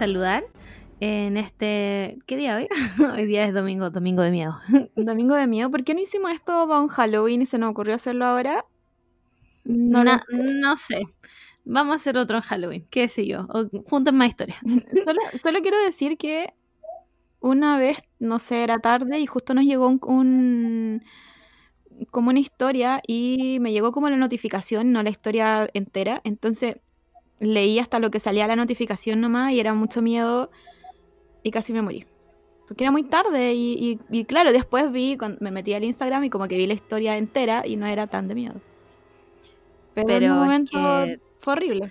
saludar en este. ¿Qué día hoy? hoy día es domingo, domingo de miedo. Domingo de miedo. ¿Por qué no hicimos esto para un Halloween y se nos ocurrió hacerlo ahora? No, no, sé. Vamos a hacer otro en Halloween, qué sé yo. juntos más historias. solo, solo quiero decir que una vez, no sé, era tarde y justo nos llegó un, como una historia y me llegó como la notificación, no la historia entera. Entonces leí hasta lo que salía la notificación nomás y era mucho miedo y casi me morí. Porque era muy tarde y, claro, después vi, me metí al Instagram y como que vi la historia entera y no era tan de miedo. Pero, en un momento fue horrible.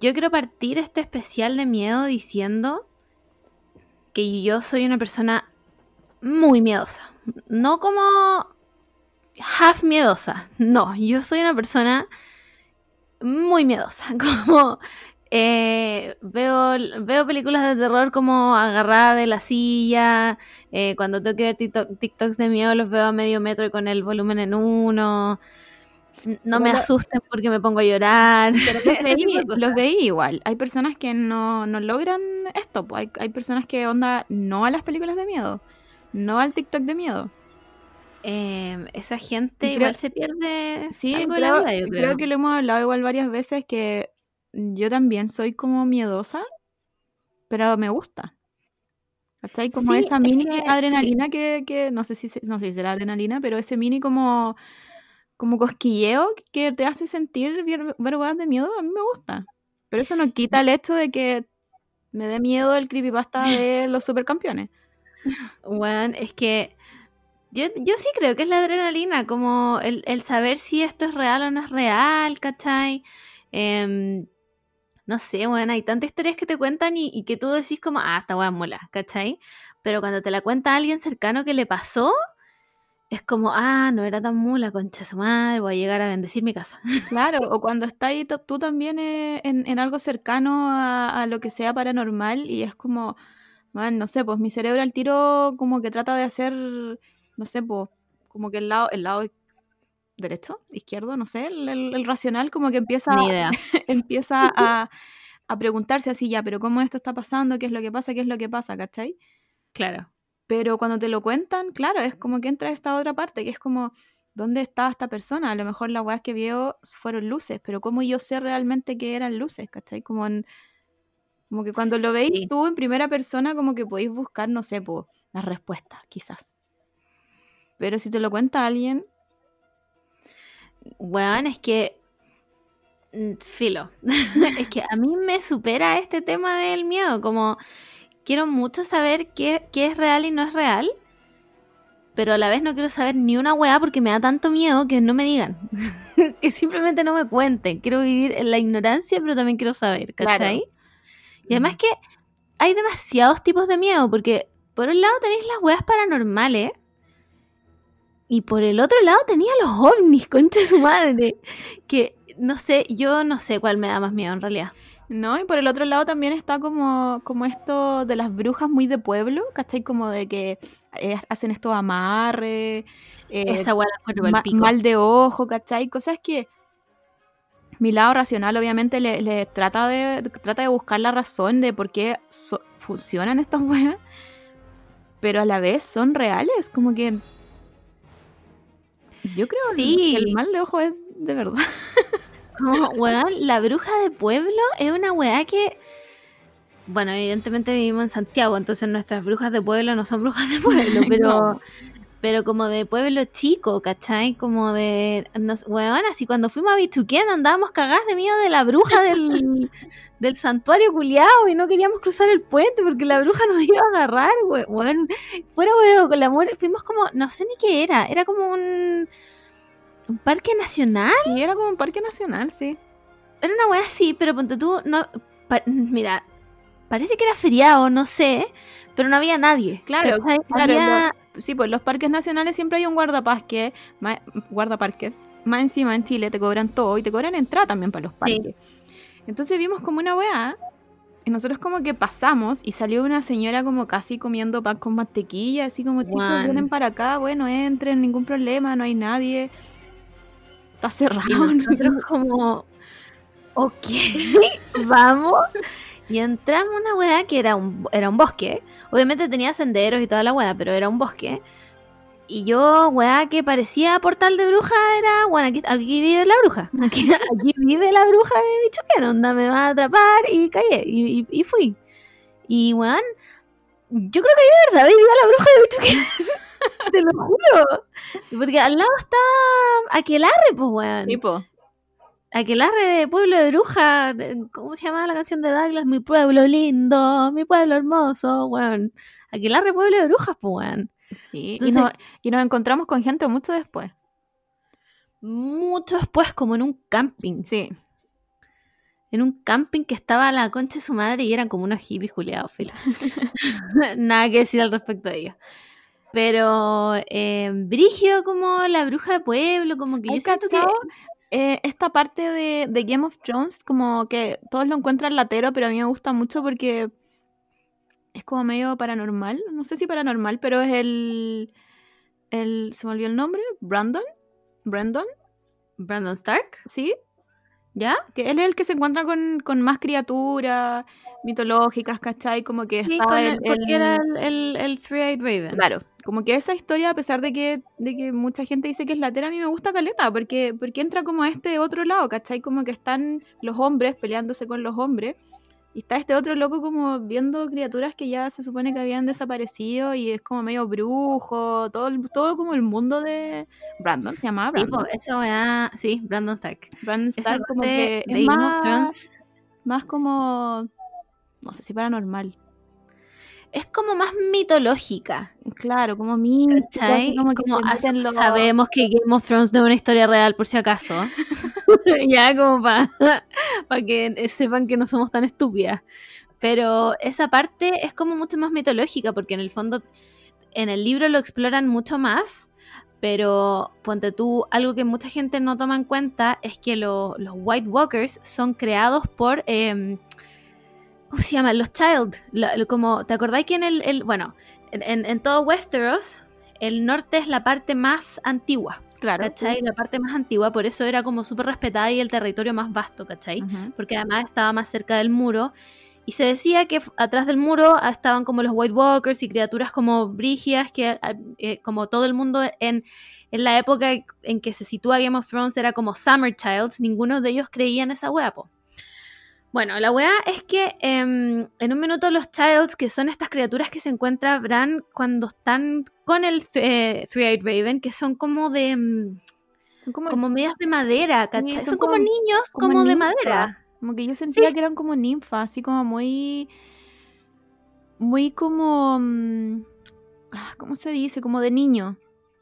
Yo quiero partir este especial de miedo diciendo que yo soy una persona muy miedosa. No como half miedosa. No, yo soy una persona muy miedosa. Como eh, veo, veo películas de terror como agarrada de la silla. Eh, cuando tengo que ver TikToks de miedo, los veo a medio metro y con el volumen en uno. No me asusten porque me pongo a llorar. los, veí, igual. Hay personas que no, logran esto. Hay, hay personas que onda no a las películas de miedo, no al TikTok de miedo. Em, esa gente igual se pierde sí, algo la vida, yo creo. creo. que lo hemos hablado igual varias veces que yo también soy como miedosa, pero me gusta. ¿Cachai? Como esa mini adrenalina que, que, no sé si no sé si será adrenalina, pero ese mini como como cosquilleo que te hace sentir vergüenza de miedo, a mí me gusta. Pero eso no quita el hecho de que me dé miedo el creepypasta de los supercampeones. Bueno, es que yo, yo sí creo que es la adrenalina, como el, saber si esto es real o no es real, ¿cachai? Em, no sé, bueno, hay tantas historias que te cuentan y, que tú decís como, ah, esta weá mola, ¿cachai? Pero cuando te la cuenta alguien cercano que le pasó, es como, ah, no era tan mula, concha su madre, voy a llegar a bendecir mi casa. Claro, o cuando estás ahí tú también eh, en, algo cercano a, lo que sea paranormal y es como, man, no sé, pues mi cerebro al tiro como que trata de hacer, no sé, pues como que el lado, el lado derecho, izquierdo, no sé, el, racional como que empieza, empieza a, a preguntarse así ya, pero ¿cómo esto está pasando? ¿Qué es lo que pasa? ¿Qué es lo que pasa? ¿Cachai? Claro. Pero cuando te lo cuentan, claro, es como que entra esta otra parte, que es como, ¿dónde estaba esta persona? A lo mejor las weas que vio fueron luces, pero ¿cómo yo sé realmente que eran luces? ¿Cachai? Como, como que cuando lo veis tú en primera persona, como que podéis buscar, no sé, pues, las respuestas, quizás. Pero si te lo cuenta alguien... Bueno, es que mm, filo. es que a mí me supera este tema del miedo, como quiero mucho saber qué, es real y no es real, pero a la vez no quiero saber ni una weá porque me da tanto miedo que no me digan, que simplemente no me cuenten. Quiero vivir en la ignorancia, pero también quiero saber, ¿cachai? Y además que hay demasiados tipos de miedo, porque por un lado tenéis las weas paranormales, y por el otro lado tenía los ovnis, concha su madre. Que no sé, yo no sé cuál me da más miedo en realidad. ¿no? Y por el otro lado también está como, como esto de las brujas muy de pueblo, ¿cachai? Como de que eh, hacen esto amarre, eh, Esa mal de ojo, ¿cachai? Cosas que mi lado racional obviamente le, trata, de, trata de buscar la razón de por qué funcionan estas weas, pero a la vez son reales, como que... Yo creo que el mal de ojo es de verdad. No, weón, la bruja de pueblo es una weá que. Bueno, evidentemente vivimos en Santiago, entonces nuestras brujas de pueblo no son brujas de pueblo, pero. Pero como de pueblo chico, ¿cachai? Como de. weón, así cuando fuimos a Bichuquén andábamos cagadas de miedo de la bruja del, del santuario culiao y no queríamos cruzar el puente porque la bruja nos iba a agarrar, weón. Fuera, weón, con la muerte. Fuimos como. No sé ni qué era, era como un ¿Un parque nacional? Y era como un parque nacional, sí. Era una wea así, pero ponte tú, no. mira, parece que era feriado, no sé, pero no había nadie. Claro, claro. sí, pues los parques nacionales siempre hay un guardaparque, guardaparques. Más encima en Chile te cobran todo y te cobran entrada también para los parques. Entonces vimos como una weá y nosotros como que pasamos y salió una señora como casi comiendo pan con mantequilla, así como, chicos, vienen para acá, bueno, entren, ningún problema, no hay nadie está cerrado. nosotros como, ok, vamos. Y entramos a una weá que era un, era un bosque. Obviamente tenía senderos y toda la weá, pero era un bosque. Y yo, weá, que parecía portal de bruja, era, bueno, aquí, aquí vive la bruja. Aquí, aquí vive la bruja de Bichuquén, onda me va a atrapar y caí. Y, y, y fui. Y, weón, yo creo que de verdad vivía la bruja de Bichuquén. Te lo juro. Porque al lado está Aquelarre, pues, weón. Tipo. Aquelarre de Pueblo de Bruja. ¿Cómo se llamaba la canción de Douglas? Mi pueblo lindo, mi pueblo hermoso, weón. Aquelarre, Pueblo de Brujas, pues, weón. Sí, y, nos, y nos encontramos con gente mucho después. Mucho después, como en un camping. Sí. En un camping que estaba a la concha de su madre y eran como unos hippies juliados, filo. Nada que decir al respecto de ellos. Pero eh, Brigio como la bruja de pueblo, como que yo ¿Has siento que... Eh, esta parte de, de Game of Thrones, como que todos lo encuentran latero, pero a mí me gusta mucho porque es como medio paranormal. No sé si paranormal, pero es el. el ¿Se me olvidó el nombre? ¿Brandon? ¿Brandon? Brandon Stark, ¿Sí? ¿ya? Que él es el que se encuentra con, con más criaturas mitológicas, ¿cachai? Como que Sí, está con el- el- porque el- era el, el, el Three-Eyed Raven. Claro, como que esa historia, a pesar de que, de que mucha gente dice que es latera, a mí me gusta caleta, porque, porque entra como a este otro lado, ¿cachai? Como que están los hombres peleándose con los hombres, y está este otro loco como viendo criaturas que ya se supone que habían desaparecido, y es como medio brujo, todo, todo como el mundo de Brandon, se llamaba Sí, Brandon. po, eso sí, Brandon Stark. Brandon Stark como que de es más, más como, no sé si paranormal, es como más mitológica, claro, como ¿cachai? como que Como sabemos que Game of Thrones no es una historia real, por si acaso. ya, como para que sepan que no somos tan estúpidas. Pero esa parte es como mucho más mitológica, porque en el fondo, en el libro lo exploran mucho más. Pero ponte tú, algo que mucha gente no toma en cuenta es que lo- los White Walkers son creados por. em, ¿Cómo se llama? Los Child. La- como, ¿Te acordáis que en el. el- bueno, en, todo Westeros, el norte es la parte más antigua. Claro. ¿Cachai? La parte más antigua, por eso era como súper respetada y el territorio más vasto, ¿cachai? Ujú. Porque además estaba más cerca del muro. Y se decía que atrás del muro ah, estaban como los White Walkers y criaturas como brígidas, que ah, eh, como todo el mundo en, en la época en que se sitúa Game of Thrones era como Summer Childs, ninguno de ellos creía en esa wea, po. Bueno, la weá es que em, en un minuto los Childs, que son estas criaturas que se encuentran Bran cuando están con el eh, Three-Eyed Raven, que son como de... em, como, como medias de madera, ¿cachai? son como, como- niños, como como, de madera. como que yo sentía Sí. que eran como ninfas, así como muy. Muy como. mm, ah, ¿Cómo se dice? Como de niño.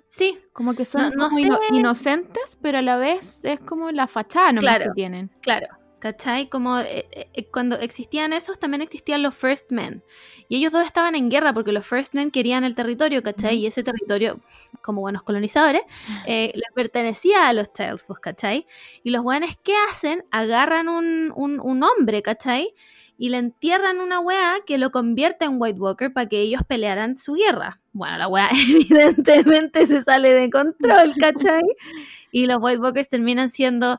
Sí, Como que son No- no como ino- sé. inocentes, pero a la vez es como la fachada Claro. que tienen. claro. ¿Cachai? Como eh, eh, cuando existían esos, también existían los First Men. Y ellos dos estaban en guerra porque los First Men querían el territorio, ¿cachai? Y ese territorio, como buenos colonizadores, eh, les pertenecía a los Childs, pues, ¿cachai? Y los weones, ¿qué hacen? Agarran un, un, un hombre, ¿cachai? Y le entierran una weá que lo convierte en White Walker para que ellos pelearan su guerra. Bueno, la weá evidentemente se sale de control, ¿cachai? Y los White Walkers terminan siendo,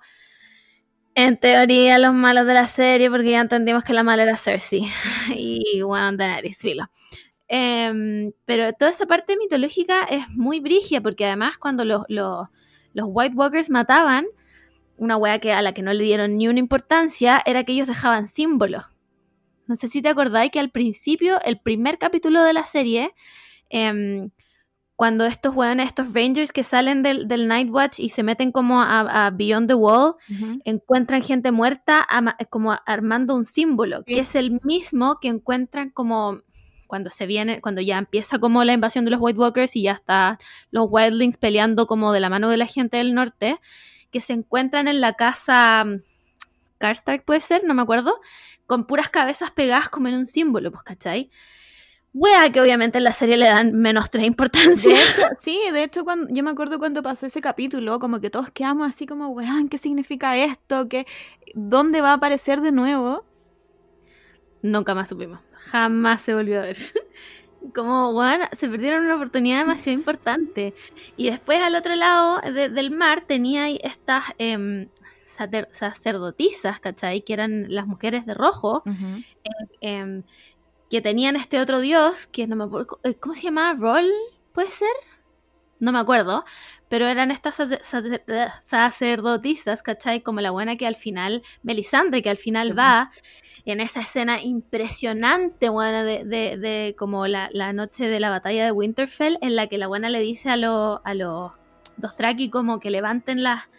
en teoría, los malos de la serie, porque ya entendimos que la mala era Cersei. y bueno, Daenerys, filo. Em, pero toda esa parte mitológica es muy brigia, porque además cuando los, los, los White Walkers mataban, una wea que a la que no le dieron ni una importancia, era que ellos dejaban símbolos. No sé si te acordáis que al principio, el primer capítulo de la serie, em, cuando estos weones, estos Rangers que salen del, del Night Watch y se meten como a, a Beyond the Wall, encuentran gente muerta como armando un símbolo, Sí. que es el mismo que encuentran como cuando se viene, cuando ya empieza como la invasión de los White Walkers y ya está los Wildlings peleando como de la mano de la gente del norte, que se encuentran en la casa mm, Karstark puede ser, no me acuerdo, con puras cabezas pegadas como en un símbolo, pues, ¿cachai? Wea que obviamente en la serie le dan menos tres importancia. De hecho, sí, de hecho, cuando, yo me acuerdo cuando pasó ese capítulo, como que todos quedamos así como, weón, ¿qué significa esto? ¿Qué, ¿Dónde va a aparecer de nuevo? Nunca más supimos. Jamás se volvió a ver. Como, bueno, se perdieron una oportunidad demasiado importante. Y después al otro lado de- del mar tenía estas em, sacerdotisas, ¿cachai? Que eran las mujeres de rojo, que tenían este otro dios, que no me acuerdo, eh, ¿cómo se llamaba? ¿Roll? ¿Puede ser? No me acuerdo, pero eran estas sacerdotisas, ¿cachai? Como la buena que al final, Melisandre, que al final va en esa escena impresionante, buena, de, de, como la, noche de la batalla de Winterfell, en la que la buena le dice a, a los dos Traki como que levanten las...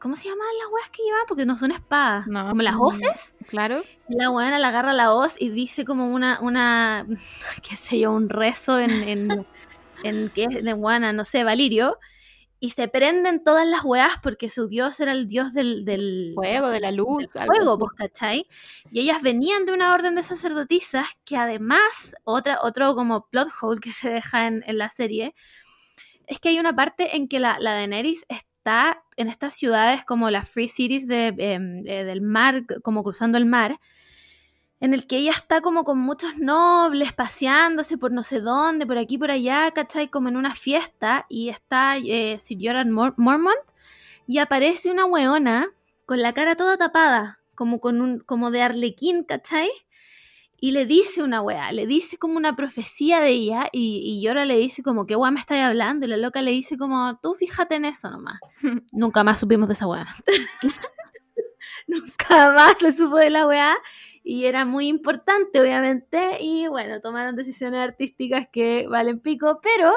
¿Cómo se llaman las weas que llevan? Porque no son espadas. como las hoces. Claro. La buena la agarra la hoz y dice como una, una qué sé yo, un rezo en, en, en que es de buena, no sé, Valirio y se prenden todas las weas porque su dios era el dios del, del fuego, de la luz. fuego, pues, ¿cachai? Y ellas venían de una orden de sacerdotisas que además, otra, otro como plot hole que se deja en, la serie, es que hay una parte en que la, la Daenerys está en estas ciudades como las Free Cities em, eh, del mar, como cruzando el mar, en el que ella está como con muchos nobles paseándose por no sé dónde, por aquí, por allá, ¿cachai? Como en una fiesta y está eh, Sir Mormont y aparece una weona con la cara toda tapada, como, con un, como de arlequín, ¿cachai? Y le dice una wea, le dice como una profecía de ella y, y Yora le dice como, ¿qué wea me estáis hablando? Y la loca le dice como, tú fíjate en eso nomás. Nunca más supimos de esa wea. Nunca más se supo de la weá y era muy importante, obviamente, y bueno, tomaron decisiones artísticas que valen pico, pero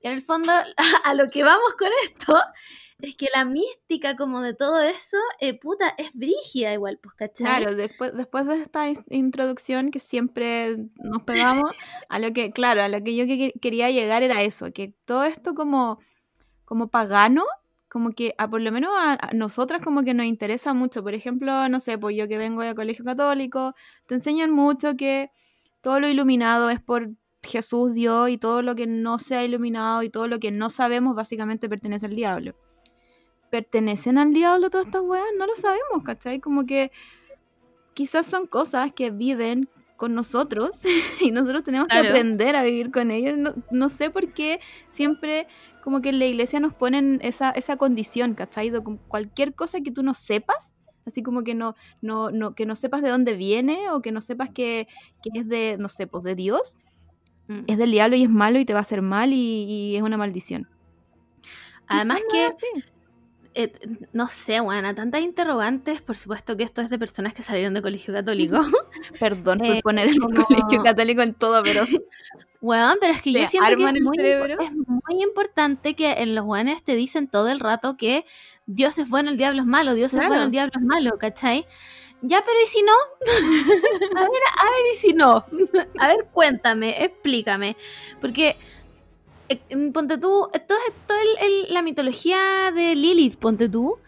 en el fondo a lo que vamos con esto es que la mística como de todo eso, eh, puta, es brígida igual, pues, ¿cachai? Claro, después, después de esta introducción que siempre nos pegamos, a lo que, claro, a lo que yo quería llegar era eso, que todo esto como, como pagano como que a por lo menos a, nosotras como que nos interesa mucho. Por ejemplo, no sé, pues yo que vengo de colegio católico, te enseñan mucho que todo lo iluminado es por Jesús, Dios, y todo lo que no sea iluminado y todo lo que no sabemos básicamente pertenece al diablo. ¿Pertenecen al diablo todas estas weas? No lo sabemos, ¿cachai? Como que quizás son cosas que viven con nosotros y nosotros tenemos que aprender a vivir con ellos. No, no, sé por qué siempre como que en la iglesia nos ponen esa, esa condición, ¿cachai? De cualquier cosa que tú no sepas, así como que no, no, no, que no sepas de dónde viene o que no sepas que, es de, no sé, pues de Dios, mm. es del diablo y es malo y te va a hacer mal y, es una maldición. Además que, eh, no sé, bueno, tantas interrogantes, por supuesto que esto es de personas que salieron de colegio católico. Perdón por eh, poner el colegio católico en todo, pero... Bueno, pero es que yo siento que es muy, importante que en los guanes te dicen todo el rato que Dios es bueno, el diablo es malo, Dios es bueno, el diablo es malo, ¿cachai? Ya, pero ¿y si no? a ver, a ver, ¿y si no? a ver, cuéntame, explícame. Porque, ponte tú, esto es toda la mitología de Lilith, ponte tú,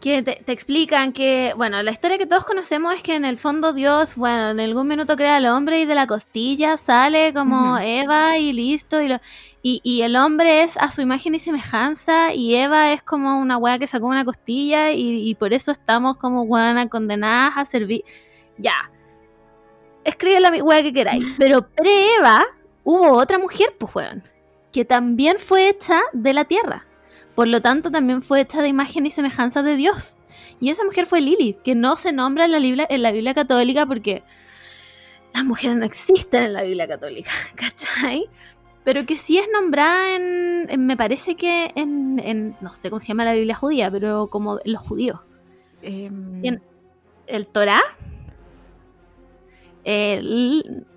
que te, explican que, bueno, la historia que todos conocemos es que en el fondo Dios, bueno, en algún minuto crea al hombre y de la costilla sale como Eva y listo, y, lo, y, el hombre es a su imagen y semejanza y Eva es como una weá que sacó una costilla y, por eso estamos como weá condenadas a servir. Ya. Escribe la weá que queráis. Pero pre-Eva hubo otra mujer, pues weón, que también fue hecha de la tierra. Por lo tanto, también fue hecha de imagen y semejanza de Dios. Y esa mujer fue Lilith, que no se nombra en la Biblia, en la Biblia católica porque las mujeres no existen en la Biblia católica, ¿cachai? Pero que sí es nombrada en, me parece que en, no sé cómo se llama la Biblia judía, pero como los judíos. Em, el Torah.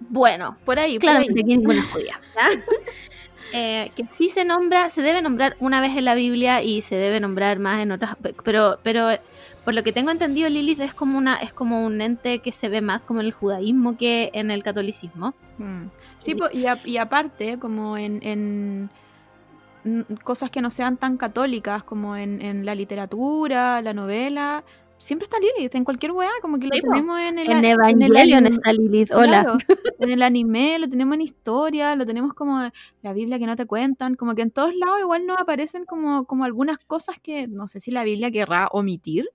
bueno, por ahí. Claramente aquí ninguna judía. Eh, que sí se nombra, se debe nombrar una vez en la Biblia y se debe nombrar más en otras, pero, pero por lo que tengo entendido, Lilith es como una, es como un ente que se ve más como en el judaísmo que en el catolicismo. Mm. Sí, y, aparte, como en, cosas que no sean tan católicas, como en, en la literatura, la novela, siempre está Lilith, en cualquier weá, como que lo tenemos en el, en Evangelion está Lilith, hola. en el anime, lo tenemos en historia, lo tenemos como la Biblia que no te cuentan, como que en todos lados igual nos aparecen como, como algunas cosas que no sé si la Biblia querrá omitir,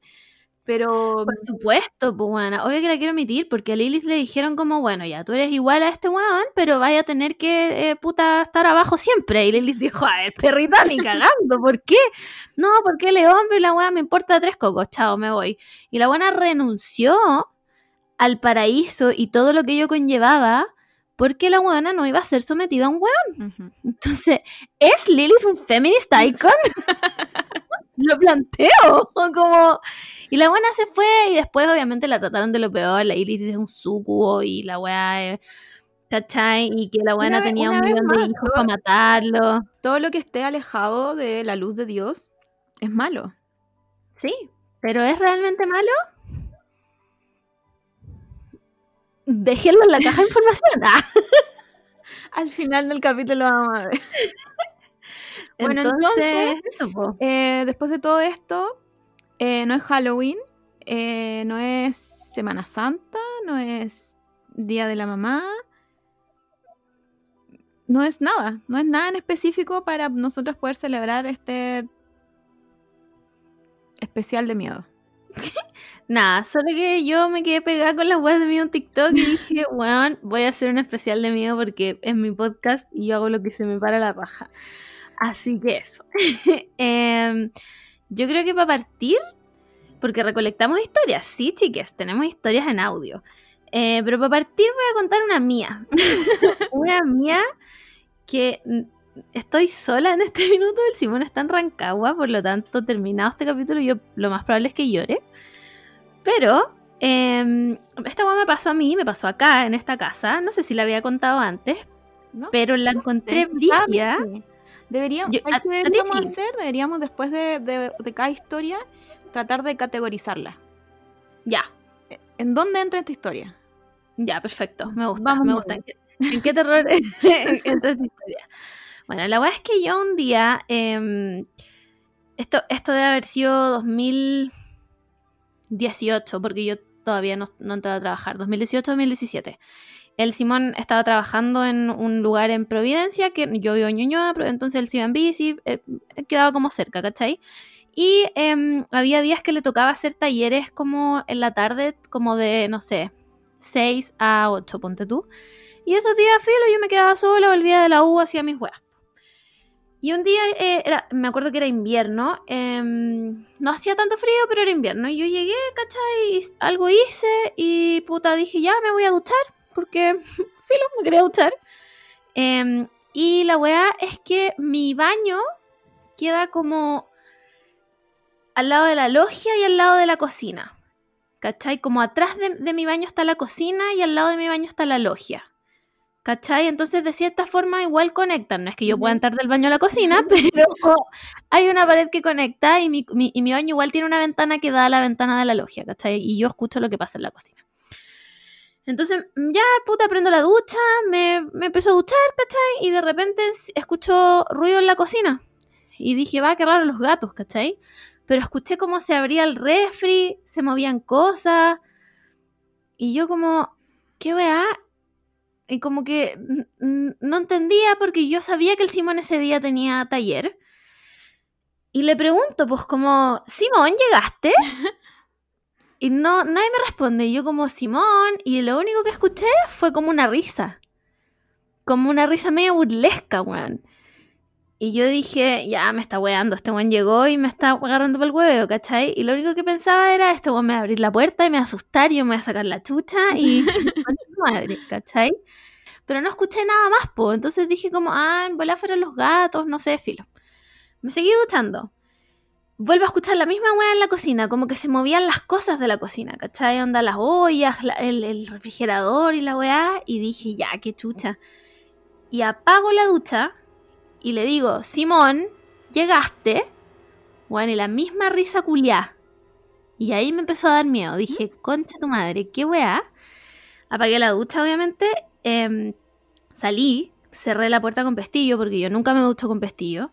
Pero. Por supuesto, pues bueno, obvio que la quiero omitir porque a Lilith le dijeron como, bueno, ya, tú eres igual a este weón, pero vaya a tener que, eh, puta, estar abajo siempre. Y Lilith dijo, a ver, perrita, ni cagando, ¿por qué? No, porque él es hombre y la weá me importa tres cocos, chao, me voy. Y la buena renunció al paraíso y todo lo que ello conllevaba porque la weona no iba a ser sometida a un weón. Entonces, ¿es Lilith un feminist icon? lo planteo, como... Y la buena se fue y después obviamente la trataron de lo peor, la Lilith es un sucubo y la weá. ¿Cachai? Y que la buena Una tenía un millón de hijos todo- para matarlo. Todo lo que esté alejado de la luz de Dios es malo. Sí, pero ¿es realmente malo? Déjenlo en la caja de información. Ah. Al final del capítulo vamos a ver. Bueno, entonces. Eh, después de todo esto, eh, no es Halloween, eh, no es Semana Santa, no es Día de la Mamá, no es nada, no es nada en específico para nosotros poder celebrar este especial de miedo. Nada, solo que yo me quedé pegada con las webs de miedo en TikTok y dije, weón, voy a hacer un especial de miedo porque es mi podcast y yo hago lo que se me para la raja. Así que eso. Em, yo creo que para partir, porque recolectamos historias, sí, chiques, tenemos historias en audio. Eh, pero para partir voy a contar una mía. una mía que estoy sola en este minuto. El Simón está en Rancagua, por lo tanto, terminado este capítulo, yo lo más probable es que llore. Pero em, esta weá me pasó a mí, me pasó acá, en esta casa. No sé si la había contado antes, ¿no? pero la encontré brígida. Deberíamos, Yo- ¿sabes a- qué a ti deberíamos sí. hacer? Deberíamos después de, de- de cada historia tratar de categorizarla. Ya, ¿En dónde entra esta historia? ya, perfecto. Me gusta, Vamos me gusta. ¿En qué, en qué terror entra esta historia? Bueno, la weá es que yo un día. em, esto, esto debe haber sido 2018, porque yo todavía no, no entraba a trabajar. 2018-2017. El Simón estaba trabajando en un lugar en Providencia, que yo vivo en Ñuñoa, pero entonces él se iba en bici, eh, quedaba como cerca, ¿cachai? Y em, había días que le tocaba hacer talleres como en la tarde, como de, no sé, 6 a 8, ponte tú. Y esos días, filo, yo me quedaba sola, volvía de la U, hacía mis weas. Y un día, eh, me acuerdo que era invierno, em, no hacía tanto frío, pero era invierno. Y yo llegué, ¿cachai? Algo hice y puta dije, ya me voy a duchar, porque, filo, me quería duchar. Em, y la wea es que mi baño queda como al lado de la logia y al lado de la cocina. ¿Cachai? Como atrás de, de mi baño está la cocina y al lado de mi baño está la logia. ¿Cachai? Entonces, de cierta forma, igual conectan. No es que yo pueda entrar del baño a la cocina, pero hay una pared que conecta y mi, mi- y mi baño igual tiene una ventana que da a la ventana de la logia, ¿cachai? Y yo escucho lo que pasa en la cocina. Entonces, ya, puta, prendo la ducha, me, me empiezo a duchar, ¿cachai? Y de repente escucho ruido en la cocina. Y dije, va, qué raro los gatos, ¿cachai? Pero escuché cómo se abría el refri, se movían cosas. Y yo como, ¿qué weá? Y como que no entendía porque yo sabía que el Simón ese día tenía taller. Y le pregunto, pues como, Simón, ¿llegaste? Y no, nadie me responde. Yo como, Simón, y lo único que escuché fue como una risa. Como una risa medio burlesca, weón. Y yo dije, ya me está weando, este weón llegó y me está agarrando por el huevo, ¿cachai? Y lo único que pensaba era, este weón me va a abrir la puerta y me va a asustar y yo me voy a sacar la chucha y... madre, ¿cachai? Pero no escuché nada más, po. Entonces dije como, ah, en bola fueron los gatos, no sé, filo. Me seguí duchando. Vuelvo a escuchar la misma weá en la cocina, como que se movían las cosas de la cocina, ¿cachai? Onda las ollas, la- el, el refrigerador y la weá. Y dije, ya, qué chucha. Y apago la ducha y le digo, Simón, llegaste. Bueno, y la misma risa culiá. Y ahí me empezó a dar miedo. Dije, concha tu madre, qué weá. Apagué la ducha, obviamente. em, salí, cerré la puerta con pestillo, porque yo nunca me ducho con pestillo.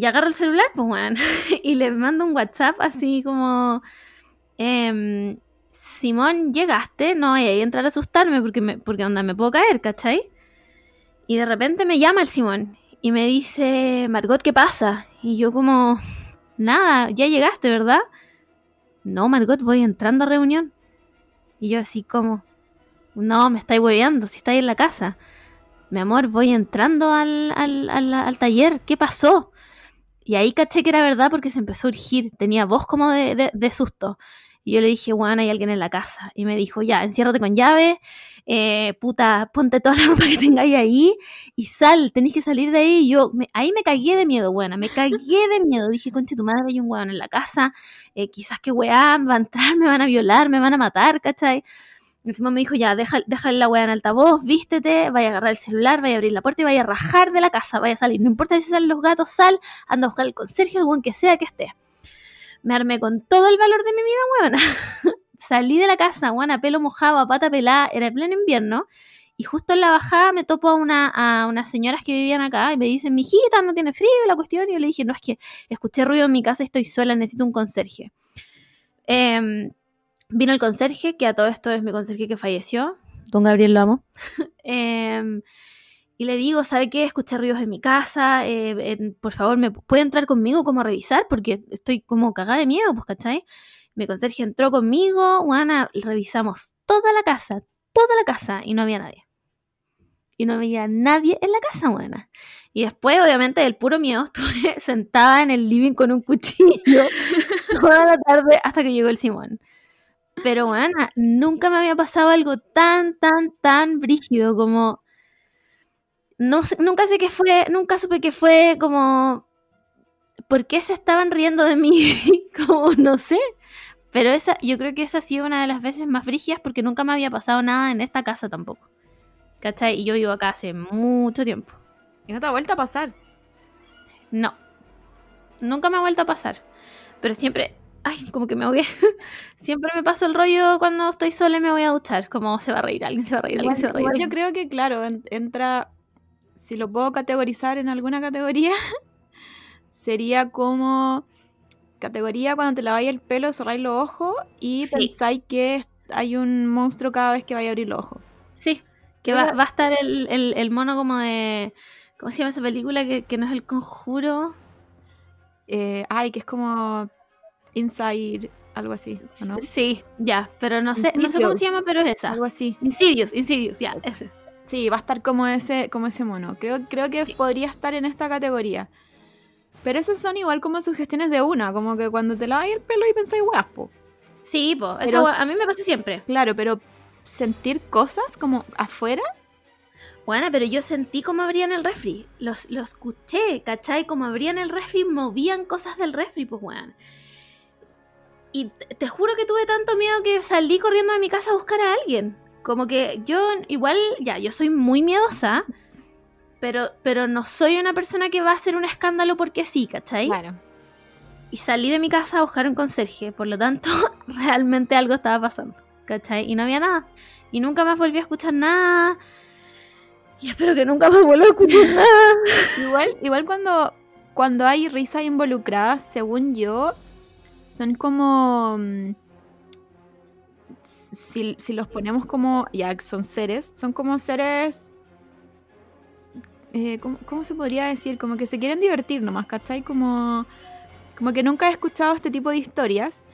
Y agarro el celular, pues, weón. y le mando un WhatsApp así como. em, Simón, llegaste. No vaya a entrar a asustarme porque, me, porque onda me puedo caer, ¿cachai? Y de repente me llama el Simón y me dice, Margot, ¿qué pasa? Y yo como, nada, ya llegaste, ¿verdad? no, Margot, voy entrando a reunión. Y yo así como, no, me estáis hueveando, si estáis en la casa. Mi amor, voy entrando al, al, al, taller, ¿qué pasó? Y ahí caché que era verdad porque se empezó a urgir, tenía voz como de, de susto. Y yo le dije, bueno, hay alguien en la casa. Y me dijo, ya, enciérrate con llave, eh, puta, ponte toda la ropa que tengáis ahí y sal, tenéis que salir de ahí. Y yo, ahí me cagué de miedo, buena, me cagué de miedo. Dije, conche, tu madre, hay un weón en la casa, eh, quizás que weón va a entrar, me van a violar, me van a matar, ¿cachai? Encima me dijo, ya, deja, deja la weá en altavoz, vístete, vaya a agarrar el celular, vaya a abrir la puerta y vaya a rajar de la casa, vaya a salir. No importa si salen los gatos, sal, anda a buscar el conserje, algún que sea que esté me armé con todo el valor de mi vida, weona. Salí de la casa, weona, pelo mojado, a pata pelada, era el pleno invierno. Y justo en la bajada me topo a, una, a unas señoras que vivían acá y me dicen, mi no tiene frío la cuestión. Y yo le dije, no, es que escuché ruido en mi casa, estoy sola, necesito un conserje. Em, vino el conserje, que a todo esto es mi conserje que falleció. Don Gabriel lo amo. eh, y le digo, ¿sabe qué? Escuché ruidos en mi casa, eh, por favor, ¿me puede entrar conmigo como a revisar? Porque estoy como cagada de miedo, pues, ¿cachai? Mi conserje entró conmigo, Juana, revisamos toda la casa, toda la casa, y no había nadie. Y no había nadie en la casa, buena. Y después, obviamente, del puro miedo, estuve sentada en el living con un cuchillo toda la tarde hasta que llegó el Simón. Pero, bueno, nunca me había pasado algo tan, tan, tan brígido como no, nunca sé qué fue, nunca supe qué fue, como, ¿por qué se estaban riendo de mí? como, no sé. Pero esa, yo creo que esa ha sido una de las veces más frígidas porque nunca me había pasado nada en esta casa tampoco. ¿Cachai? Y yo vivo acá hace mucho tiempo. ¿Y no te ha vuelto a pasar? No. Nunca me ha vuelto a pasar. Pero siempre, ay, como que me ahogué. siempre me paso el rollo cuando estoy sola y me voy a duchar. Como se va a reír, alguien se va a reír, alguien se va a reír. yo creo que, claro, entra si lo puedo categorizar en alguna categoría, sería como categoría cuando te laváis el pelo, cerráis los ojos y pensáis que hay un monstruo cada vez que vaya a abrir los ojos. Sí, que va, a estar el, mono como de... ¿Cómo se llama esa película que, no es el conjuro? Eh, ay, que es como Inside, algo así, ¿no? Sí, ya, pero no sé, no sé cómo se llama, pero es esa. Algo así. Insidious, Insidious, ya, ese. Sí, va a estar como ese, como ese mono. Creo, creo que podría estar en esta categoría. Pero esos son igual como sugestiones de una, como que cuando te lavas el pelo y pensáis guapo. Sí, pues, eso a mí me pasa siempre. Claro, pero sentir cosas como afuera. Bueno, pero yo sentí como abrían el refri. Los, los escuché, ¿cachai? Como abrían el refri, movían cosas del refri, pues, weón. Y te juro que tuve tanto miedo que salí corriendo de mi casa a buscar a alguien. Como que yo igual, ya, yo soy muy miedosa, pero, pero no soy una persona que va a hacer un escándalo porque sí, ¿cachai? Claro. Y salí de mi casa a buscar un conserje, por lo tanto, realmente algo estaba pasando, ¿cachai? Y no había nada. Y nunca más volví a escuchar nada. Y espero que nunca más vuelva a escuchar nada. igual, igual cuando, cuando hay risa involucrada, según yo, son como mm, si, los ponemos como, ya son seres, son como seres, eh, ¿cómo, se podría decir? Como que se quieren divertir nomás, ¿cachai? Como, como que nunca he escuchado este tipo de historias.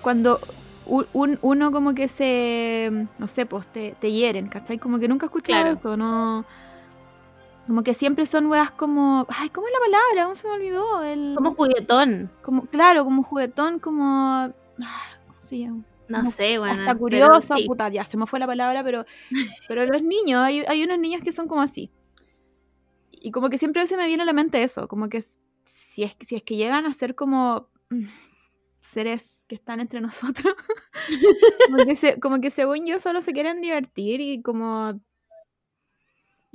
Cuando uno como que se, no sé, pues te, te hieren, ¿cachai? Como que nunca he escuchado eso, no... Como que siempre son weas como. Ay, ¿cómo es la palabra? ¿Cómo se me olvidó? El... Como juguetón. Como, claro, como juguetón, como. Ah, ¿Cómo se llama? No sé, bueno. Hasta curiosa, puta, ya se me fue la palabra, pero, pero los niños, hay, hay unos niños que son como así. Y como que siempre se me viene a la mente eso, como que si es, si es que llegan a ser como mm, seres que están entre nosotros, como, que según yo solo se quieren divertir y como...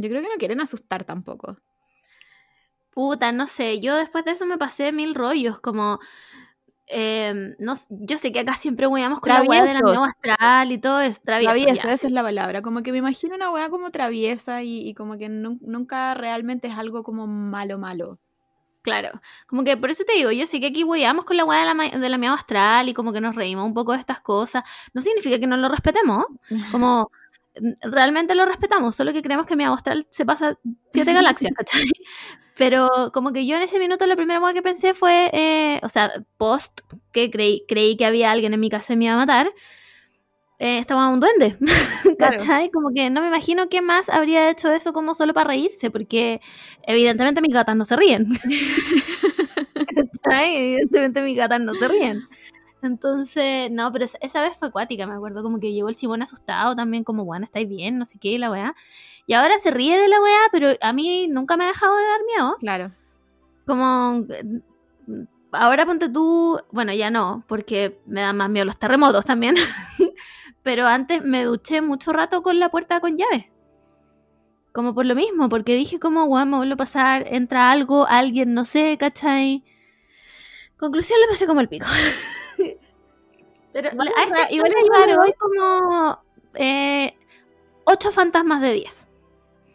Yo creo que no quieren asustar tampoco. Puta, no sé, yo después de eso me pasé mil rollos, como Em, no, yo sé que acá siempre weamos con la weá de la astral y todo es travieso. Travieso, esa es la palabra. Como que me imagino una weá como traviesa y, como que nunca realmente es algo como malo, malo. Claro, como que por eso te digo, yo sé que aquí weamos con la weá de la, de la miedo astral y como que nos reímos un poco de estas cosas. No significa que no lo respetemos. Como realmente lo respetamos, solo que creemos que mi astral se pasa siete galaxias, ¿cachai? Pero como que yo en ese minuto la primera cosa que pensé fue, eh, o sea, post, que creí, creí que había alguien en mi casa y me iba a matar, eh, estaba un duende, ¿cachai? Como que no me imagino qué más habría hecho eso como solo para reírse, porque evidentemente mis gatas no se ríen. ¿cachai? Evidentemente mis gatas no se ríen. Entonces, no, pero esa, vez fue acuática, me acuerdo, como que llegó el Simón asustado también, como, bueno, estáis bien, no sé qué, la weá. Y ahora se ríe de la weá, pero a mí nunca me ha dejado de dar miedo. Claro. Como, ahora ponte tú, bueno, ya no, porque me dan más miedo los terremotos también. Pero antes me duché mucho rato con la puerta con llave. Como por lo mismo, porque dije como, guau, me vuelvo a pasar, entra algo, alguien, no sé, ¿cachai? Conclusión, le pasé como el pico. Pero igual, a este igual es raro. Hoy como eh, 8 fantasmas de 10.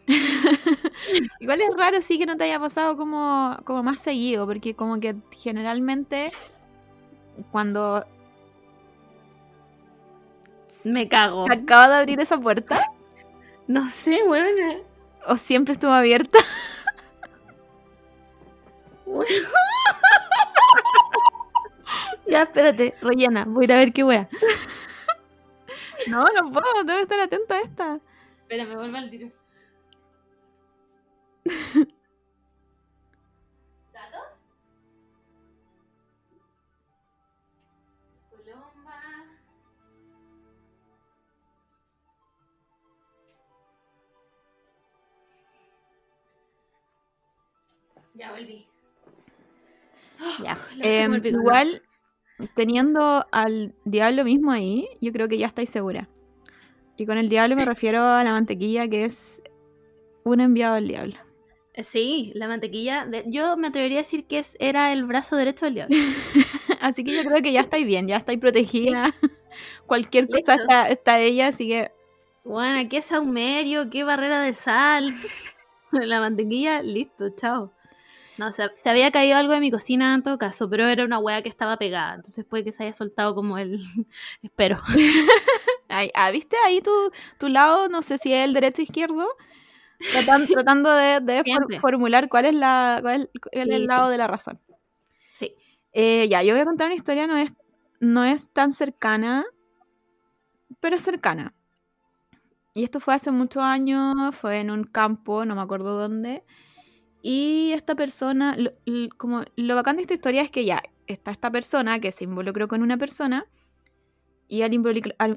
igual es raro sí que no te haya pasado como, como más seguido, porque como que generalmente cuando me cago. ¿Se acaba de abrir esa puerta? No sé, buena. ¿O siempre estuvo abierta? ya, espérate, rellena. Voy a ir a ver qué wea. no, no puedo. Debo estar atenta a esta. Espérame, vuelve al tiro. Ya volví. ya. Em, igual, teniendo al diablo mismo ahí, yo creo que ya estáis segura. Y con el diablo me refiero a la mantequilla, que es un enviado del diablo. Eh, sí, la mantequilla. yo me atrevería a decir que es, era el brazo derecho del diablo. así que yo creo que ya estáis bien, ya estáis protegida. Cualquier cosa está, está, ella, así que. Bueno, qué saumerio, qué barrera de sal. la mantequilla, listo, chao. No, se, se había caído algo de mi cocina en todo caso, pero era una hueá que estaba pegada. Entonces puede que se haya soltado como el. Espero. ah, ¿viste ahí tu, tu lado? No sé si es el derecho o izquierdo. tratando de, formular cuál es, la, cuál es el lado de la razón. Sí. Eh, ya, yo voy a contar una historia, no es, no es tan cercana, pero es cercana. Y esto fue hace muchos años, fue en un campo, no me acuerdo dónde. Y esta persona, lo, como lo bacán de esta historia es que ya está esta persona que se involucró con una persona y al,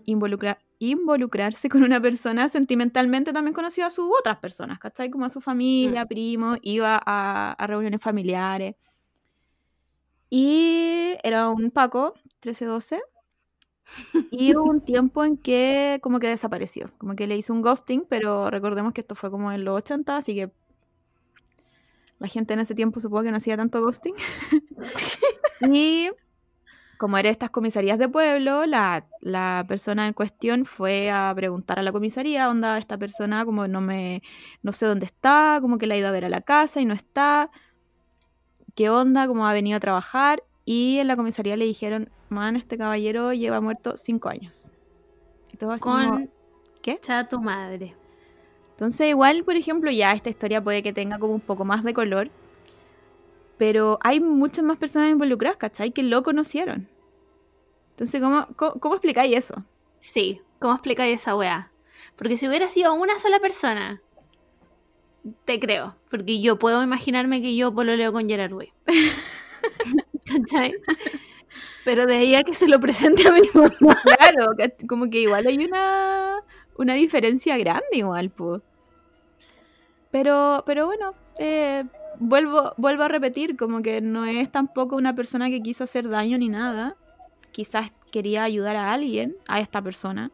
involucrar, involucrarse con una persona sentimentalmente también conoció a sus otras personas, ¿cachai? Como a su familia, mm. primos, iba a, reuniones familiares. Y era un Paco, 13-12. Y hubo un tiempo en que como que desapareció, como que le hizo un ghosting, pero recordemos que esto fue como en los 80, así que la gente en ese tiempo supongo que no hacía tanto ghosting. y como era estas comisarías de pueblo, la, persona en cuestión fue a preguntar a la comisaría, onda, esta persona como no me, no sé dónde está, como que la ha ido a ver a la casa y no está, qué onda, cómo ha venido a trabajar, y en la comisaría le dijeron, man, este caballero lleva muerto cinco años. Con... ¿Qué? Cha tu madre. Entonces igual, por ejemplo, ya esta historia puede que tenga como un poco más de color, pero hay muchas más personas involucradas, ¿cachai? Que lo conocieron. Entonces, ¿cómo, cómo, explicáis eso? Sí, ¿cómo explicáis esa weá? Porque si hubiera sido una sola persona, te creo. Porque yo puedo imaginarme que yo leo con Gerard Way. ¿Cachai? Pero de ahí a que se lo presente a mi mamá. Claro, como que igual hay una, una diferencia grande igual, pues. Pero, pero bueno, eh, vuelvo, vuelvo a repetir, como que no es tampoco una persona que quiso hacer daño ni nada. Quizás quería ayudar a alguien, a esta persona.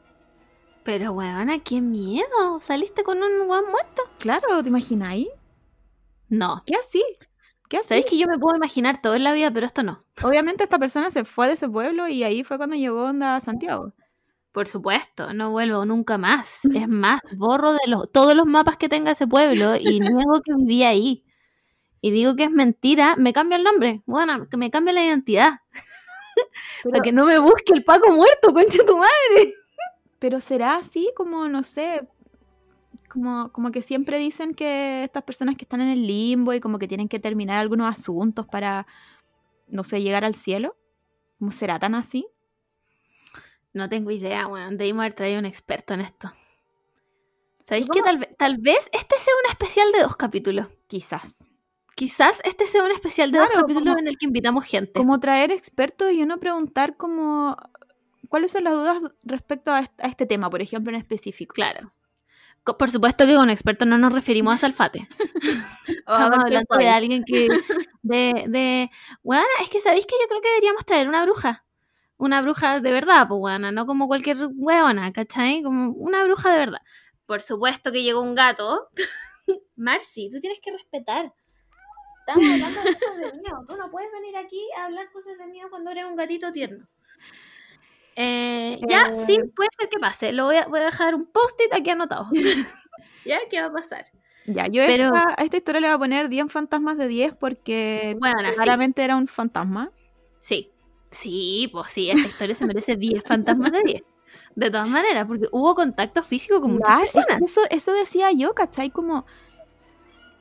Pero, weona, qué miedo. ¿Saliste con un guan muerto? Claro, ¿te imagináis? No. ¿Qué así? ¿Qué así? Sabéis que yo me puedo imaginar todo en la vida, pero esto no. Obviamente esta persona se fue de ese pueblo y ahí fue cuando llegó onda a Santiago. Por supuesto, no vuelvo nunca más. Es más, borro de los, todos los mapas que tenga ese pueblo y niego que vivía ahí. Y digo que es mentira, me cambio el nombre. Bueno, que me cambie la identidad. Para que no me busque el Paco muerto, concha tu madre. pero será así como, no sé, como, como que siempre dicen que estas personas que están en el limbo y como que tienen que terminar algunos asuntos para, no sé, llegar al cielo. ¿Cómo será tan así? No tengo idea, weón. Debimos haber traído un experto en esto. ¿Sabéis que tal, tal, vez este sea un especial de dos capítulos? Quizás. Quizás este sea un especial de dos capítulos en el que invitamos gente. Como traer expertos y uno preguntar como cuáles son las dudas respecto a este tema, por ejemplo, en específico. Claro. Por supuesto que con expertos no nos referimos a Salfate. Estamos hablando de alguien que. De, de. Bueno, es que sabéis que yo creo que deberíamos traer una bruja. Una bruja de verdad, pues, bueno, no como cualquier hueona, ¿cachai? Como una bruja de verdad. Por supuesto que llegó un gato. Marcy, tú tienes que respetar. Estamos hablando de cosas de miedo. Tú no puedes venir aquí a hablar cosas de miedo cuando eres un gatito tierno. Eh, ya, sí, eh. puede ser que pase. Lo voy a, voy a dejar un post-it aquí anotado. ¿Ya? ¿Qué va a pasar? Ya, yo Pero, a esta historia le voy a poner 10 fantasmas de 10 porque claramente era un fantasma. Sí, sí, pues sí, esta historia se merece 10 fantasmas de 10. De todas maneras, porque hubo contacto físico con muchas personas. Eso, eso decía yo, ¿cachai? Como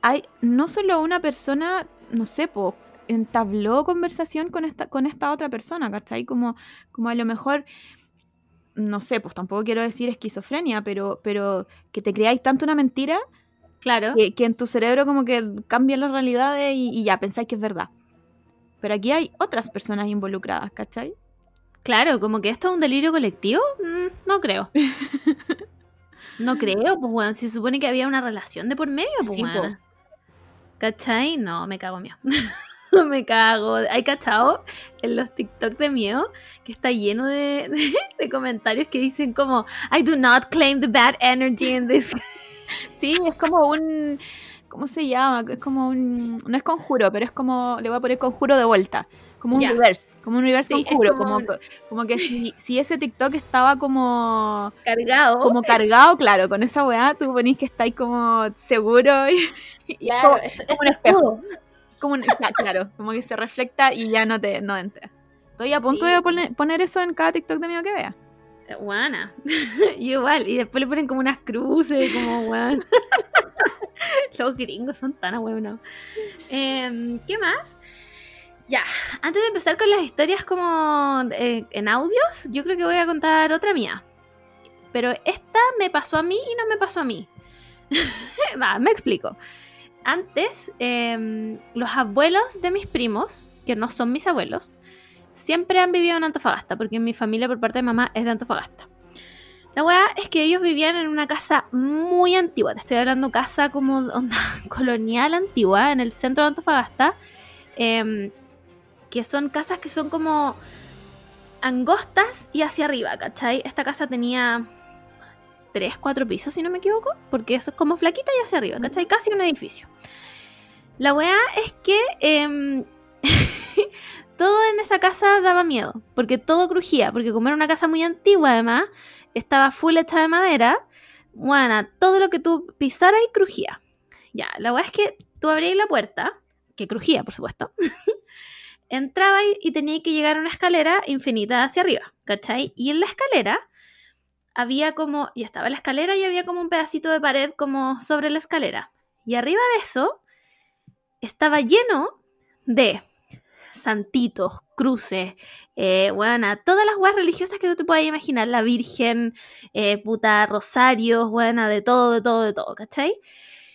hay no solo una persona, no sé, pues entabló conversación con esta, con esta otra persona, ¿cachai? Como, como a lo mejor, no sé, pues tampoco quiero decir esquizofrenia, pero, pero que te creáis tanto una mentira. Claro. Que, en tu cerebro como que cambian las realidades y, ya pensáis que es verdad. Pero aquí hay otras personas involucradas, ¿cachai? Claro, como que esto es un delirio colectivo, mm, no creo. no creo, pues bueno, si se supone que había una relación de por medio, pues bueno. ¿Cachai? No, me cago mío. me cago. Hay cachado en los TikTok de miedo que está lleno de, comentarios que dicen como I do not claim the bad energy in this. sí, es como un ¿cómo se llama? Es como un no es conjuro, pero es como le voy a poner conjuro de vuelta. Como un reverse, como un reverse conjuro, como, como, que si, si, ese TikTok estaba como cargado, como cargado, claro, con esa weá tú ponís que estáis como seguro y, como, un espejo como claro, como que se reflecta y ya no te no entra. Estoy a punto de poner, eso en cada TikTok de mío que vea. Guana. igual. Y después le ponen como unas cruces, como weón. Los gringos son tan buenos. Em, ¿Qué más? Ya, antes de empezar con las historias como eh, en audios, yo creo que voy a contar otra mía. Pero esta me pasó a mí y no me pasó a mí. Va, me explico antes, em, los abuelos de mis primos, que no son mis abuelos, siempre han vivido en Antofagasta, porque mi familia por parte de mamá es de Antofagasta. La weá es que ellos vivían en una casa muy antigua, te estoy hablando casa como onda colonial antigua, en el centro de Antofagasta, em, que son casas que son como angostas y hacia arriba, ¿cachai? Esta casa tenía tres, cuatro pisos, si no me equivoco, porque eso es como flaquita y hacia arriba, ¿cachai? Casi un edificio. La weá es que em, todo en esa casa daba miedo, porque todo crujía, porque como era una casa muy antigua además, estaba full hecha de madera, bueno, todo lo que tú pisaras y crujía. Ya, la weá es que tú abrías la puerta, que crujía, por supuesto, entraba y, tenía que llegar a una escalera infinita hacia arriba, ¿cachai? Y en la escalera había como, y estaba la escalera y había como un pedacito de pared como sobre la escalera. Y arriba de eso estaba lleno de santitos, cruces, eh, bueno, todas las guas religiosas que tú te puedas imaginar, la Virgen, eh, puta, rosarios, bueno, de todo, de todo, de todo, ¿cachai?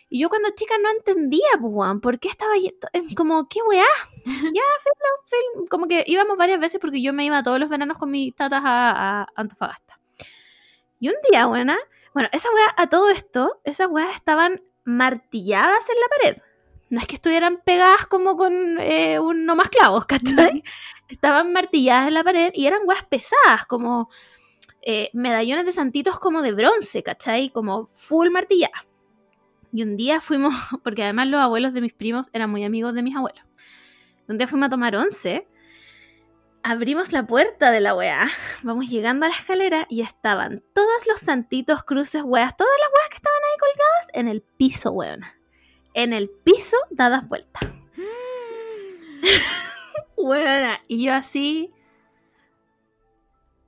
Y yo cuando chica no entendía, pues, ¿por qué estaba ahí? Como, ¿qué weá? ya, film, como que íbamos varias veces porque yo me iba todos los veranos con mis tatas a Antofagasta. Y un día, buena, bueno, esa weas, a todo esto, esas weas estaban martilladas en la pared. No es que estuvieran pegadas como con eh, un no más clavos, ¿cachai? Estaban martilladas en la pared y eran weas pesadas, como eh, medallones de santitos como de bronce, ¿cachai? Como full martilladas. Y un día fuimos, porque además los abuelos de mis primos eran muy amigos de mis abuelos. Un día fuimos a tomar once abrimos la puerta de la weá, vamos llegando a la escalera y estaban todos los santitos, cruces, weas, todas las weas que estaban ahí colgadas en el piso, weón. En el piso dadas vueltas. Weona, y yo así,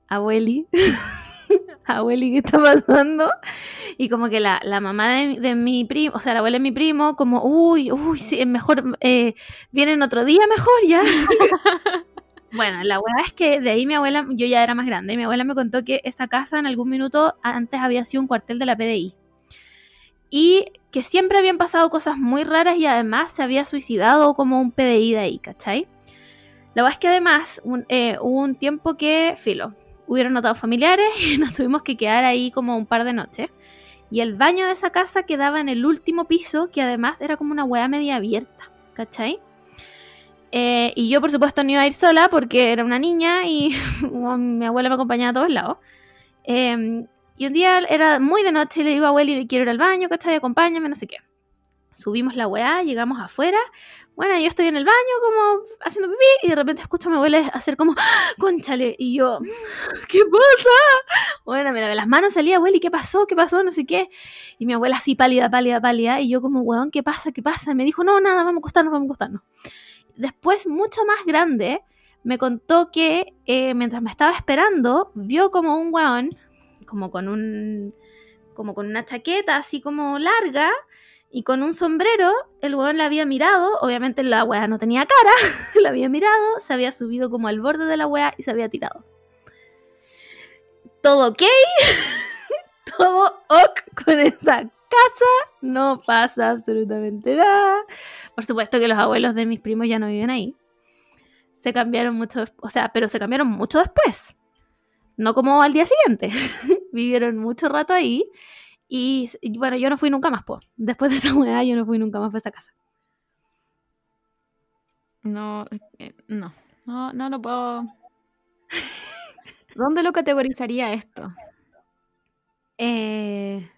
abueli, abueli, ¿qué está pasando? Y como que la, la mamá de, de, mi primo, o sea, la abuela de mi primo, como, uy, uy, sí, es mejor, eh, vienen otro día mejor ya. bueno, la verdad es que de ahí mi abuela, yo ya era más grande, y mi abuela me contó que esa casa en algún minuto antes había sido un cuartel de la PDI. Y que siempre habían pasado cosas muy raras y además se había suicidado como un PDI de ahí, ¿cachai? La verdad es que además un, eh, hubo un tiempo que, filo, hubieron notado familiares y nos tuvimos que quedar ahí como un par de noches. Y el baño de esa casa quedaba en el último piso, que además era como una hueá media abierta, ¿cachai? Eh, y yo, por supuesto, no iba a ir sola porque era una niña y mi abuela me acompañaba a todos lados. Eh, y un día era muy de noche y le digo a abuela, quiero ir al baño, ¿cachai? Acompáñame, no sé qué. Subimos la weá, llegamos afuera. Bueno, yo estoy en el baño como haciendo pipí y de repente escucho a mi abuela hacer como, ¡Ah, conchale. Y yo, ¿qué pasa? Bueno, me lavé las manos, salí, abuela, ¿y qué pasó? ¿Qué pasó? No sé qué. Y mi abuela así pálida, pálida, pálida. Y yo como, weón, ¿qué pasa? ¿Qué pasa? Me dijo, no, nada, vamos a acostarnos, vamos a acostarnos. Después, mucho más grande, me contó que eh, mientras me estaba esperando, vio como un weón, como con un, como con una chaqueta así como larga, y con un sombrero, el weón la había mirado, obviamente la weá no tenía cara, la había mirado, se había subido como al borde de la weá y se había tirado. Todo ok, todo ok con esa casa, no pasa absolutamente nada. Por supuesto que los abuelos de mis primos ya no viven ahí. Se cambiaron mucho, o sea, pero se cambiaron mucho después. No como al día siguiente. Vivieron mucho rato ahí y, bueno, yo no fui nunca más, pues. Después de esa weá, yo no fui nunca más para esa casa. No, eh, no, no, no lo puedo. ¿Dónde lo categorizaría esto? Eh,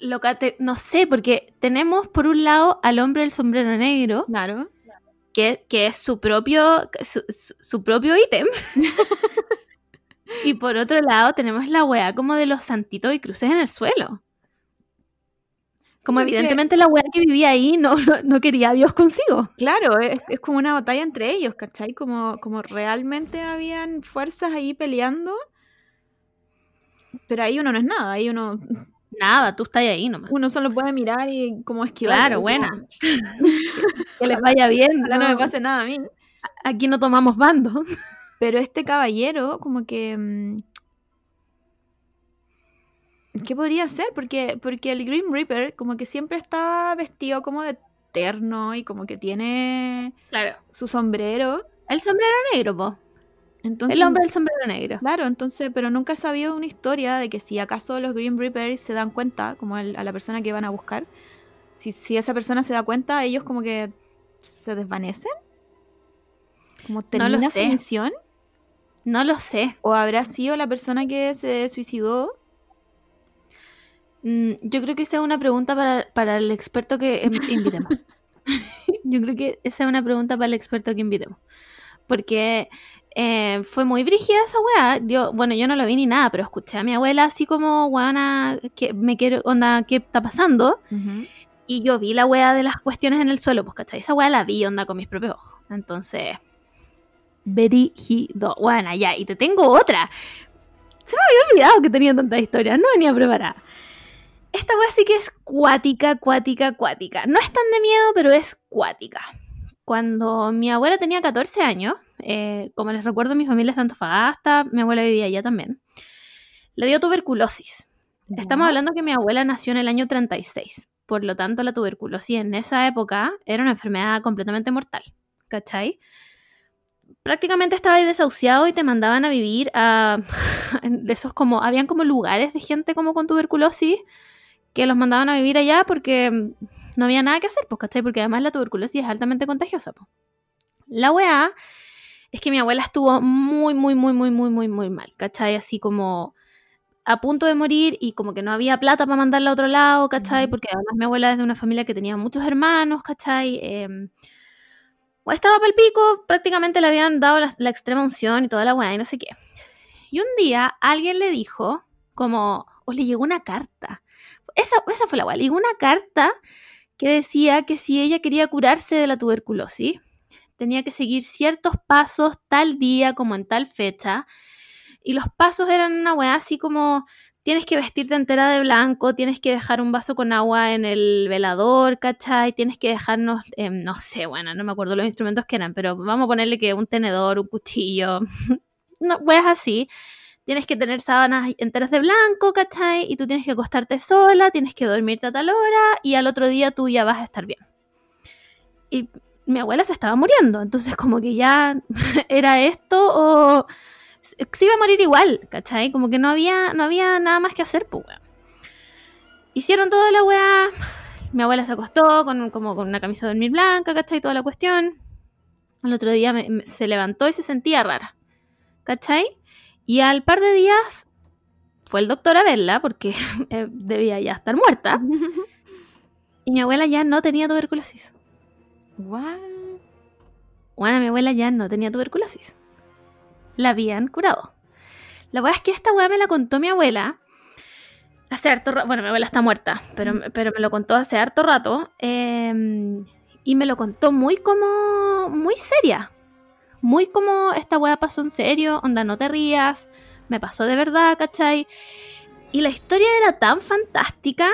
lo cate no sé, porque tenemos por un lado al hombre del sombrero negro. Claro. Que, que es su propio, su, su propio ítem. Y por otro lado tenemos la weá como de los santitos y cruces en el suelo. Como evidentemente la weá que vivía ahí no, no, quería a Dios consigo. Claro, es, es, como una batalla entre ellos, ¿cachai? Como, como realmente habían fuerzas ahí peleando. Pero ahí uno no es nada, ahí uno... Nada, tú estás ahí nomás. Uno solo puede mirar y como esquivar. Claro, buena. que les vaya bien. no me pase nada a mí. Aquí no tomamos bando. Pero este caballero, como que. Mm, ¿Qué podría ser? Porque, porque el Green Reaper, como que siempre está vestido como de terno y como que tiene. Claro. Su sombrero. El sombrero negro, po. Entonces, el hombre del sombrero negro. Claro, entonces, pero nunca he sabido una historia de que si acaso los Green Reapers se dan cuenta, como a la persona que van a buscar, si, si esa persona se da cuenta, ellos como que se desvanecen. Como termina no su misión. No lo sé. ¿O habrá sido la persona que se suicidó? Mm, yo creo que esa es una pregunta para, el experto que em, invitemos. yo creo que esa es una pregunta para el experto que invitemos. Porque eh, fue muy brígida esa weá. Yo, bueno, yo no lo vi ni nada, pero escuché a mi abuela así como, weá, que me quiero, onda, ¿qué está pasando? Y yo vi la weá de las cuestiones en el suelo, pues, ¿cachai? Esa weá la vi, onda, con mis propios ojos. Entonces, Berigido. Bueno, ya, y te tengo otra. Se me había olvidado que tenía tantas historias, no venía preparada. Esta wea sí que es cuática, cuática, cuática. No es tan de miedo, pero es cuática. Cuando mi abuela tenía 14 años, eh, como les recuerdo, mi familia es de Antofagasta, mi abuela vivía allá también, le dio tuberculosis. Estamos hablando que mi abuela nació en el año 36. Por lo tanto, la tuberculosis en esa época era una enfermedad completamente mortal. ¿Cachai? prácticamente estaba ahí desahuciado y te mandaban a vivir a esos como, habían como lugares de gente como con tuberculosis que los mandaban a vivir allá porque no había nada que hacer, pues, ¿cachai? Porque además la tuberculosis es altamente contagiosa. La weá es que mi abuela estuvo muy, muy, muy, muy, muy, muy, muy mal, ¿cachai? Así como a punto de morir y como que no había plata para mandarla a otro lado, ¿cachai? Porque además mi abuela es de una familia que tenía muchos hermanos, ¿cachai? Eh, estaba para el pico, prácticamente le habían dado la, extrema unción y toda la weá y no sé qué. Y un día alguien le dijo, como, o le llegó una carta. Esa, esa fue la weá, le llegó una carta que decía que si ella quería curarse de la tuberculosis, tenía que seguir ciertos pasos tal día como en tal fecha, Y los pasos eran una weá así como tienes que vestirte entera de blanco, tienes que dejar un vaso con agua en el velador, ¿cachai? Tienes que dejarnos, eh, no sé, bueno, no me acuerdo los instrumentos que eran, pero vamos a ponerle que un tenedor, un cuchillo, no, weas así. Tienes que tener sábanas enteras de blanco, ¿cachai? Y tú tienes que acostarte sola, tienes que dormirte a tal hora y al otro día tú ya vas a estar bien. Y mi abuela se estaba muriendo, entonces como que ya era esto o se iba a morir igual, ¿cachai? Como que no había, no había nada más que hacer, pues, Hicieron toda la weá. Mi abuela se acostó con, como con una camisa de dormir blanca, ¿cachai? Toda la cuestión. Al otro día se levantó y se sentía rara, ¿cachai? Y al par de días fue el doctor a verla porque eh, debía ya estar muerta. y mi abuela ya no tenía tuberculosis. ¿What? Bueno, mi abuela ya no tenía tuberculosis la habían curado. La weá es que esta weá me la contó mi abuela hace harto rato. Bueno, mi abuela está muerta, pero, pero me lo contó hace harto rato. Em, y me lo contó muy como. muy seria. Muy como esta weá pasó en serio, onda, no te rías. Me pasó de verdad, ¿cachai? Y la historia era tan fantástica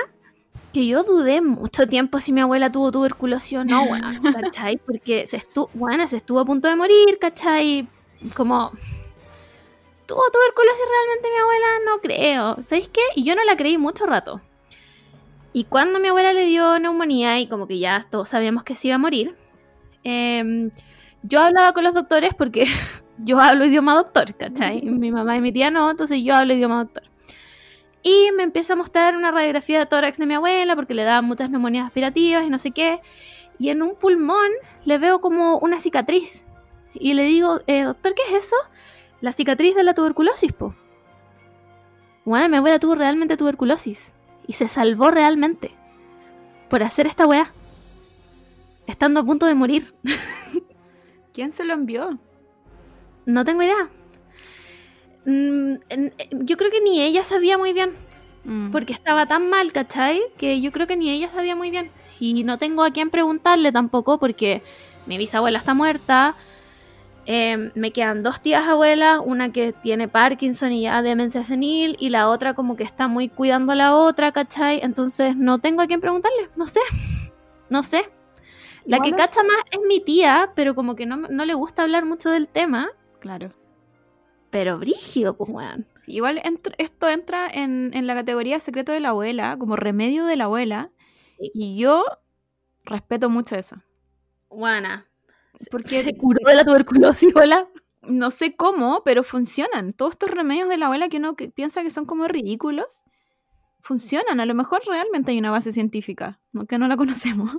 que yo dudé mucho tiempo si mi abuela tuvo tuberculosis o no, weón, ¿cachai? Porque se estuvo, bueno, se estuvo a punto de morir, ¿cachai? Como, ¿tuvo tuberculosis realmente mi abuela? No creo. ¿Sabéis qué? Y yo no la creí mucho rato. Y cuando mi abuela le dio neumonía y como que ya todos sabíamos que se iba a morir, em, yo hablaba con los doctores porque yo hablo idioma doctor, ¿cachai? Mi mamá y mi tía no, entonces yo hablo idioma doctor. Y me empieza a mostrar una radiografía de tórax de mi abuela porque le daban muchas neumonías aspirativas y no sé qué. Y en un pulmón le veo como una cicatriz. Y le digo, eh, doctor, ¿qué es eso? La cicatriz de la tuberculosis, po. Bueno, mi abuela tuvo realmente tuberculosis. Y se salvó realmente. Por hacer esta weá. Estando a punto de morir. ¿Quién se lo envió? No tengo idea. Mm, yo creo que ni ella sabía muy bien. Mm. Porque estaba tan mal, ¿cachai? Que yo creo que ni ella sabía muy bien. Y no tengo a quién preguntarle tampoco porque mi bisabuela está muerta. Em, me quedan dos tías abuelas, una que tiene Parkinson y ya demencia senil, y la otra como que está muy cuidando a la otra, ¿cachai? Entonces no tengo a quién preguntarle, no sé, no sé. La que cacha más es mi tía, pero como que no, le gusta hablar mucho del tema. Claro. Pero brígido, pues, weón. igual esto entra en, en, la categoría secreto de la abuela, como remedio de la abuela. Y yo respeto mucho eso. Buena, porque se curó de la tuberculosis, hola. No sé cómo, pero funcionan. Todos estos remedios de la abuela que uno piensa que son como ridículos, funcionan. A lo mejor realmente hay una base científica, que no la conocemos.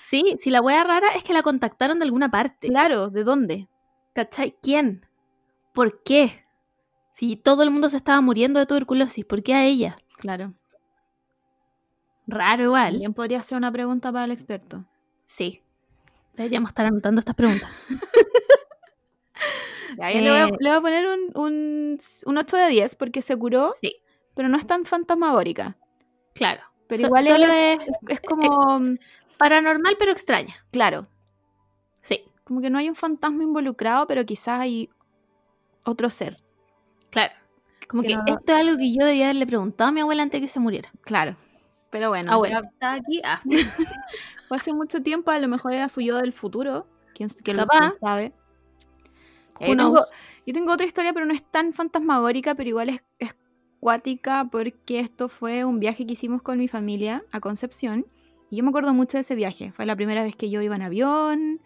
Sí, si la wea rara es que la contactaron de alguna parte. Claro, ¿de dónde? ¿Cachai? ¿Quién? ¿Por qué? Si todo el mundo se estaba muriendo de tuberculosis, ¿por qué a ella? Claro. Raro igual. Bien podría ser una pregunta para el experto. Sí. Deberíamos estar anotando estas preguntas. Eh, le, voy a, poner un, un, 8 de 10 porque se curó, sí. pero no es tan fantasmagórica. Claro. Pero igual es, es, como... paranormal pero extraña. Claro. Sí. Como que no hay un fantasma involucrado, pero quizás hay otro ser. Claro. Como que, esto es algo que yo debía haberle preguntado a mi abuela antes de que se muriera. Claro. Pero bueno. Abuela, ¿está aquí? Ah. Fue hace mucho tiempo, a lo mejor era su yo del futuro. ¿Quién, quién lo sabe? Eh, yo tengo otra historia, pero no es tan fantasmagórica, pero igual es, es cuática porque esto fue un viaje que hicimos con mi familia a Concepción. Y yo me acuerdo mucho de ese viaje. Fue la primera vez que yo iba en avión.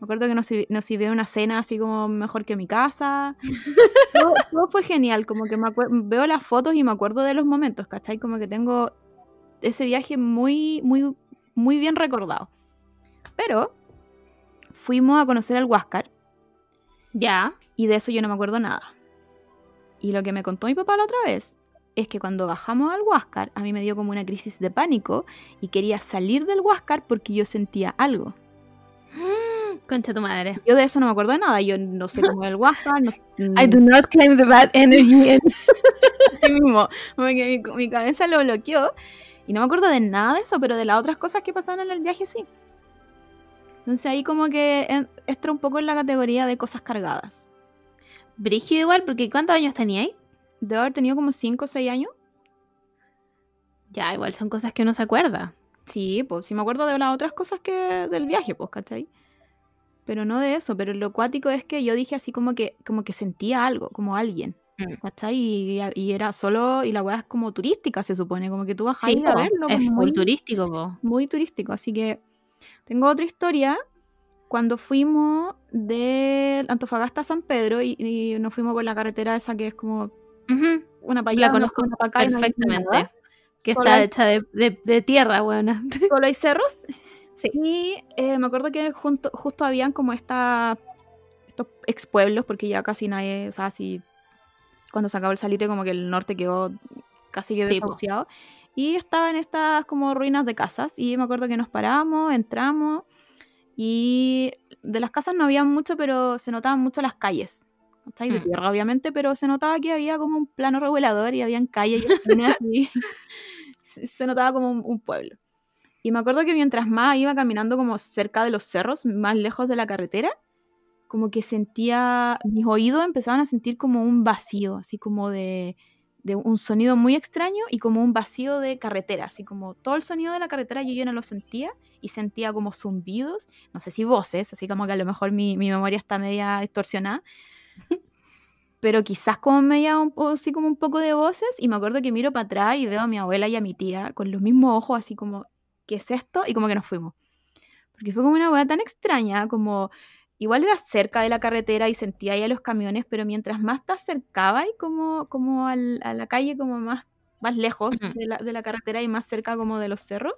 Me acuerdo que nos, nos una cena así como mejor que mi casa. todo, fue genial, como que me veo las fotos y me acuerdo de los momentos, ¿cachai? Como que tengo ese viaje muy, muy muy bien recordado. Pero fuimos a conocer al Huáscar. Ya. Y de eso yo no me acuerdo nada. Y lo que me contó mi papá la otra vez es que cuando bajamos al Huáscar, a mí me dio como una crisis de pánico y quería salir del Huáscar porque yo sentía algo. Concha tu madre. Yo de eso no me acuerdo de nada. Yo no sé cómo es el Huáscar. I do not claim the bad energy. Así mismo. mi, mi cabeza lo bloqueó. Y no me acuerdo de nada de eso, pero de las otras cosas que pasaron en el viaje sí. Entonces ahí como que entra un poco en la categoría de cosas cargadas. Brígido igual, porque ¿cuántos años tenía ahí? Debo haber tenido como 5 o 6 años. Ya, igual son cosas que uno se acuerda. Sí, pues sí me acuerdo de las otras cosas que del viaje, pues, ¿cachai? Pero no de eso, pero lo cuático es que yo dije así como que, como que sentía algo, como alguien. Mm. ¿Cachai? Y, y era solo, y la weá es como turística, se supone, como que tú vas a Sí, ir a po, verlo. es muy muy, turístico, po. muy turístico. Así que tengo otra historia. Cuando fuimos de Antofagasta a San Pedro y, y nos fuimos por la carretera esa que es como Ujú, una para La conozco una no perfectamente. Que Solo está hay- hecha de, de- de tierra, buena. solo hay cerros. Sí. Y eh, me acuerdo que junto, justo habían como esta, estos ex pueblos, porque ya casi nadie, o sea, así, cuando se acabó el salitre, como que el norte quedó casi que Sí, desahuciado. Y estaban estas como ruinas de casas. Y me acuerdo que nos paramos, entramos. Y de las casas no había mucho, pero se notaban mucho las calles. ¿cachai? De Mm. tierra, obviamente, pero se notaba que había como un plano regulador y habían calles y esquinas y se se notaba como un, un pueblo. Y me acuerdo que mientras más iba caminando como cerca de los cerros, más lejos de la carretera, como que sentía, mis oídos empezaban a sentir como un vacío, así como de, de un sonido muy extraño y como un vacío de carretera, así como todo el sonido de la carretera yo ya no lo sentía y sentía como zumbidos, no sé si voces, así como que a lo mejor mi, mi memoria está media distorsionada, pero quizás como media un, así como un poco de voces y me acuerdo que miro para atrás y veo a mi abuela y a mi tía con los mismos ojos así como ¿qué es esto? y como que nos fuimos porque fue como una hueá tan extraña como igual era cerca de la carretera y sentía ahí a los camiones pero mientras más te acercaba y como, como al- a la calle como más, más lejos de, la, de la carretera y más cerca como de los cerros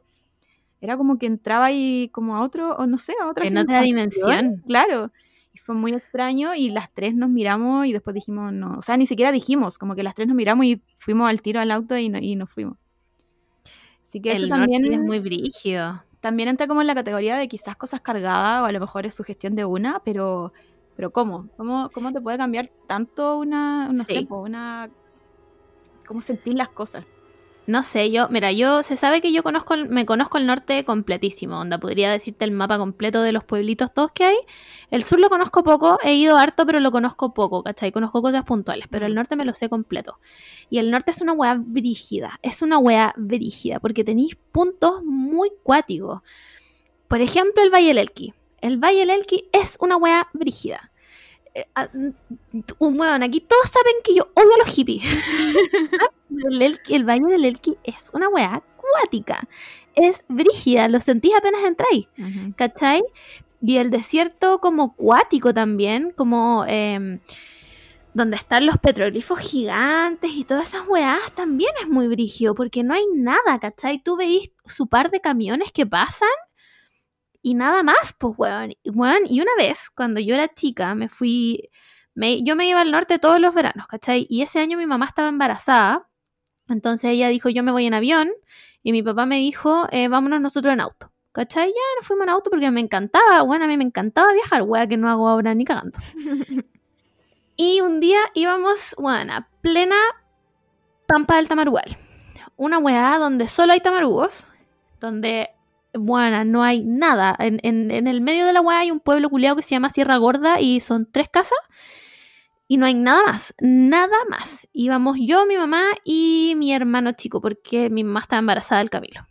era como que entraba ahí como a otro, o no sé, a otra En otra dimensión. Claro. Y fue muy extraño y las tres nos miramos y después dijimos, no, o sea, ni siquiera dijimos, como que las tres nos miramos y fuimos al tiro al auto y, no- y nos fuimos. Así que eso El norte también, es muy brígido. también entra como en la categoría de quizás cosas cargadas o a lo mejor es sugestión de una, pero, pero ¿cómo? ¿Cómo, cómo te puede cambiar tanto una, no Sí. una, cómo sentir las cosas? No sé, yo, mira, yo se sabe que yo conozco, me conozco el norte completísimo, onda, podría decirte el mapa completo de los pueblitos todos que hay. El sur lo conozco poco, he ido harto, pero lo conozco poco, ¿cachai? Conozco cosas puntuales, pero el norte me lo sé completo. Y el norte es una weá brígida, es una weá brígida, porque tenéis puntos muy cuáticos. Por ejemplo, el Valle del Elqui. El Valle del Elqui es una weá brígida. Eh, ah, un weón, aquí todos saben que yo odio a los hippies. el, Elqui- el Valle del Elqui es una weá acuática. Es brígida, lo sentís apenas entráis, ¿cachai? Y el desierto como acuático también, como em, donde están los petroglifos gigantes y todas esas weás también es muy brígido, porque no hay nada, ¿cachai? Tú veis su par de camiones que pasan y nada más, pues, weón. Weón, y una vez, cuando yo era chica, me fui, me- yo me iba al norte todos los veranos, ¿cachai? Y ese año mi mamá estaba embarazada, entonces ella dijo, yo me voy en avión, y mi papá me dijo, eh, vámonos nosotros en auto. ¿Cachai? Ya nos fuimos en auto porque me encantaba, bueno, a mí me encantaba viajar, weá, que no hago ahora ni cagando. y un día íbamos, bueno, a plena Pampa del Tamarugal. Una weá donde solo hay tamarugos, donde, bueno, no hay nada. En, en- en el medio de la weá hay un pueblo culiado que se llama Sierra Gorda y son tres casas. Y no hay nada más, nada más. Íbamos yo, mi mamá y mi hermano chico, porque mi mamá estaba embarazada del Camilo.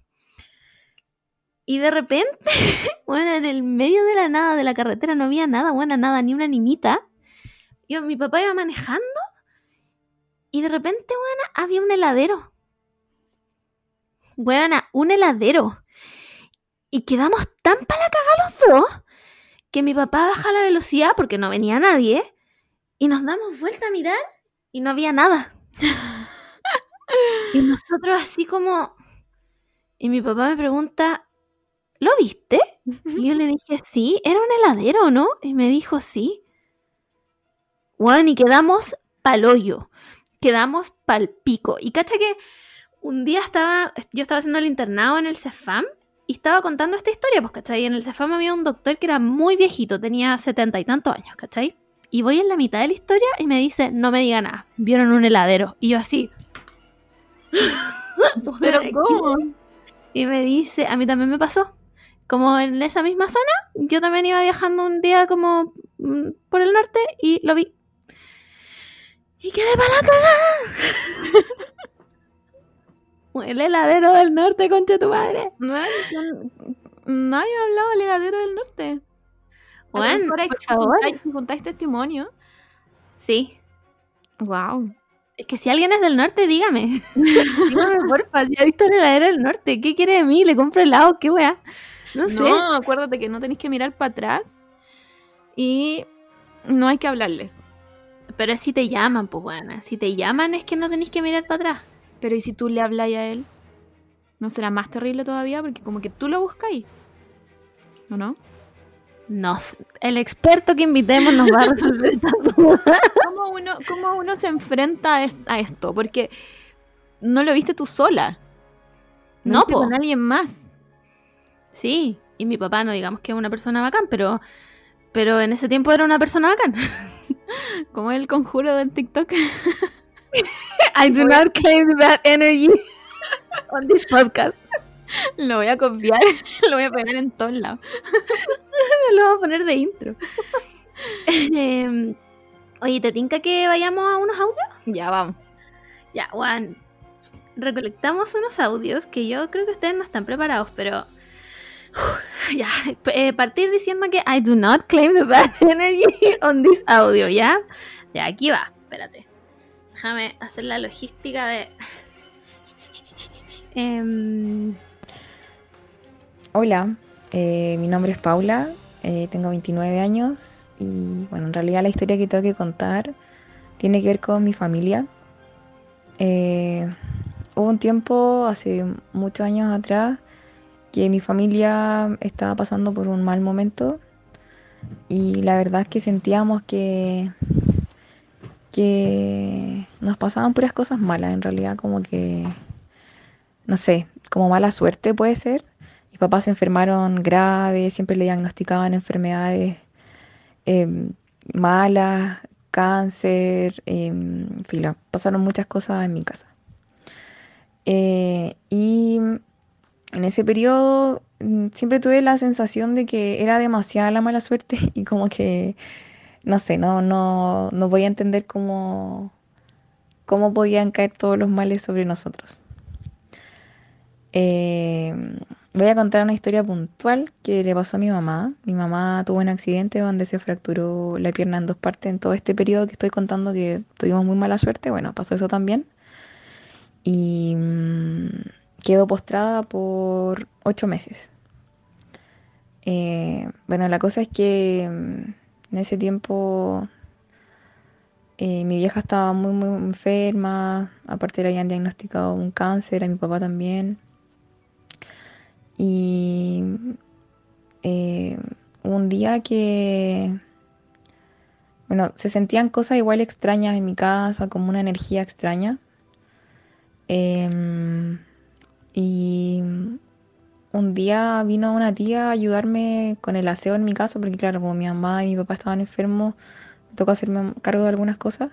Y de repente, bueno, en el medio de la nada de la carretera no había nada, bueno, nada, ni una nimita. Yo, mi papá iba manejando y de repente, bueno, había un heladero. Buena, un heladero. Y quedamos tan para la cagada los dos que mi papá baja la velocidad porque no venía nadie y nos damos vuelta a mirar y no había nada. y nosotros así como... Y mi papá me pregunta, ¿lo viste? Y yo le dije, sí, era un heladero, ¿no? Y me dijo, sí. Bueno, y quedamos pal hoyo. Quedamos pal pico. Y cacha que un día estaba, yo estaba haciendo el internado en el CEFAM y estaba contando esta historia, pues, ¿cachai? En el CEFAM había un doctor que era muy viejito, tenía setenta y tantos años, ¿cachai? Y voy en la mitad de la historia y me dice, no me diga nada, vieron un heladero. Y yo así. Pero. ¿cómo? Y me dice, a mí también me pasó. Como en esa misma zona, yo también iba viajando un día como mm, por el norte y lo vi. Y quedé para la cagada. el heladero del norte, concha tu madre. Nadie, nadie ha hablado del heladero del norte. Juan, por que favor. contáis- contáis testimonio. Sí. Wow. Es que si alguien es del norte, dígame. dígame, porfa, si ha visto el heladero del norte. ¿Qué quiere de mí? ¿Le compro helado? ¿Qué weá? No sé. No, acuérdate que no tenéis que mirar para atrás y no hay que hablarles. Pero si te llaman, pues buena. Si te llaman es que no tenéis que mirar para atrás. Pero ¿y si tú le hablas a él? ¿No será más terrible todavía? Porque como que tú lo buscáis. ¿O no? No, el experto que invitemos nos va a resolver esta duda. ¿Cómo uno, cómo uno se enfrenta a, est- a esto? Porque no lo viste tú sola. No, po. con alguien más. Sí, y mi papá no digamos que es una persona bacán, pero, pero en ese tiempo era una persona bacán. Como el conjuro del TikTok. I do not claim that energy on this podcast. lo voy a copiar. lo voy a pegar en todos lados. Lo vamos a poner de intro. Em, oye, ¿te tinca que vayamos a unos audios? Ya, vamos. Ya, Juan. Recolectamos unos audios que yo creo que ustedes no están preparados, pero. Ya, eh, partir diciendo que I do not claim the bad energy on this audio, ¿ya? Ya, aquí va, espérate. Déjame hacer la logística de. Em, Hola, eh, mi nombre es Paula, eh, tengo 29 años y bueno, en realidad la historia que tengo que contar tiene que ver con mi familia. Eh, hubo un tiempo, hace muchos años atrás, que mi familia estaba pasando por un mal momento y la verdad es que sentíamos que, que nos pasaban puras cosas malas, en realidad como que, no sé, como mala suerte puede ser. Mis papás se enfermaron graves, siempre le diagnosticaban enfermedades em, malas, cáncer, em, filo, pasaron muchas cosas en mi casa. Eh, y en ese periodo mm, siempre tuve la sensación de que era demasiada la mala suerte y como que, no sé, no, no, no voy a entender cómo, cómo podían caer todos los males sobre nosotros. Eh, voy a contar una historia puntual que le pasó a mi mamá. Mi mamá tuvo un accidente donde se fracturó la pierna en dos partes en todo este periodo que estoy contando que tuvimos muy mala suerte. Bueno, pasó eso también. Y mm, quedó postrada por ocho meses. Eh, bueno, la cosa es que mm, en ese tiempo eh, mi vieja estaba muy, muy enferma. Aparte le habían diagnosticado un cáncer, a mi papá también. Y eh, un día que, bueno, se sentían cosas igual extrañas en mi casa, como una energía extraña. Em, y un día vino una tía a ayudarme con el aseo en mi casa, porque claro, como mi mamá y mi papá estaban enfermos, me tocó hacerme cargo de algunas cosas.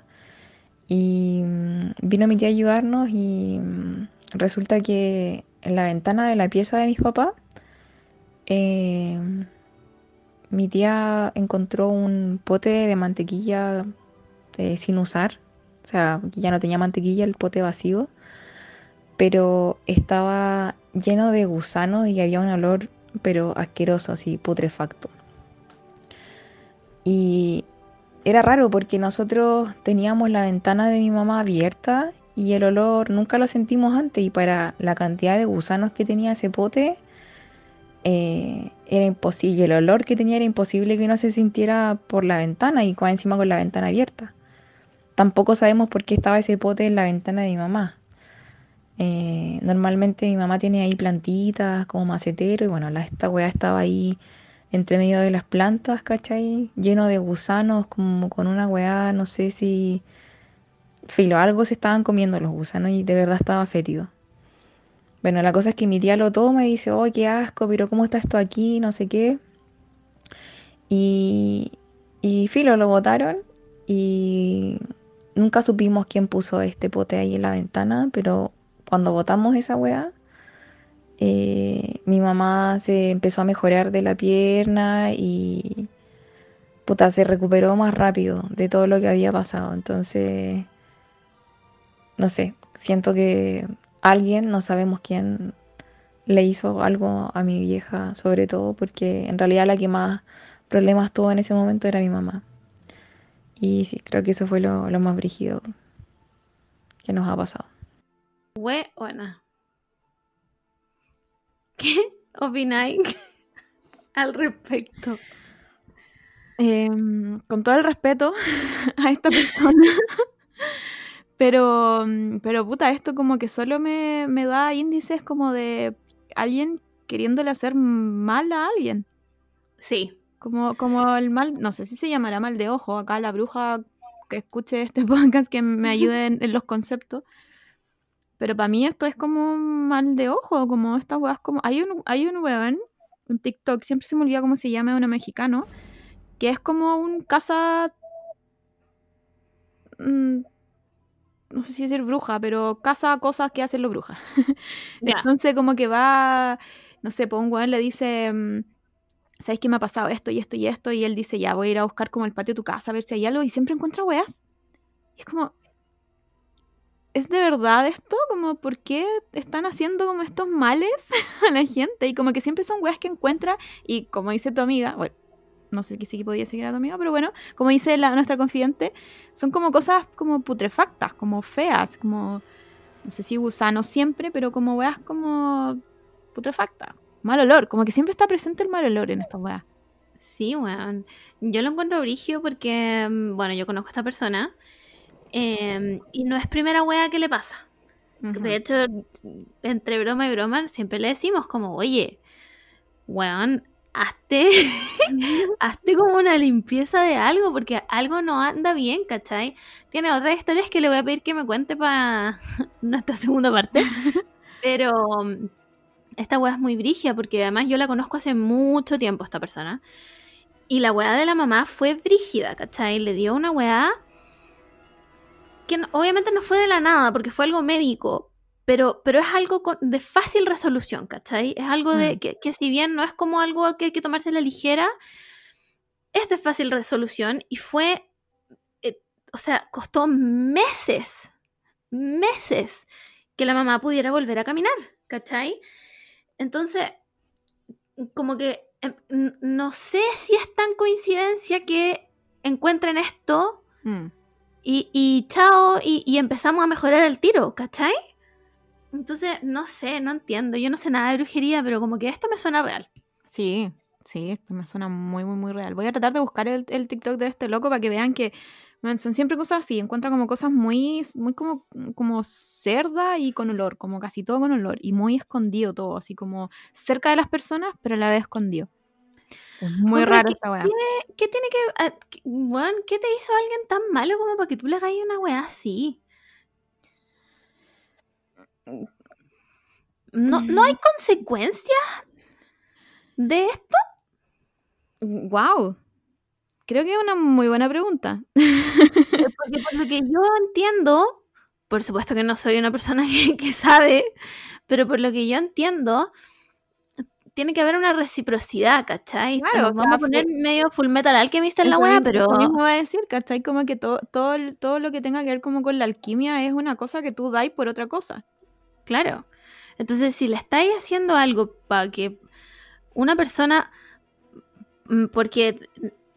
Y mm, vino mi tía a ayudarnos y mm, resulta que en la ventana de la pieza de mis papás, eh, mi tía encontró un pote de mantequilla eh, sin usar. O sea, ya no tenía mantequilla, el pote vacío. Pero estaba lleno de gusanos y había un olor, pero asqueroso, así putrefacto. Y era raro porque nosotros teníamos la ventana de mi mamá abierta y el olor nunca lo sentimos antes y para la cantidad de gusanos que tenía ese pote eh, era imposible, el olor que tenía era imposible que no se sintiera por la ventana y encima con la ventana abierta. Tampoco sabemos por qué estaba ese pote en la ventana de mi mamá. Eh, normalmente mi mamá tiene ahí plantitas como macetero y bueno, la, esta weá estaba ahí entre medio de las plantas, ¿cachai? Lleno de gusanos, como con una weá, no sé si... Filo, algo se estaban comiendo los gusanos y de verdad estaba fétido. Bueno, la cosa es que mi tía lo toma y dice, oh, qué asco, pero ¿cómo está esto aquí? No sé qué. Y, y filo, lo botaron y nunca supimos quién puso este pote ahí en la ventana, pero cuando botamos esa weá, eh, mi mamá se empezó a mejorar de la pierna y puta, se recuperó más rápido de todo lo que había pasado. Entonces, no sé, siento que alguien, no sabemos quién, le hizo algo a mi vieja, sobre todo porque en realidad la que más problemas tuvo en ese momento era mi mamá. Y sí, creo que eso fue lo, lo más brígido que nos ha pasado. Buena. ¿Qué opináis al respecto? Em, con todo el respeto a esta persona. pero, pero puta, esto como que solo me, me da índices como de alguien queriéndole hacer mal a alguien. Sí. Como, como el mal, no sé si se llamará mal de ojo, acá la bruja que escuche este podcast que me ayude en, los conceptos. Pero para mí esto es como mal de ojo, como estas weas como... Hay un, hay un weón, un TikTok, siempre se me olvida cómo se llama, uno mexicano, que es como un casa... Mm, no sé si decir bruja, pero casa cosas que hacen los brujas. Entonces como que va, no sé, pues un weón le dice, mm, ¿sabes qué me ha pasado esto y esto y esto? Y él dice, ya, voy a ir a buscar como el patio de tu casa a ver si hay algo y siempre encuentra weas. Y es como, ¿es de verdad esto? Como, ¿por qué están haciendo como estos males a la gente? Y como que siempre son weas que encuentra y como dice tu amiga, bueno, no sé si podía seguir a tu amiga, pero bueno, como dice la, nuestra confidente, son como cosas como putrefactas, como feas, como, no sé si gusanos siempre, pero como weas como putrefactas. Mal olor, como que siempre está presente el mal olor en estas weas. Sí, weón. Yo lo encuentro brigio porque, mm, bueno, yo conozco a esta persona em, y no es primera wea que le pasa. De hecho, entre broma y broma, siempre le decimos como, oye, weón, hazte, hazte como una limpieza de algo, porque algo no anda bien, ¿cachai? Tiene otras historias que le voy a pedir que me cuente para nuestra segunda parte. Pero mm, esta weá es muy brigia, porque además yo la conozco hace mucho tiempo, esta persona. Y la weá de la mamá fue brígida, ¿cachai? Le dio una weá que obviamente no fue de la nada, porque fue algo médico, pero, pero es algo de fácil resolución, ¿cachai? Es algo de mm. que, si bien no es como algo que hay que tomarse la ligera, es de fácil resolución y fue, eh, o sea, costó meses, meses que la mamá pudiera volver a caminar, ¿cachai? Entonces, como que em, no sé si es tan coincidencia que encuentren esto mm. Y, chao, y, empezamos a mejorar el tiro, ¿cachai? Entonces, no sé, no entiendo. Yo no sé nada de brujería, pero como que esto me suena real. Sí, sí, esto me suena muy, muy, muy real. Voy a tratar de buscar el, TikTok de este loco para que vean que son siempre cosas así. Encuentra como cosas muy, muy como, como cerda y con olor, como casi todo con olor. Y muy escondido todo, así como cerca de las personas, pero a la vez escondido. Es muy raro esta weá. ¿Qué tiene que. Ah, ¿Qué te hizo alguien tan malo como para que tú le hagas una weá así? ¿No, ¿No hay consecuencias de esto? Wow. Creo que es una muy buena pregunta. Porque por lo que yo entiendo, por supuesto que no soy una persona que, sabe, pero por lo que yo entiendo, tiene que haber una reciprocidad, ¿cachai? Claro, vamos a poner medio full metal alquimista en la wea, pero. Lo mismo va a decir, ¿cachai? Como que todo, todo, todo lo que tenga que ver como con la alquimia es una cosa que tú dais por otra cosa. Claro. Entonces, si le estáis haciendo algo para que una persona, mm, porque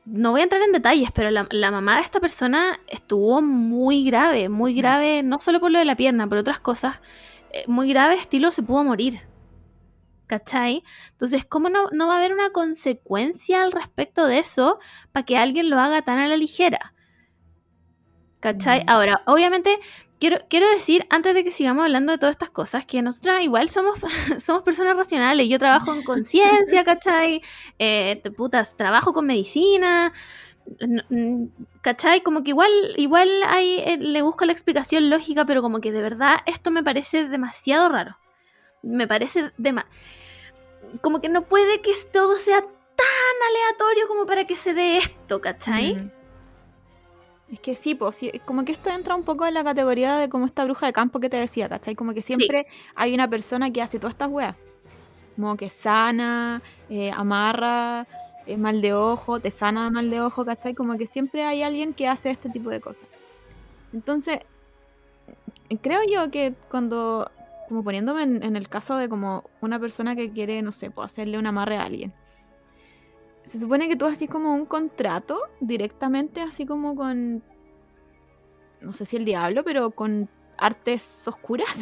no voy a entrar en detalles, pero la, mamá de esta persona estuvo muy grave, muy grave, no solo por lo de la pierna, por otras cosas, eh, muy grave, estilo se pudo morir. ¿Cachai? Entonces, ¿cómo no, no va a haber una consecuencia al respecto de eso para que alguien lo haga tan a la ligera? ¿Cachai? Ahora, obviamente, quiero, quiero decir, antes de que sigamos hablando de todas estas cosas, que nosotros igual somos, somos personas racionales. Yo trabajo en conciencia, ¿cachai? Eh, putas, trabajo con medicina. ¿Cachai? Como que igual, igual hay, eh, le busco la explicación lógica, pero como que de verdad esto me parece demasiado raro. Me parece demasiado... Como que no puede que todo sea tan aleatorio como para que se dé esto, ¿cachai? Es que sí, pues, como que esto entra un poco en la categoría de como esta bruja de campo que te decía, ¿cachai? Como que siempre hay una persona que hace todas estas weas. Como que sana, eh, amarra, es mal de ojo, te sana mal de ojo, ¿cachai? Como que siempre hay alguien que hace este tipo de cosas. Entonces, creo yo que cuando, como poniéndome en, el caso de como una persona que quiere, no sé, pues hacerle un amarre a alguien. Se supone que tú haces como un contrato directamente, así como con, no sé si el diablo, pero con artes oscuras.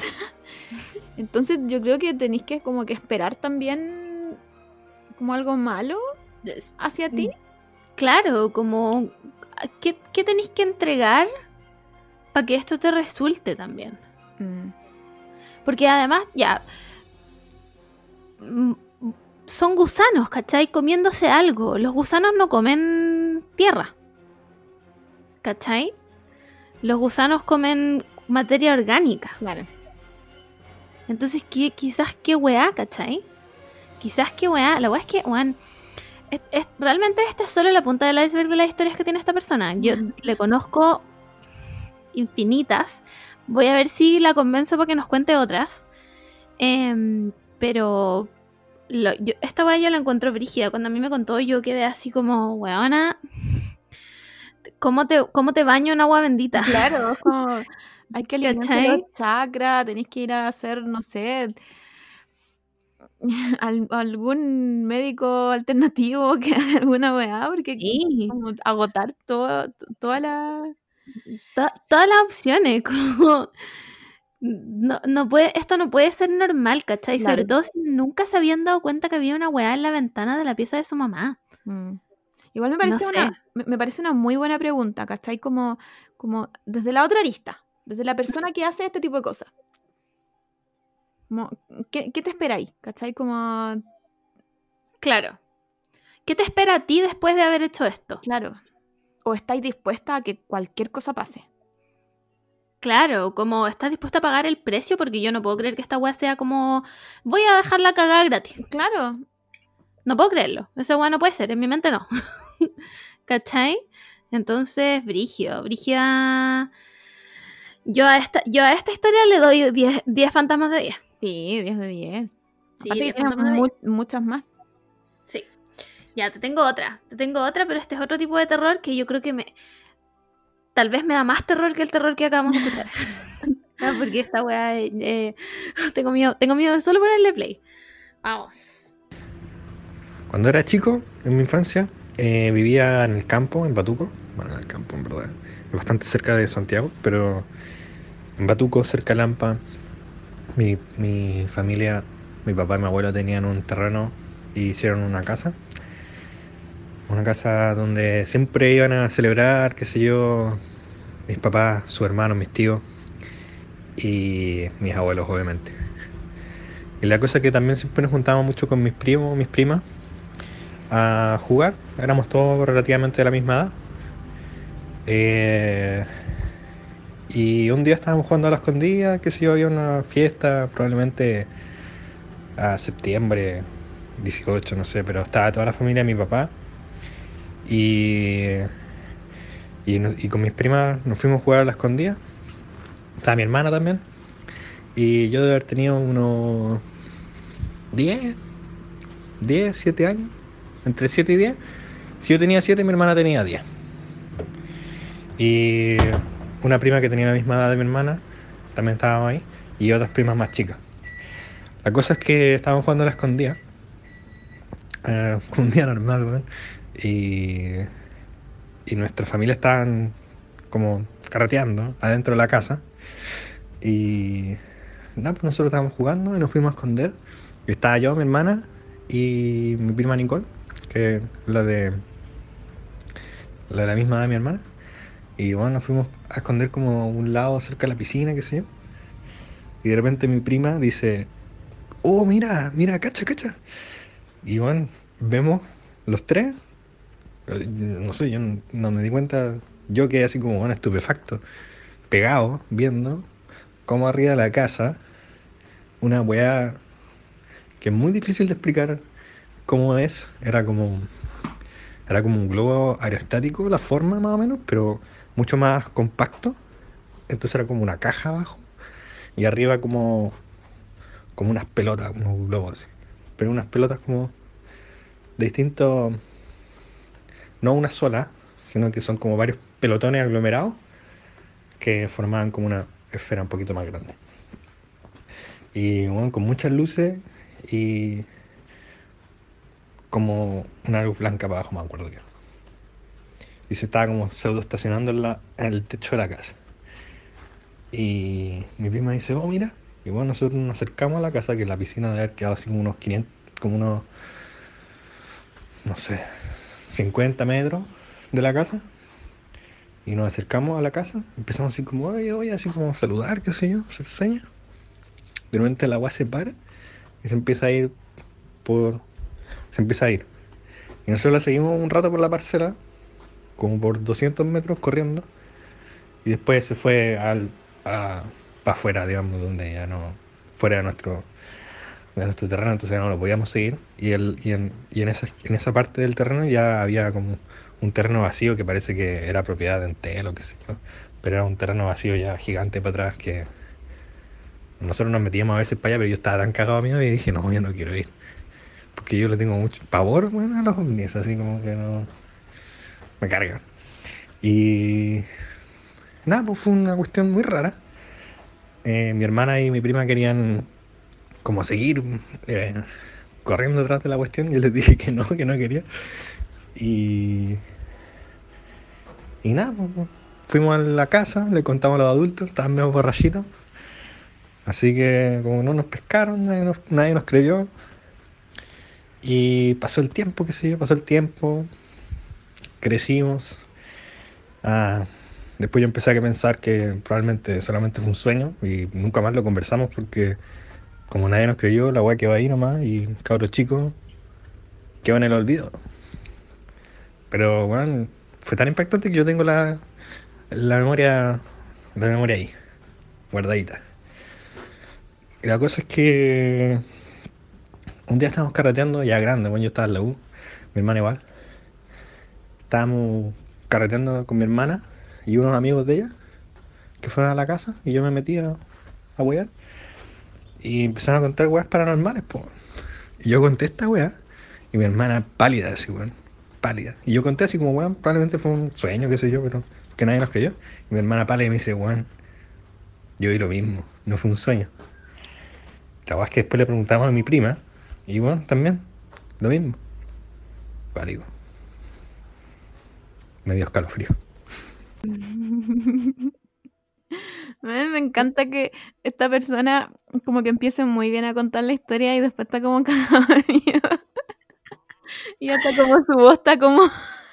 Entonces yo creo que tenéis que como que esperar también como algo malo hacia ti. Claro, como ¿qué, qué tenéis que entregar para que esto te resulte también? Mm. Porque además, ya, mm, son gusanos, ¿cachai? Comiéndose algo. Los gusanos no comen tierra. ¿Cachai? Los gusanos comen materia orgánica. Claro. Entonces, ¿qué, quizás qué weá, ¿cachai? Quizás qué weá. La weá es que, weón, realmente esta es solo la punta del iceberg de las historias que tiene esta persona. Yo le conozco infinitas. Voy a ver si la convenzo para que nos cuente otras. Em, pero esta weá yo la encuentro brígida. Cuando a mí me contó, yo quedé así como, weona, ¿cómo te, cómo te baño en agua bendita? Claro, hay que limpiar los chakras, tenés que ir a hacer, no sé, algún médico alternativo que alguna weá, porque como agotar todo, toda la... todas las opciones, como... No, no puede, esto no puede ser normal, ¿cachai? Sobre todo si nunca se habían dado cuenta que había una weá en la ventana de la pieza de su mamá. Mm. Igual me parece, una, me, parece una muy buena pregunta, ¿cachai? Como, como desde la otra arista, desde la persona que hace este tipo de cosas. ¿qué, ¿Qué te esperáis? ¿Cachai? Como... Claro. ¿Qué te espera a ti después de haber hecho esto? Claro. ¿O estáis dispuesta a que cualquier cosa pase? Claro, como estás dispuesta a pagar el precio porque yo no puedo creer que esta weá sea como voy a dejar la cagada gratis. Claro. No puedo creerlo. Esa weá no puede ser, en mi mente no. ¿Cachai? Entonces, Brigio, Brigia. Yo a esta, yo a esta historia le doy 10, fantasmas de 10. Sí, 10 de 10. Sí, muchas más. Ya, te tengo otra. Te tengo otra, pero este es otro tipo de terror que yo creo que me. Tal vez me da más terror que el terror que acabamos de escuchar. porque esta weá. Eh, tengo miedo. Tengo miedo de solo ponerle play. Vamos. Cuando era chico, en mi infancia, eh, vivía en el campo, en Batuco. Bueno, en el campo, en verdad. Bastante cerca de Santiago, pero en Batuco, cerca de Lampa, mi, mi familia, mi papá y mi abuelo tenían un terreno y hicieron una casa. Una casa donde siempre iban a celebrar, qué sé yo, mis papás, su hermano, mis tíos y mis abuelos, obviamente. Y la cosa es que también siempre nos juntábamos mucho con mis primos, mis primas, a jugar. Éramos todos relativamente de la misma edad. Eh, y un día estábamos jugando a la escondida, que sé yo, había una fiesta, probablemente a septiembre 18, no sé, pero estaba toda la familia de mi papá. Y, y, con mis primas nos fuimos a jugar a la escondida. Estaba mi hermana también. Y yo de haber tenido unos 10, 10, 7 años, entre 7 y 10. Si yo tenía 7, mi hermana tenía 10. Y una prima que tenía la misma edad de mi hermana, también estábamos ahí, y otras primas más chicas. La cosa es que estábamos jugando a la escondida, eh, un día normal, y, y nuestra familia estaban como carreteando adentro de la casa, y nada, pues nosotros estábamos jugando y nos fuimos a esconder. Y estaba yo, mi hermana y mi prima Nicole, que es la de la, de la misma edad de mi hermana. Y bueno, nos fuimos a esconder como a un lado cerca de la piscina, qué sé yo. Y de repente mi prima dice, oh, mira, mira, cacha, cacha. Y bueno, vemos los tres. No sé, yo no, me di cuenta. Yo quedé así como, bueno, estupefacto. Pegado, viendo cómo arriba de la casa, una weá que es muy difícil de explicar cómo es. Era como, era como un globo aerostático, la forma más o menos, pero mucho más compacto. Entonces era como una caja abajo y arriba como, como unas pelotas, unos globos Pero unas pelotas como de distintos, no una sola, sino que son como varios pelotones aglomerados que formaban como una, esfera un poquito más grande. Y bueno, con muchas luces y como una luz blanca para abajo, me acuerdo yo. Y se estaba como pseudo estacionando en, la, en el techo de la casa. Y mi prima dice, oh, mira. Y bueno, nosotros nos acercamos a la casa, que la piscina debe haber quedado así como unos 500, como unos, no sé, 50 metros de la casa. Y nos acercamos a la casa, empezamos así como, oye, oye, así como saludar, qué sé yo, se enseña. De repente el agua se para y se empieza a ir por. Se empieza a ir. Y nosotros la seguimos un rato por la parcela, como por 200 metros corriendo. Y después se fue al, para afuera, digamos, donde ya no. fuera de nuestro, de nuestro terreno, entonces ya no lo podíamos seguir. Y, el, y, en, y en, esa, en esa parte del terreno ya había como un terreno vacío que parece que era propiedad de Entel o qué sé yo. Pero era un terreno vacío ya gigante para atrás que nosotros nos metíamos a veces para allá, pero yo estaba tan cagado mío y dije, no, yo no quiero ir. Porque yo le tengo mucho pavor bueno, a los ovnis, así como que no. Me cargan. Y. Nada, pues fue una cuestión muy rara. Eh, mi hermana y mi prima querían como seguir eh, corriendo detrás de la cuestión. Yo les dije que no, que no quería. Y. Y nada, pues, fuimos a la casa, le contamos a los adultos, estaban medio borrachitos. Así que como no nos pescaron, nadie nos, nadie nos creyó. Y pasó el tiempo, qué sé yo, pasó el tiempo. Crecimos. Ah, después yo empecé a pensar que probablemente solamente fue un sueño y nunca más lo conversamos porque como nadie nos creyó, la weá quedó ahí nomás y cabros chicos quedó en el olvido. Pero bueno, fue tan impactante que yo tengo la, la memoria la memoria ahí, guardadita. La cosa es que un día estábamos carreteando, ya grande, bueno, yo estaba en la U, mi hermana igual. Estábamos carreteando con mi hermana y unos amigos de ella que fueron a la casa y yo me metí a, a wear. Y empezaron a contar weas paranormales, pues. Y yo conté esta wea y mi hermana pálida, así, weón, pálida. Y yo conté así como, weón, probablemente fue un sueño, qué sé yo, pero que nadie nos creyó. Y mi hermana pálida me dice, weón, yo vi lo mismo, no fue un sueño. La verdad es que después le preguntamos a mi prima, y bueno, también, lo mismo. Válido. Me dio escalofrío. Me encanta que esta persona como que empiece muy bien a contar la historia y después está como miedo. Y hasta como su voz está como...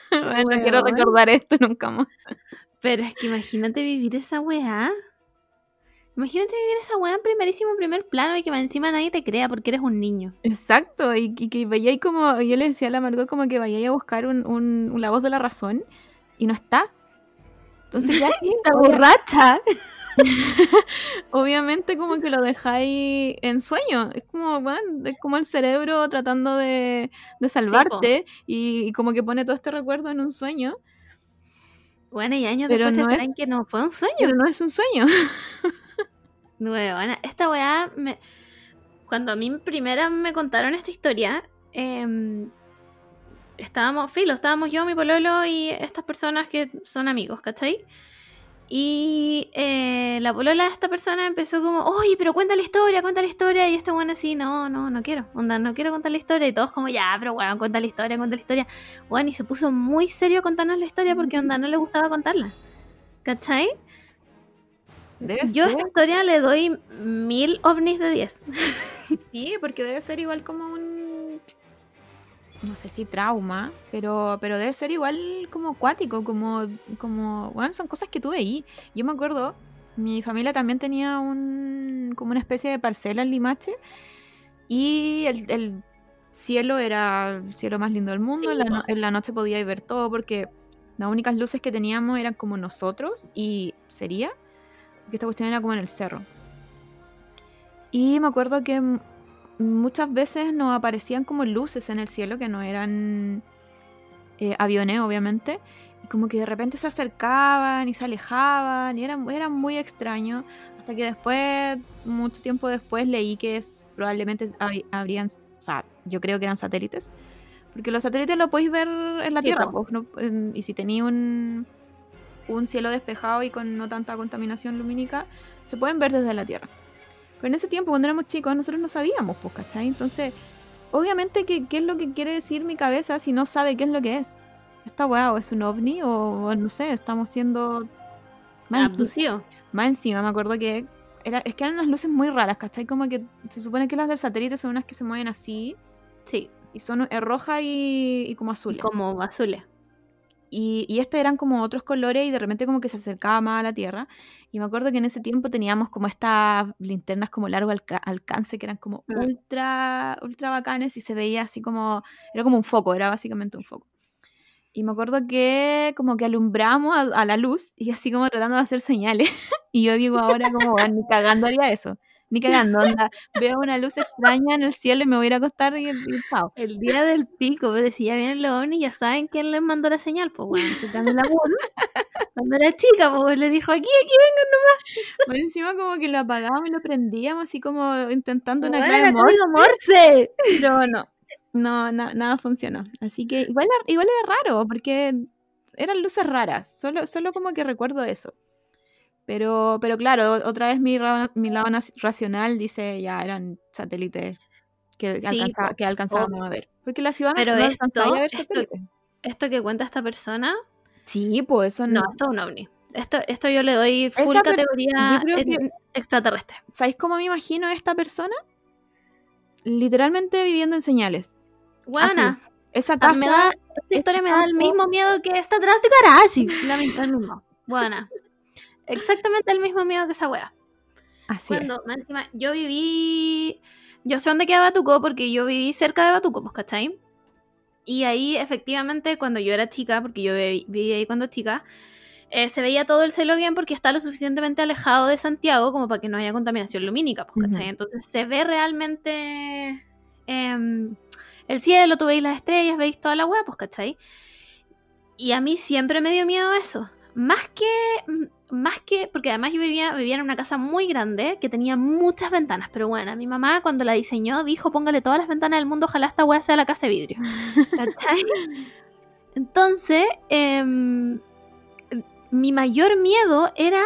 Bueno, no quiero recordar esto nunca más. Pero es que imagínate vivir esa weá. Imagínate vivir esa weá en primerísimo primer plano y que encima nadie te crea porque eres un niño. Exacto, y, y que vayáis como, yo le decía a la Margot como que vayáis a buscar un, un, la voz de la razón y no está. Entonces ya está borracha. Obviamente como que lo dejáis en sueño. Es como, bueno, es como el cerebro tratando de, de salvarte y, y, como que pone todo este recuerdo en un sueño. Bueno, y años pero después no te es, que no fue un sueño. Pero no es un sueño. Esta weá me... Cuando a mí primera me contaron esta historia, eh, estábamos, filo, estábamos yo, mi pololo y estas personas que son amigos, ¿cachai? Y eh, la polola de esta persona empezó como, oye, pero cuenta la historia, cuenta la historia. Y esta buena así, no, no, no quiero, onda, no quiero contar la historia. Y todos como, ya, pero weón, cuenta la historia, cuenta la historia. Bueno, y se puso muy serio a contarnos la historia porque onda no le gustaba contarla. ¿Cachai? Yo a esta historia le doy mil ovnis de 10. sí, porque debe ser igual como un. No sé si trauma, pero, pero debe ser igual como acuático, como. como bueno, son cosas que tuve ahí. Yo me acuerdo, mi familia también tenía un. como una especie de parcela en Limache. Y el, el cielo era el cielo más lindo del mundo. en, la en la noche podía ver todo porque las únicas luces que teníamos eran como nosotros y sería que esta cuestión era como en el cerro. Y me acuerdo que muchas veces nos aparecían como luces en el cielo que no eran eh, aviones, obviamente. Y como que de repente se acercaban y se alejaban y era, era muy extraño. Hasta que después, mucho tiempo después, leí que es, probablemente habrían, o sea, yo creo que eran satélites. Porque los satélites lo podéis ver en la Tierra. Pues, y si tenía un, un cielo despejado y con no tanta contaminación lumínica, se pueden ver desde la Tierra. Pero en ese tiempo, cuando éramos chicos, nosotros no sabíamos, pues, ¿cachai? Entonces, obviamente, ¿qué, ¿qué es lo que quiere decir mi cabeza si no sabe qué es lo que es? ¿Esta weá o es un ovni o, o no sé, estamos siendo... Más, Abducido. más encima, me acuerdo que era, es que eran unas luces muy raras, ¿cachai? Como que se supone que las del satélite son unas que se mueven así Sí, y son eh, rojas y, y como azules. como azules. Y, y este eran como otros colores y de repente como que se acercaba más a la Tierra. Y me acuerdo que en ese tiempo teníamos como estas linternas como largo alca- alcance que eran como ultra, ultra bacanes y se veía así como, era como un foco, era básicamente un foco. Y me acuerdo que como que alumbramos a, a la luz y así como tratando de hacer señales. y yo digo ahora como, "Bueno, ni cagando haría eso. Ni cagando, onda. Veo una luz extraña en el cielo y me voy a ir a acostar y, y chao. El día del pico, pero si ya vienen los ovnis, ya saben quién les mandó la señal, pues bueno, la cuando era chica, pues le dijo aquí, aquí, Por encima como que lo apagábamos y lo prendíamos así como intentando una Bueno, clave Morse, Morse. pero no, no, na- nada funcionó. Así que igual, era- igual era raro porque eran luces raras, solo, solo como que recuerdo eso. Pero, pero claro, otra vez mi, ra- mi lado racional dice ya eran satélites que, Sí, que alcanzábamos a ver. Porque la ciudad Pero no esto- alcanzaba a ver esto- satélites. Esto que cuenta esta persona, Sí, pues eso no, no. esto es un ovni. Esto, esto yo le doy full Esa categoría que- extraterrestre. ¿Sabéis cómo me imagino a esta persona? Literalmente viviendo en señales. Buena. Esa Ah, casa me da, esta historia me da el mismo miedo que esta atrás de Karachi. La mi- el mismo. Buena. Exactamente el mismo miedo que esa wea. Así es. Cuando, más encima, yo viví. Yo sé dónde queda Batuco porque yo viví cerca de Batuco, pues, ¿cachai? Y ahí, efectivamente, cuando yo era chica, porque yo viví, ahí cuando chica, eh, se veía todo el cielo bien porque está lo suficientemente alejado de Santiago como para que no haya contaminación lumínica, pues, ¿cachai? Entonces se ve realmente em, el cielo, tú veis las estrellas, veis toda la hueá, pues, ¿cachai? Y a mí siempre me dio miedo eso. Más que, más que, porque además yo vivía, vivía en una casa muy grande que tenía muchas ventanas, pero bueno, mi mamá cuando la diseñó dijo, póngale todas las ventanas del mundo, ojalá esta hueá sea la casa de vidrio. ¿Cachai? Entonces, em, mi mayor miedo era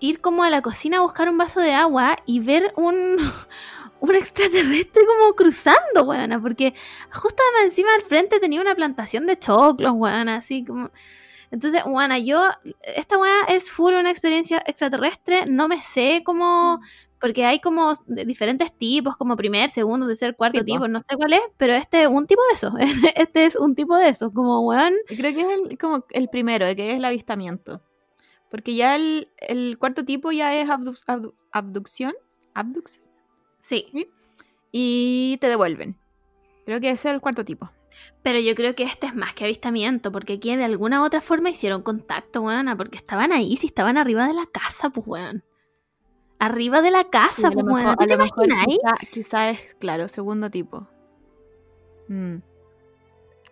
ir como a la cocina a buscar un vaso de agua y ver un, un extraterrestre como cruzando, weona, porque justo encima al frente tenía una plantación de choclos, weona, así como... Entonces, weona, yo, esta weá es full una experiencia extraterrestre, no me sé cómo... Porque hay como diferentes tipos, como primer, segundo, tercer, cuarto tipo, no sé cuál es, pero este es un tipo de eso. Este es un tipo de eso, como weón. Creo que es el, como el primero, que es el avistamiento. Porque ya el, el cuarto tipo ya es abdu- abdu- abducción. Abducción. Sí, Y te devuelven. Creo que ese es el cuarto tipo. pero yo creo que este es más que avistamiento, porque aquí de alguna u otra forma hicieron contacto, weón, porque estaban ahí, si estaban arriba de la casa, pues weón. Arriba de la Sí, casa, lo pues weón. ¿Tú te imagináis? quizá, quizá es, claro, segundo tipo. Mm.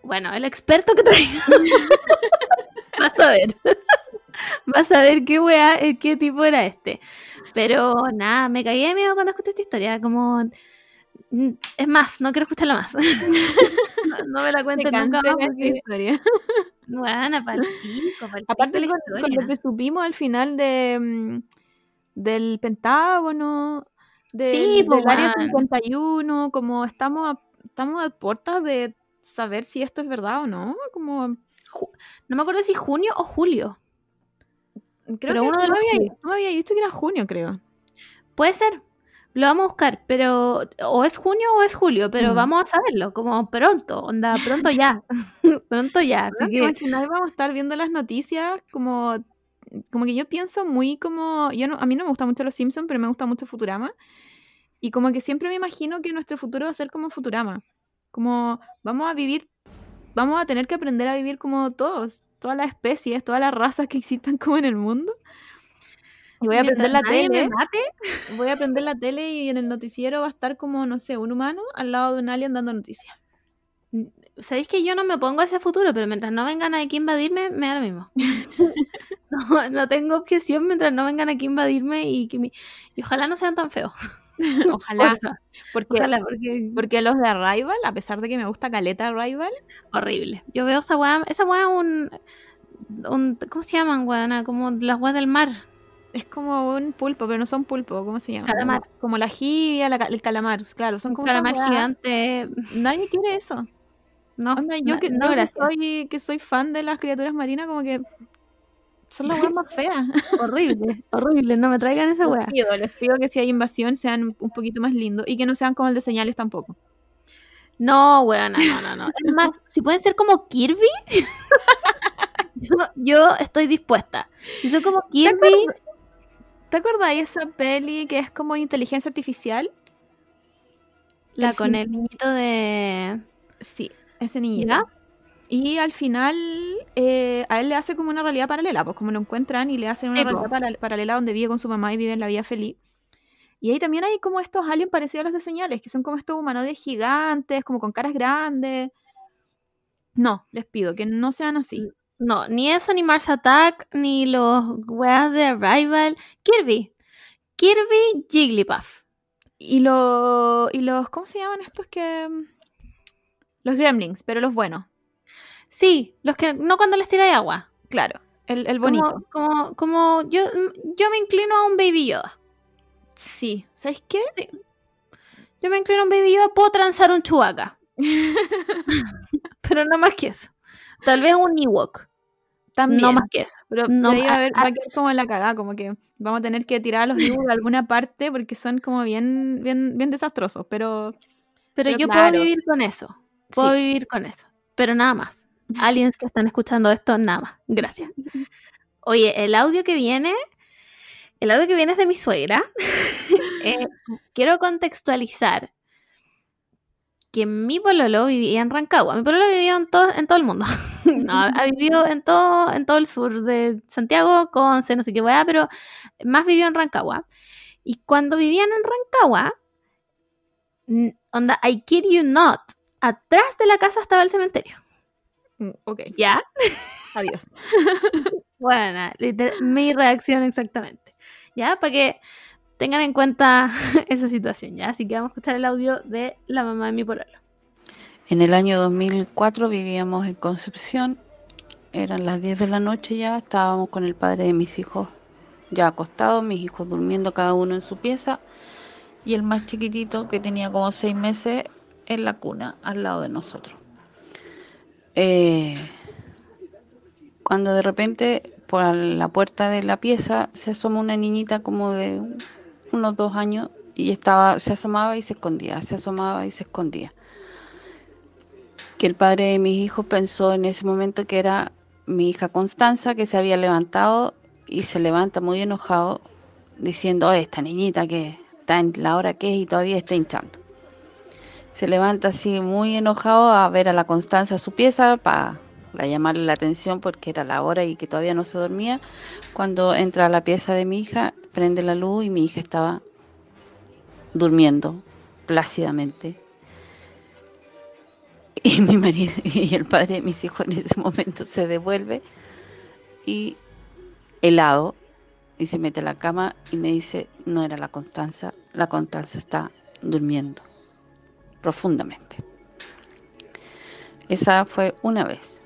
Bueno, el experto que traiga. Vas a ver. Vas a ver qué weá, eh, qué tipo era este. Pero nada, me caí de miedo cuando escuché esta historia. Como. Es más, no quiero escucharla más. no, no me la Te cuenten nunca más porque. historia. Bueno, Aparte con, lo que supimos al final de mm, del Pentágono, de- Sí, del Área weón. 51, como estamos a, estamos a puertas de saber si esto es verdad o no, como No me acuerdo si junio o julio. creo Pero que uno de los me habías dicho que era junio, creo. Puede ser. Lo vamos a buscar, pero o es junio o es julio, pero Mm. vamos a saberlo, como pronto, onda, pronto ya. pronto ya. Así ¿No te que imaginas? vamos a estar viendo las noticias como como que yo pienso muy como yo no, a mí no me gusta mucho los Simpsons, pero me gusta mucho Futurama. Y como que siempre me imagino que nuestro futuro va a ser como Futurama. Como vamos a vivir vamos a tener que aprender a vivir como todos, todas las especies, todas las razas que existan como en el mundo. Y voy a prender la tele, mate, voy a prender la tele y en el noticiero va a estar como, no sé, un humano al lado de un alien dando noticias. Sabéis que yo no me pongo a ese futuro, pero mientras no vengan aquí a invadirme, me da lo mismo. no, no tengo objeción mientras no vengan aquí a invadirme y que mi- y ojalá no sean tan feos. Ojalá, porque, ojalá, porque porque los de Arrival, a pesar de que me gusta Caleta Arrival, horrible. Yo veo esa weá, esa weá es un un- ¿Cómo se llaman, weona? Como las weas del mar. Es como un pulpo, pero no son pulpo, ¿cómo se llama? Calamar. Como la jibia, la el calamar, claro, son como calamar gigante. Nadie quiere eso. No, Onda, yo no, que, no, yo que gracias. soy, que soy fan de las criaturas marinas, como que son las weas más feas. Horrible, horrible. No me traigan esa Les wea. pido, les pido que si hay invasión sean un poquito más lindos y que no sean como el de señales tampoco. No, weona, no, no, no. Es más, si pueden ser como Kirby, yo, yo estoy dispuesta. Si son como Kirby, ¿Te acuerdas de esa peli que es como inteligencia artificial? la el con el niñito de. Sí, ese niñito. ¿Ya? Y al final eh, a él le hace como una realidad paralela, pues como lo encuentran y le hacen una Sí, realidad para- paralela donde vive con su mamá y vive en la vida feliz. Y ahí también hay como estos aliens parecidos a los de señales, que son como estos humanoides gigantes, como con caras grandes. No, les pido que no sean así. No, ni eso, ni Mars Attack, ni los weas de Arrival. Kirby. Kirby Jigglypuff. Y, lo, y los, ¿cómo se llaman estos que...? Los gremlins, pero los buenos. Sí, los que no cuando les tiráis agua. Claro, el, el Como- bonito. Como, como, yo, yo me inclino a un Baby Yoda. Sí, ¿sabes qué? Yo me inclino a un Baby Yoda, puedo transar un Chewbacca. Pero no más que eso. Tal vez un Ewok. También. No más que eso. Pero, No, pero a va a quedar como en la cagada, como que vamos a tener que tirar a los vivos de alguna parte porque son como bien, bien, bien desastrosos, pero Pero, Pero yo claro. puedo vivir con eso. Puedo Sí. vivir con eso. Pero nada más. Aliens que están escuchando esto, nada más. Gracias. Oye, el audio que viene, el audio que viene es de mi suegra. Eh, quiero contextualizar que mi pololo vivía en Rancagua. Mi pololo vivía en todo, en todo el mundo. No, ha vivido en todo, en todo el sur de Santiago, Conce, no sé qué weá, pero más vivió en Rancagua. Y cuando vivían en Rancagua, onda, I kid you not, atrás de la casa estaba el cementerio. mm, ok, ¿Ya? adiós. Bueno, mi reacción exactamente. ¿Ya? Para que tengan en cuenta esa situación, ¿ya? Así que vamos a escuchar el audio de la mamá de mi pololo. En el año 2004 vivíamos en Concepción, eran las 10 de la noche ya, estábamos con el padre de mis hijos ya acostados, mis hijos durmiendo cada uno en su pieza y el más chiquitito que tenía como seis meses en la cuna al lado de nosotros. Eh, cuando de repente por la puerta de la pieza se asoma una niñita como de unos dos años y estaba, se asomaba y se escondía, se asomaba y se escondía que el padre de mis hijos pensó en ese momento que era mi hija Constanza que se había levantado y se levanta muy enojado diciendo, "Oye, esta niñita que está en la hora que es y todavía está hinchando. Se levanta así muy enojado a ver a la Constanza a su pieza para llamarle la atención porque era la hora y que todavía no se dormía. Cuando entra a la pieza de mi hija, prende la luz y mi hija estaba durmiendo plácidamente. Y mi marido y el padre de mis hijos en ese momento se devuelve y helado y se mete a la cama y me dice, no era la Constanza, la Constanza está durmiendo profundamente. Esa fue una vez.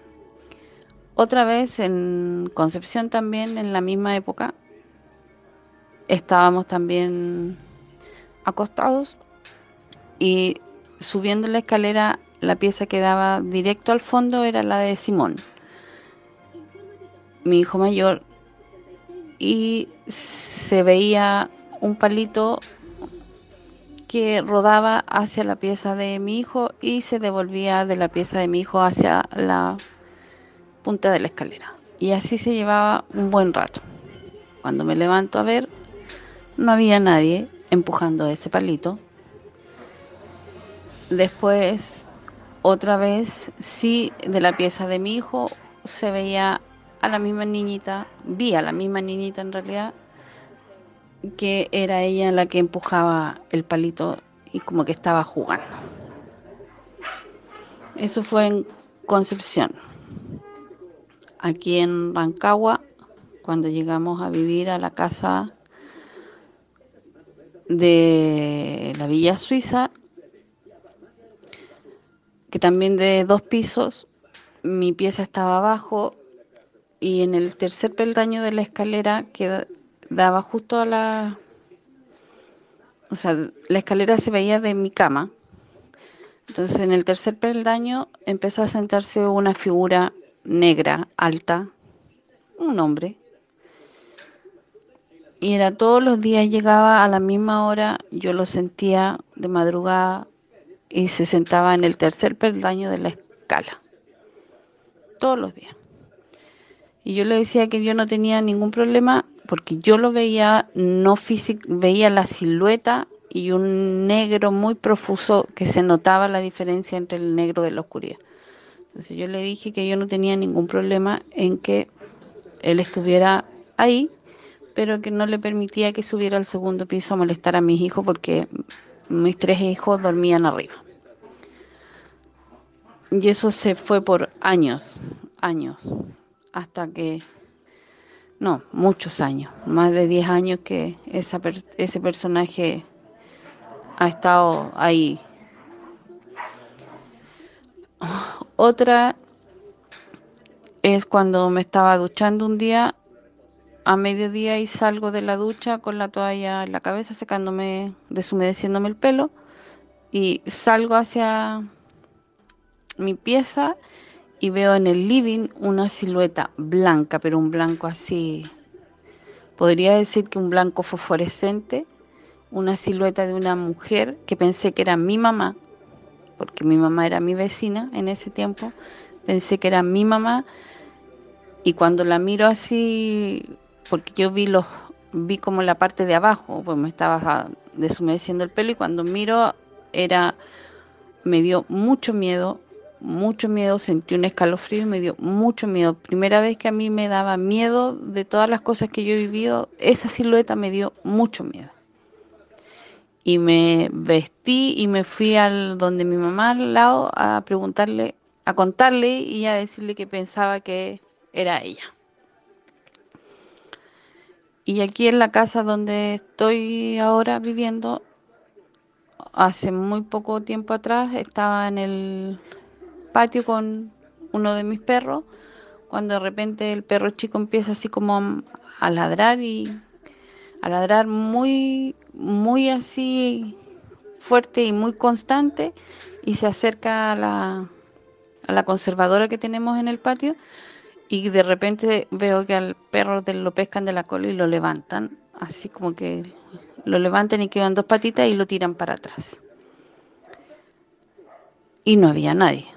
Otra vez en Concepción también, en la misma época, estábamos también acostados y subiendo la escalera la pieza que daba directo al fondo era la de Simón, mi hijo mayor, y se veía un palito que rodaba hacia la pieza de mi hijo y se devolvía de la pieza de mi hijo hacia la punta de la escalera. Y así se llevaba un buen rato. Cuando me levanto a ver, no había nadie empujando ese palito. Después, otra vez, sí, de la pieza de mi hijo se veía a la misma niñita, vi a la misma niñita en realidad, que era ella la que empujaba el palito y como que estaba jugando. Eso fue en Concepción. Aquí en Rancagua, cuando llegamos a vivir a la casa de la Villa Suiza, que también de dos pisos, mi pieza estaba abajo y en el tercer peldaño de la escalera que daba justo a la... O sea, la escalera se veía de mi cama. Entonces en el tercer peldaño empezó a sentarse una figura negra, alta, un hombre. Y era todos los días, llegaba a la misma hora, yo lo sentía de madrugada y se sentaba en el tercer peldaño de la escala. Todos los días. Y yo le decía que yo no tenía ningún problema porque yo lo veía no físico, veía la silueta y un negro muy profuso que se notaba la diferencia entre el negro de la oscuridad. Entonces yo le dije que yo no tenía ningún problema en que él estuviera ahí, pero que no le permitía que subiera al segundo piso a molestar a mis hijos porque mis tres hijos dormían arriba. Y eso se fue por años, años, hasta que, no, muchos años, más de 10 años que esa ese personaje ha estado ahí. Otra es cuando me estaba duchando un día a mediodía y salgo de la ducha con la toalla en la cabeza secándome, deshumedeciéndome el pelo y salgo hacia mi pieza y veo en el living una silueta blanca, pero un blanco así, podría decir que un blanco fosforescente, una silueta de una mujer que pensé que era mi mamá, porque mi mamá era mi vecina en ese tiempo, pensé que era mi mamá y cuando la miro así, porque yo vi los vi como la parte de abajo, pues me estaba deshumedeciendo el pelo y cuando miro era me dio mucho miedo, mucho miedo, sentí un escalofrío y me dio mucho miedo. Primera vez que a mí me daba miedo de todas las cosas que yo he vivido, esa silueta me dio mucho miedo. Y me vestí y me fui al donde mi mamá al lado a preguntarle, a contarle y a decirle que pensaba que era ella. Y aquí en la casa donde estoy ahora viviendo, hace muy poco tiempo atrás estaba en el patio con uno de mis perros, cuando de repente el perro chico empieza así como a ladrar y a ladrar muy, muy así fuerte y muy constante y se acerca a la, a la conservadora que tenemos en el patio y de repente veo que al perro lo pescan de la cola y lo levantan, así como que lo levantan y quedan dos patitas y lo tiran para atrás. Y no había nadie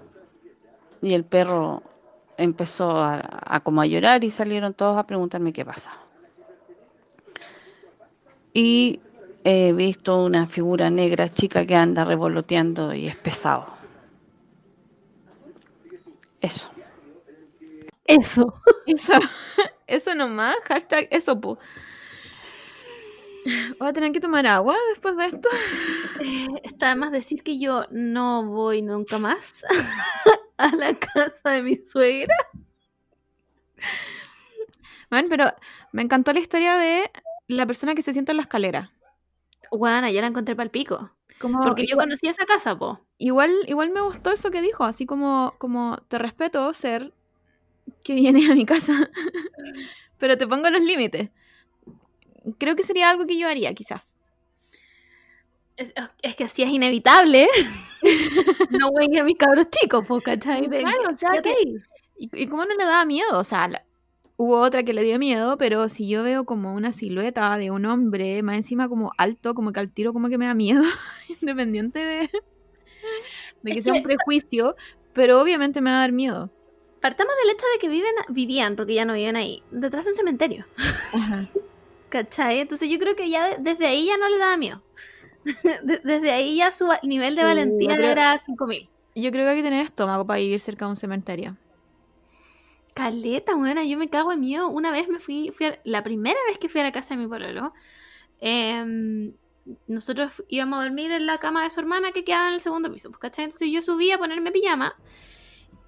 y el perro empezó a, como a llorar y salieron todos a preguntarme qué pasa. Y he visto una figura negra chica que anda revoloteando y es pesado. Eso. Eso. Eso. Eso nomás. Hashtag eso, po. ¿Voy a tener que tomar agua después de esto? Eh, está más decir que yo no voy nunca más a la casa de mi suegra. Bueno, pero me encantó la historia de la persona que se sienta en la escalera. Bueno, ya la encontré para el pico. Porque yo conocí esa casa, po. Igual, igual me gustó eso que dijo, así como, como te respeto ser que viene a mi casa, pero te pongo los límites. Creo que sería algo que yo haría, quizás. Es, que así es inevitable. no voy a mis cabros chicos, ¿cachai? o sea, ¿y, ¿y, cómo no le daba miedo? O sea, hubo otra que le dio miedo, pero si yo veo como una silueta de un hombre, más encima como alto, como que al tiro como que me da miedo, independiente de, de que sea un prejuicio, pero obviamente me va a dar miedo. Partamos del hecho de que viven, vivían, porque ya no viven ahí, detrás de un cementerio. ¿Cachai? Entonces yo creo que ya desde ahí ya no le daba miedo. Desde ahí ya su nivel de valentía era 5000. Yo creo que hay que tener estómago para vivir cerca de un cementerio. Caleta, buena, yo me cago en miedo. Una vez me fui, fui la primera vez que fui a la casa de mi pololo, em, nosotros íbamos a dormir en la cama de su hermana que quedaba en el segundo piso, pues, ¿cachai? Entonces yo subí a ponerme pijama,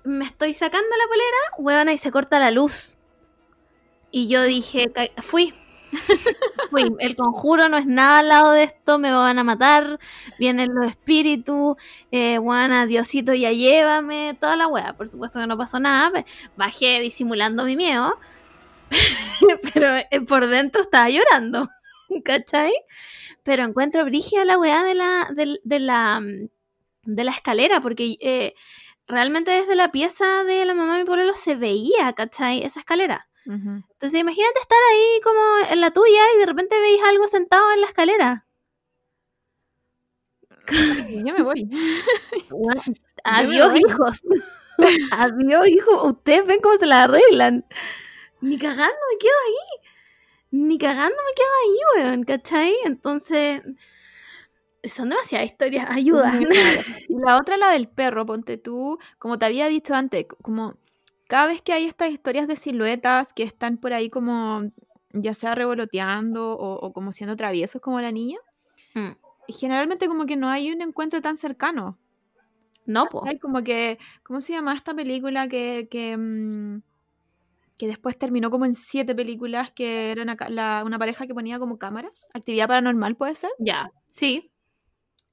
me estoy sacando la polera, huevona, y se corta la luz. Y yo dije, fui, El conjuro no es nada al lado de esto, me van a matar, vienen los espíritus, eh, bueno, Diosito ya llévame, toda la wea. Por supuesto que no pasó nada, bajé disimulando mi miedo, pero eh, por dentro estaba llorando, ¿cachai? Pero encuentro brígida la weá de la, del- de, la, mm, de la escalera, porque eh, realmente desde la pieza de la mamá de mi pueblo se veía, ¿cachai? Esa escalera. Entonces imagínate estar ahí como en la tuya y de repente veis algo sentado en la escalera. Yo me voy. Me Adiós, voy. hijos. Adiós, hijos. Ustedes ven cómo se la arreglan. Ni cagando me quedo ahí. Ni cagando me quedo ahí, weón, ¿cachai? Entonces, son demasiadas historias. Ayuda. Y la otra, la del perro, ponte tú, como te había dicho antes, como cada vez que hay estas historias de siluetas que están por ahí como ya sea revoloteando o, o como siendo traviesos como la niña, Mm. generalmente como que no hay un encuentro tan cercano. No. Hay como que, ¿cómo se llama esta película que, que, mm, que después terminó como en siete películas que era una, ca- la- una pareja que ponía como cámaras? Actividad paranormal puede ser. Ya. Sí.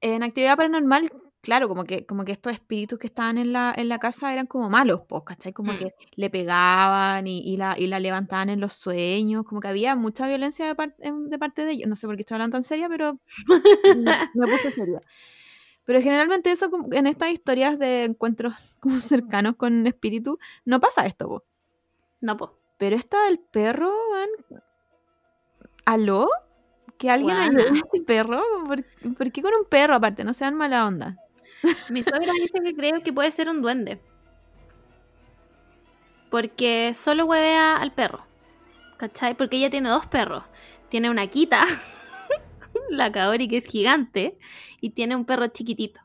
En actividad paranormal, claro, como que, como que estos espíritus que estaban en la, en la casa eran como malos, pues, ¿cachai? Como Mm. que le pegaban y, y la, y la levantaban en los sueños, como que había mucha violencia de, par- de parte de ellos. No sé por qué estoy hablando tan seria, pero me, me puse seria. Pero generalmente eso en estas historias de encuentros como cercanos con espíritu, no pasa esto, po. No, po. Pero esta del perro, ¿aló? ¿Que alguien ayude a este perro? ¿Por, por qué con un perro aparte? No sean mala onda. Mi suegra dice que creo que puede ser un duende. Porque solo huevea al perro. ¿Cachai? Porque ella tiene dos perros. Tiene una quita, la Kaori que es gigante, y tiene un perro chiquitito.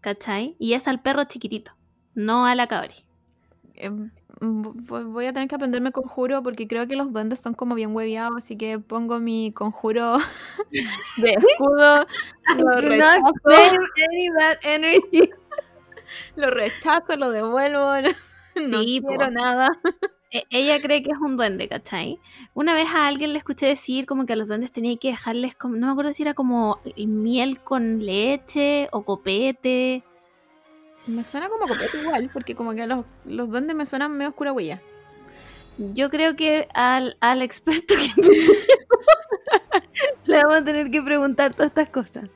¿Cachai? Y es al perro chiquitito, no a la Kaori. Vo- voy a tener que aprenderme conjuro porque creo que los duendes son como bien hueviados, así que pongo mi conjuro de escudo, lo rechazo, lo rechazo, lo devuelvo, no Sí, po. quiero nada. E- Ella cree que es un duende, ¿cachai? Una vez a alguien le escuché decir como que a los duendes tenía que dejarles, como, no me acuerdo si era como miel con leche o copete. Me suena como copete igual, porque como que los, los duendes me suenan medio oscura huella. Yo creo que al, al experto que le vamos a tener que preguntar todas estas cosas,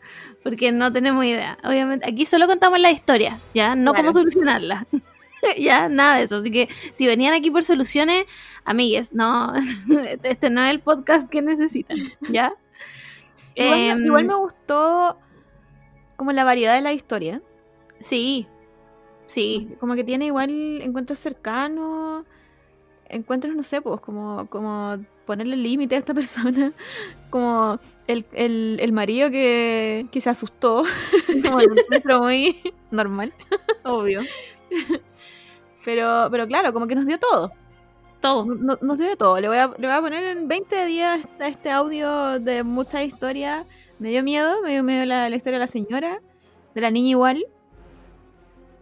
porque no tenemos idea. Obviamente, aquí solo contamos la historia, ¿ya? No cómo solucionarla. ya, nada de eso. Así que si venían aquí por soluciones, amigues, no, este no es el podcast que necesitan, ¿ya? Igual, me- Em, igual me gustó como la variedad de la historia. Sí, sí. Como que tiene igual encuentros cercanos, encuentros, no sé, pues como, como ponerle límite a esta persona, como el, el, el marido que, que se asustó, como encuentro muy normal. Obvio. Pero, pero claro, como que nos dio todo. Todo. No- nos dio de todo. Le voy, a, le voy a poner en 20 días este, este audio de mucha historia. Me dio miedo, me dio miedo la, la historia de la señora, de la niña igual.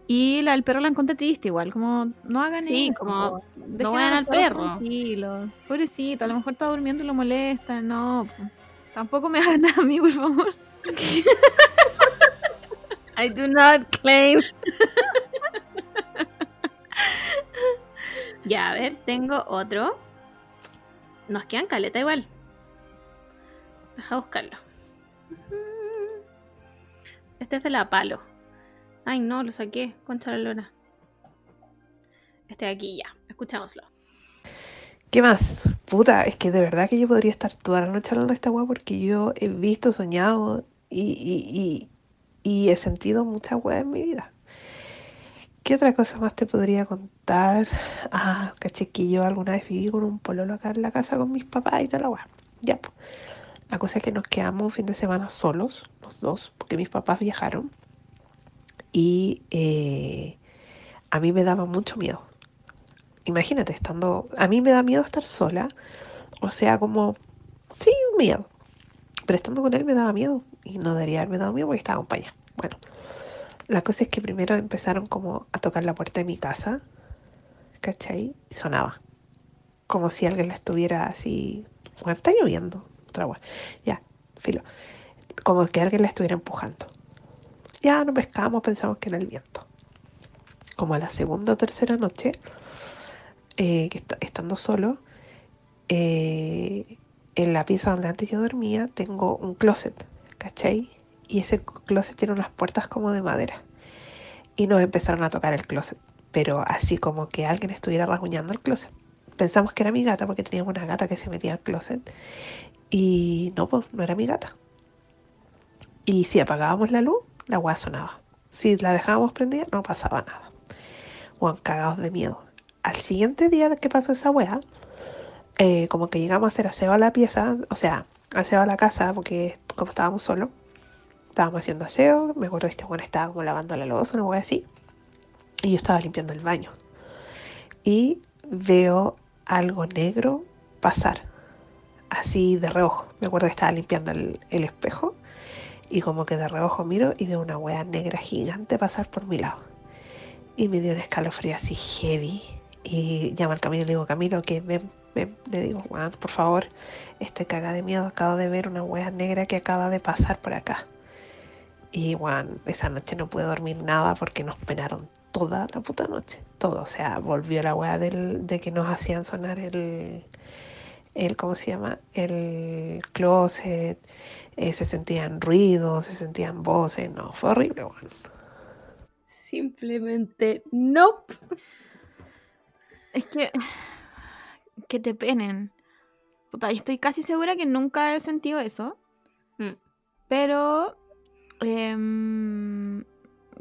Y la del perro la encontré triste igual, como no hagan Sí, eso. como, no a al perro. Pobrecito, a lo mejor está durmiendo y lo molesta. No, po. tampoco me hagan nada a mí, por favor. I do not claim. ya, a ver, tengo otro. Nos quedan caleta igual. Deja buscarlo. Este es de la palo. Ay, no, lo saqué. Concha la lora. Este de aquí ya. Escuchámoslo. ¿Qué más? Puta, es que de verdad que yo podría estar toda la noche hablando de esta weá porque yo he visto, soñado y, he sentido mucha weá en mi vida. ¿Qué otra cosa más te podría contar? Ah, caché que yo alguna vez viví con un pololo acá en la casa con mis papás y toda la weá. Ya, pues. La cosa es que nos quedamos un fin de semana solos, los dos, porque mis papás viajaron. Y eh, a mí me daba mucho miedo imagínate, estando, a mí me da miedo estar sola, o sea, como, sí, miedo, pero estando con él me daba miedo y no debería haberme dado miedo porque estaba acompañada. Bueno, la cosa es que primero empezaron como a tocar la puerta de mi casa, ¿cachai? Y sonaba, como si alguien la estuviera así Bueno, está lloviendo. Otra weá. Ya, filo. Como que alguien la estuviera empujando. Ya no pescamos, pensamos que era el viento. Como a la segunda o tercera noche, eh, que está- estando solo, eh, en la pieza donde antes yo dormía tengo un closet, ¿cachai? Y ese closet tiene unas puertas como de madera. Y nos empezaron a tocar el closet, pero así como que alguien estuviera rasguñando el closet. Pensamos que era mi gata porque teníamos una gata que se metía al closet. Y no, pues no era mi gata. Y si apagábamos la luz, la weá sonaba. Si la dejábamos prendida, no pasaba nada. Juan, cagados de miedo. Al siguiente día que pasó esa weá, eh, como que llegamos a hacer aseo a la pieza, o sea, aseo a la casa, porque como estábamos solos, estábamos haciendo aseo, me acuerdo que este bueno estaba como lavando la loza, una weá así, y yo estaba limpiando el baño. Y veo algo negro pasar, así de reojo. Me acuerdo que estaba limpiando el espejo, y como que de reojo miro y veo una weá negra gigante pasar por mi lado. Y me dio un escalofrío así heavy. Y llamo al Camilo y le digo, Camilo, que ven, ven. Le digo, Juan, por favor, estoy cagada de miedo. Acabo de ver una wea negra que acaba de pasar por acá. Y Juan, esa noche no pude dormir nada porque nos penaron toda la puta noche. Todo. O sea, volvió la wea del, de que nos hacían sonar el, el, ¿cómo se llama? El closet. Eh, se sentían ruidos, se sentían voces. No, fue horrible, Juan. Simplemente nope. Es que. Que te penen. Puta, y estoy casi segura que nunca he sentido eso. Mm. Pero. em,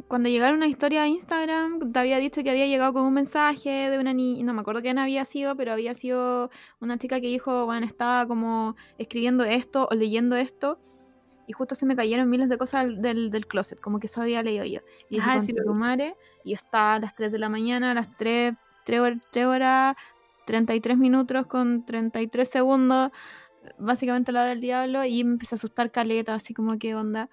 cuando llegaron una historia a Instagram, te había dicho que había llegado con un mensaje de una niña. No me acuerdo quién había sido, pero había sido una chica que dijo, bueno, estaba como escribiendo esto o leyendo esto. Y justo se me cayeron miles de cosas del, del, closet, como que eso había leído yo. Y dije, Ah, "Concha sí madre", y yo estaba a las 3 de la mañana, a las 3, 3, hor- 3 horas, 33 minutos con 33 segundos, básicamente la hora del diablo, y me empecé a asustar caleta, así como, ¿qué onda?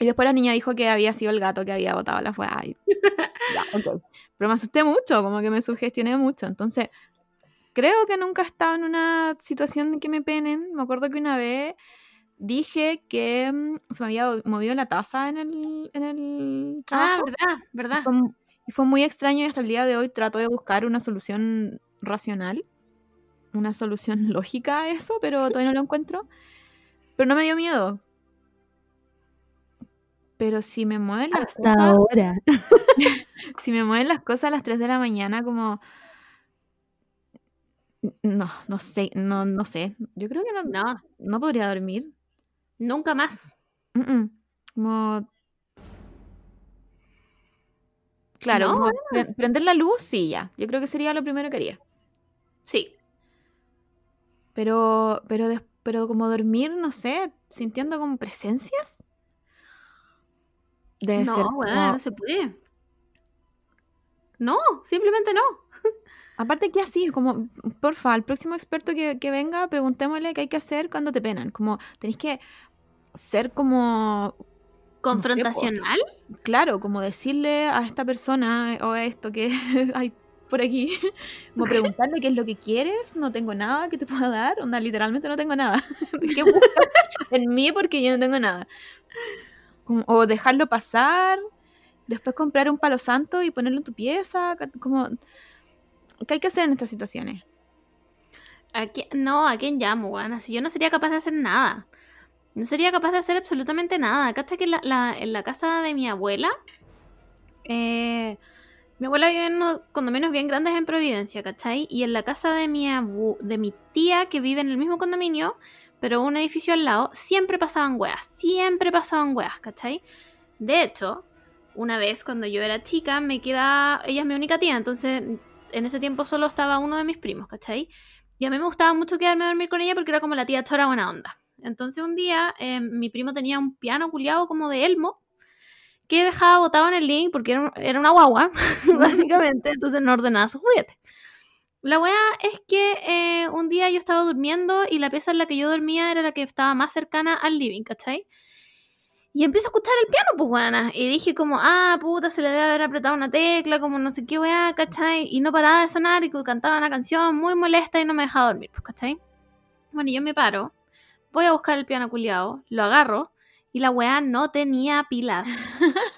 Y después la niña dijo que había sido el gato que había botado la fuega. y- ya, ok. Pero me asusté mucho, como que me sugestioné mucho. Entonces, creo que nunca he estado en una situación de que me penen. Me acuerdo que una vez dije que mm, se me había movido la taza en el, en el Ah, verdad, Y verdad. fue, y fue muy extraño y hasta el día de hoy trato de buscar una solución racional, una solución lógica a eso, pero todavía no lo encuentro. Pero no me dio miedo. Pero si me mueven las Hasta cosas, ahora. si me mueven las cosas a las 3 de la mañana, como... No, no sé, no, no sé. Yo creo que no, No, no podría dormir. nunca más. Mm, mm. Como... Claro, No, como pre- prender la luz, sí, ya. Yo creo que sería lo primero que haría. Sí. Pero, pero, pero como dormir, no sé, sintiendo como presencias. Debe ser No, como- weona, no se puede. No, simplemente no. Aparte que así, como, porfa, al próximo experto que, que venga, preguntémosle qué hay que hacer cuando te penan. Como, tenéis que ser como, Confrontacional. claro, como decirle a esta persona eh, o a esto que hay por aquí, como preguntarle qué es lo que quieres, no tengo nada que te pueda dar, onda, literalmente no tengo nada. ¿Qué buscas en mí porque yo no tengo nada? O dejarlo pasar, después comprar un palo santo y ponerlo en tu pieza, como... ¿Qué hay que hacer en estas situaciones? ¿A no, ¿a quién llamo, weona? Si yo no sería capaz de hacer nada. No sería capaz de hacer absolutamente nada. ¿Cachai que la, la- en la casa de mi abuela? eh, mi abuela vive en unos condominios bien grandes en Providencia, ¿cachai? Y en la casa de mi, abu- de mi tía, que vive en el mismo condominio, pero un edificio al lado, siempre pasaban weas. Siempre pasaban weas, ¿cachai? De hecho, una vez cuando yo era chica, me queda. Ella es mi única tía, entonces en ese tiempo solo estaba uno de mis primos, ¿cachai? Y a mí me gustaba mucho quedarme a dormir con ella porque era como la tía chora buena onda. Entonces un día eh, mi primo tenía un piano culiado como de Elmo que dejaba botado en el link porque era, un- era una guagua, básicamente, entonces no ordenaba sus juguetes. La weá es que eh, un día yo estaba durmiendo y la pieza en la que yo dormía era la que estaba más cercana al living, ¿cachai? Y empiezo a escuchar el piano, pues weana. Y dije como, ah, puta, se le debe haber apretado una tecla, como no sé qué weá, ¿cachai? Y no paraba de sonar y cantaba una canción muy molesta y no me dejaba dormir, pues, ¿cachai? Bueno, yo me paro, voy a buscar el piano culiado, lo agarro y la weá no tenía pilas.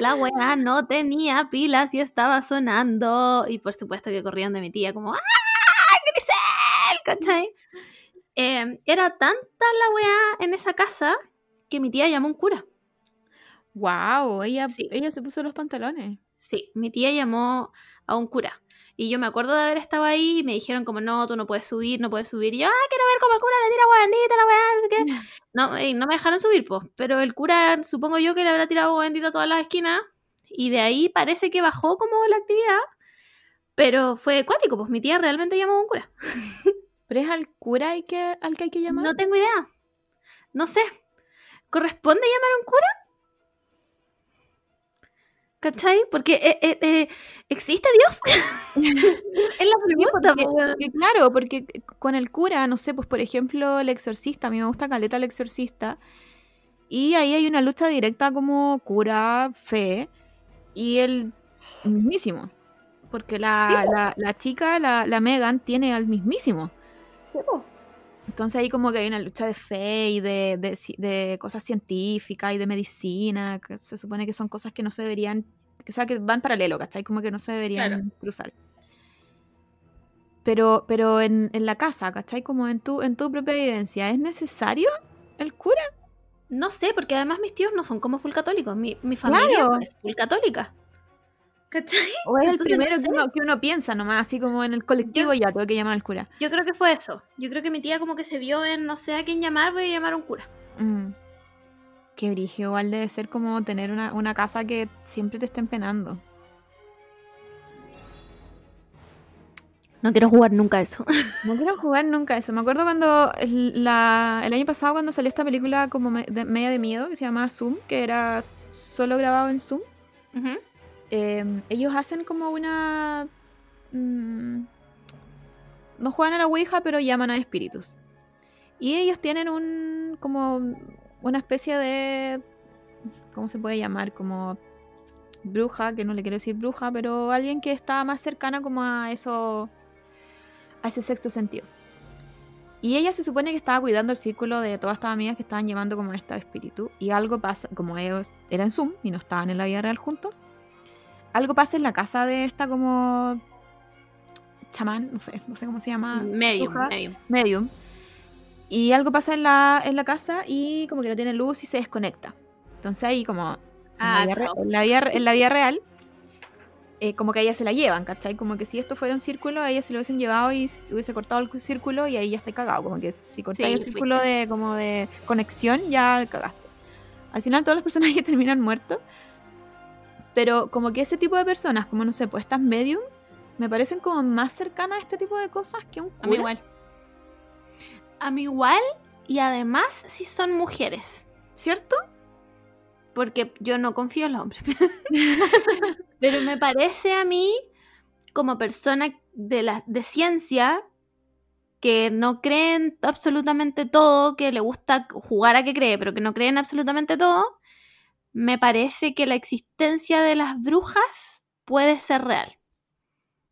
La weá no tenía pilas y estaba sonando. Y por supuesto que corrían de mi tía como ¡Ah! ¡Grisel! ¿Cachai? Eh, era tanta la weá en esa casa que mi tía llamó a un cura. Wow, ella, Sí. ella se puso los pantalones. Sí, mi tía llamó a un cura. Y yo me acuerdo de haber estado ahí y me dijeron como, no, tú no puedes subir, no puedes subir. Y yo, ah, quiero ver cómo el cura le tira agua bendita a la weá, no sé qué. No, ey, no me dejaron subir, pues. Pero el cura, supongo yo que le habrá tirado agua bendita a todas las esquinas. Y de ahí parece que bajó como la actividad. Pero fue acuático, pues mi tía realmente llamó a un cura. Pero es al cura hay que, al que hay que llamar. No tengo idea. No sé. ¿Corresponde llamar a un cura? ¿Cachai? Porque eh, eh, eh, ¿existe Dios? es la pregunta. porque- claro, porque con el cura, no sé, pues por ejemplo, el exorcista, a mí me gusta Caleta el exorcista, y ahí hay una lucha directa como cura, fe, y el mismísimo. Porque la, la, la chica, la, la Megan, tiene al mismísimo. Entonces ahí como que hay una lucha de fe y de, de cosas científicas y de medicina, que se supone que son cosas que no se deberían, que, o sea, que van paralelo, ¿cachai? Como que no se deberían Claro. cruzar. Pero, pero en, en la casa, ¿cachai? Como en tu, en tu propia vivencia, ¿es necesario el cura? No sé, porque además mis tíos no son como full católicos. Mi, mi familia Claro. es full católica. ¿Cachai? ¿O es el no primero que uno, que uno piensa nomás, así como en el colectivo ya, tengo que llamar al cura? Yo creo que fue eso. Yo creo que mi tía como que se vio en no sé a quién llamar, voy a llamar a un cura. Mm. Qué brillo, igual debe ser como tener una, una casa que siempre te estén penando. No quiero jugar nunca eso. No quiero jugar nunca eso. Me acuerdo cuando el, la- el año pasado cuando salió esta película como me- de- media de miedo que se llamaba Zoom, que era solo grabado en Zoom. Eh, ellos hacen como una... mm, no juegan a la Ouija, pero llaman a espíritus. Y ellos tienen un... como una especie de... ¿Cómo se puede llamar? Como bruja, que no le quiero decir bruja, pero alguien que está más cercana como a eso... a ese sexto sentido. Y ella se supone que estaba cuidando el círculo de todas estas amigas que estaban llevando como esta espíritu. Y algo pasa, como ellos eran Zoom y no estaban en la vida real juntos, algo pasa en la casa de esta como chamán, no sé, no sé cómo se llama. medium, bruja, medium. medium. Y algo pasa en la, en la casa y como que no tiene luz y se desconecta. Entonces ahí como en, Ah, la, vida en la vida re- en la vida real, eh, como que a ella se la llevan, ¿cachai? Como que si esto fuera un círculo, a ella se lo hubiesen llevado y se hubiese cortado el círculo y ahí ya está cagado. Como que si cortáis el fuiste. círculo de, como de conexión, ya cagaste. Al final todos los personajes terminan muertos. Pero como que ese tipo de personas, como no sé, pues estas medium, me parecen como más cercanas a este tipo de cosas que un A mí cura. igual. A mí igual. Y además si son mujeres. ¿Cierto? Porque yo no confío en los hombres. Pero me parece a mí, como persona de, la, de ciencia, que no creen absolutamente todo, que le gusta jugar a que cree, pero que no creen absolutamente todo, me parece que la existencia de las brujas puede ser real.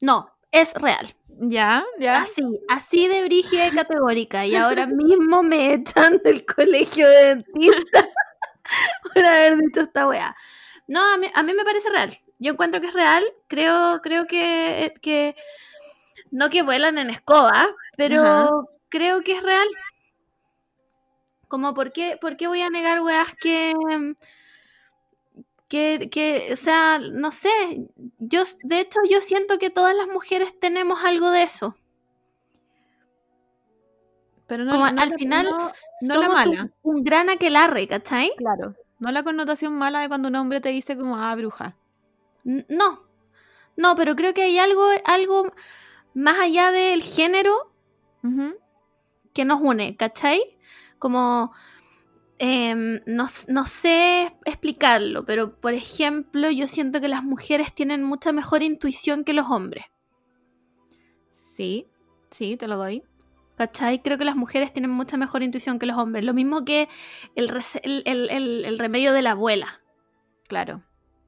No, es real. Ya, ya. Así, así de brígida y categórica. Y ahora mismo me echan del colegio de dentista por haber dicho esta weá. No, a mí, a mí me parece real. Yo encuentro que es real. Creo, creo que, que no que vuelan en escoba, pero Ajá. creo que es real. Como, ¿por qué, por qué voy a negar weas que, que, que, o sea, no sé, yo, de hecho, yo siento que todas las mujeres tenemos algo de eso. Pero no, Como no al la- final no, no la Somos mala. Un, un gran aquelarre, ¿cachai? Claro. No la connotación mala de cuando un hombre te dice como, ah, bruja. No, no, pero creo que hay algo, algo más allá del género que nos une, ¿cachai? Como, em, no, no sé explicarlo, pero por ejemplo, yo siento que las mujeres tienen mucha mejor intuición que los hombres, Sí, sí, te lo doy. ¿cachai? Creo que las mujeres tienen mucha mejor intuición que los hombres, lo mismo que el, el, el- el- el remedio de la abuela, Claro.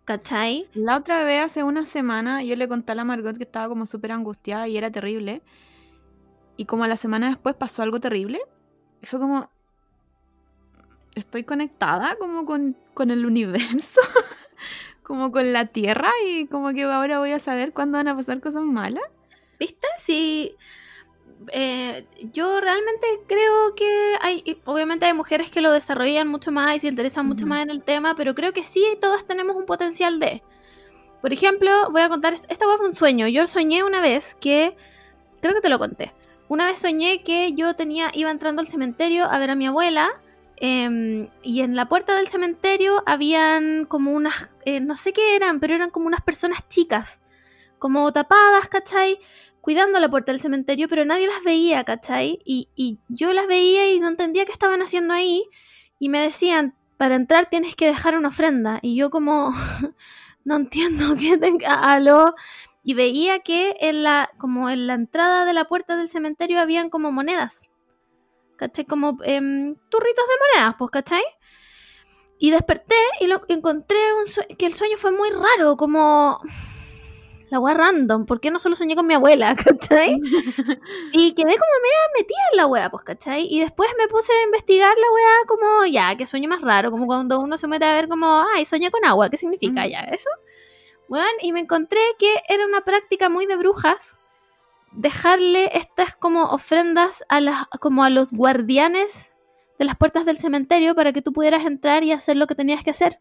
¿cachai? La otra vez, hace una semana, yo le conté a la Margot que estaba como súper angustiada y era terrible. y como la semana después pasó algo terrible. Y fue como, estoy conectada como con, con el universo, como con la Tierra y como que ahora voy a saber cuándo van a pasar cosas malas. ¿Viste? Sí. Eh, yo realmente creo que hay, obviamente hay mujeres que lo desarrollan mucho más y se interesan mucho más en el tema, pero creo que sí todas tenemos un potencial de. Por ejemplo, voy a contar, est- esta fue un sueño. Yo soñé una vez que, creo que te lo conté. Una vez soñé que yo tenía, iba entrando al cementerio a ver a mi abuela. Em, y en la puerta del cementerio habían como unas, eh, no sé qué eran, pero eran como unas personas chicas, como tapadas, ¿cachai? cuidando la puerta del cementerio, pero nadie las veía, ¿cachai? Y, y yo las veía y no entendía qué estaban haciendo ahí. Y me decían, para entrar tienes que dejar una ofrenda. Y yo como, no entiendo qué tenga. Y veía que en la, como en la entrada de la puerta del cementerio habían como monedas. ¿Cachai? Como em, turritos de monedas, pues, ¿cachai? Y desperté y lo encontré un que el sueño fue muy raro, como la wea random, ¿por qué no solo soñé con mi abuela, cachai? y quedé como media metida en la wea, pues, ¿cachai? Y después me puse a investigar la wea como, ya, qué sueño más raro, como cuando uno se mete a ver como, ay, soñé con agua, ¿qué significa ya eso? Bueno, y me encontré que era una práctica muy de brujas dejarle estas como ofrendas a las, como a los guardianes de las puertas del cementerio para que tú pudieras entrar y hacer lo que tenías que hacer.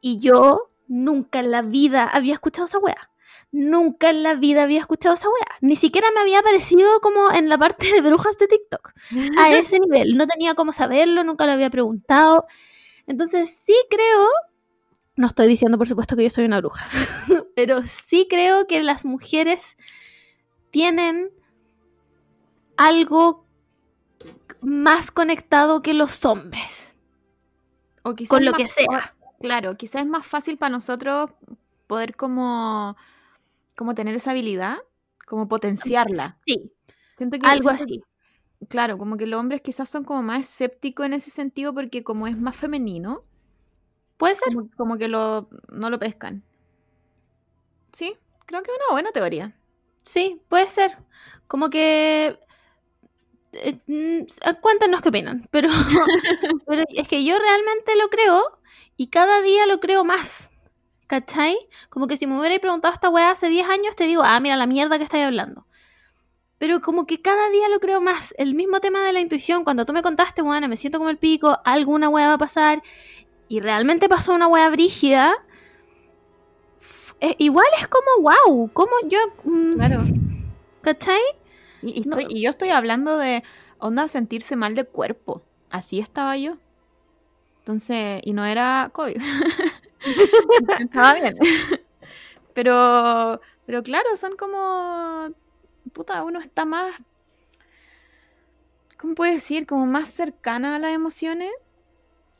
Y yo nunca en la vida había escuchado esa wea. Nunca en la vida había escuchado esa wea. Ni siquiera me había aparecido como en la parte de brujas de TikTok. A ese nivel. No tenía cómo saberlo, nunca lo había preguntado. Entonces sí creo, no estoy diciendo por supuesto que yo soy una bruja, pero sí creo que las mujeres tienen algo más conectado que los hombres. O Con lo que sea. claro, quizás es más fácil para nosotros poder como, como tener esa habilidad, como potenciarla. Sí, Siento que, algo siento así. que- Claro, como que los hombres quizás son como más escépticos en ese sentido porque como es más femenino, Puede ser. como, como que lo, no lo pescan. Sí, creo que es una buena teoría. Sí, puede ser. Como que... eh, mm, cuéntanos qué opinan, pero, pero es que yo realmente lo creo y cada día lo creo más. ¿Cachai? Como que si me hubierais preguntado esta weá hace 10 años, te digo, ah, mira la mierda que estáis hablando. Pero como que cada día lo creo más. El mismo tema de la intuición, cuando tú me contaste, weá, me siento como el pico, alguna weá va a pasar, y realmente pasó una weá brígida, eh, igual es como, wow, como yo... mm, Claro. ¿Cachai? No. y yo estoy hablando de onda sentirse mal de cuerpo. Así estaba yo. Entonces, y no era COVID. estaba bien. Pero, pero claro, son como. Puta, uno está más. ¿Cómo puedo decir? Como más cercana a las emociones.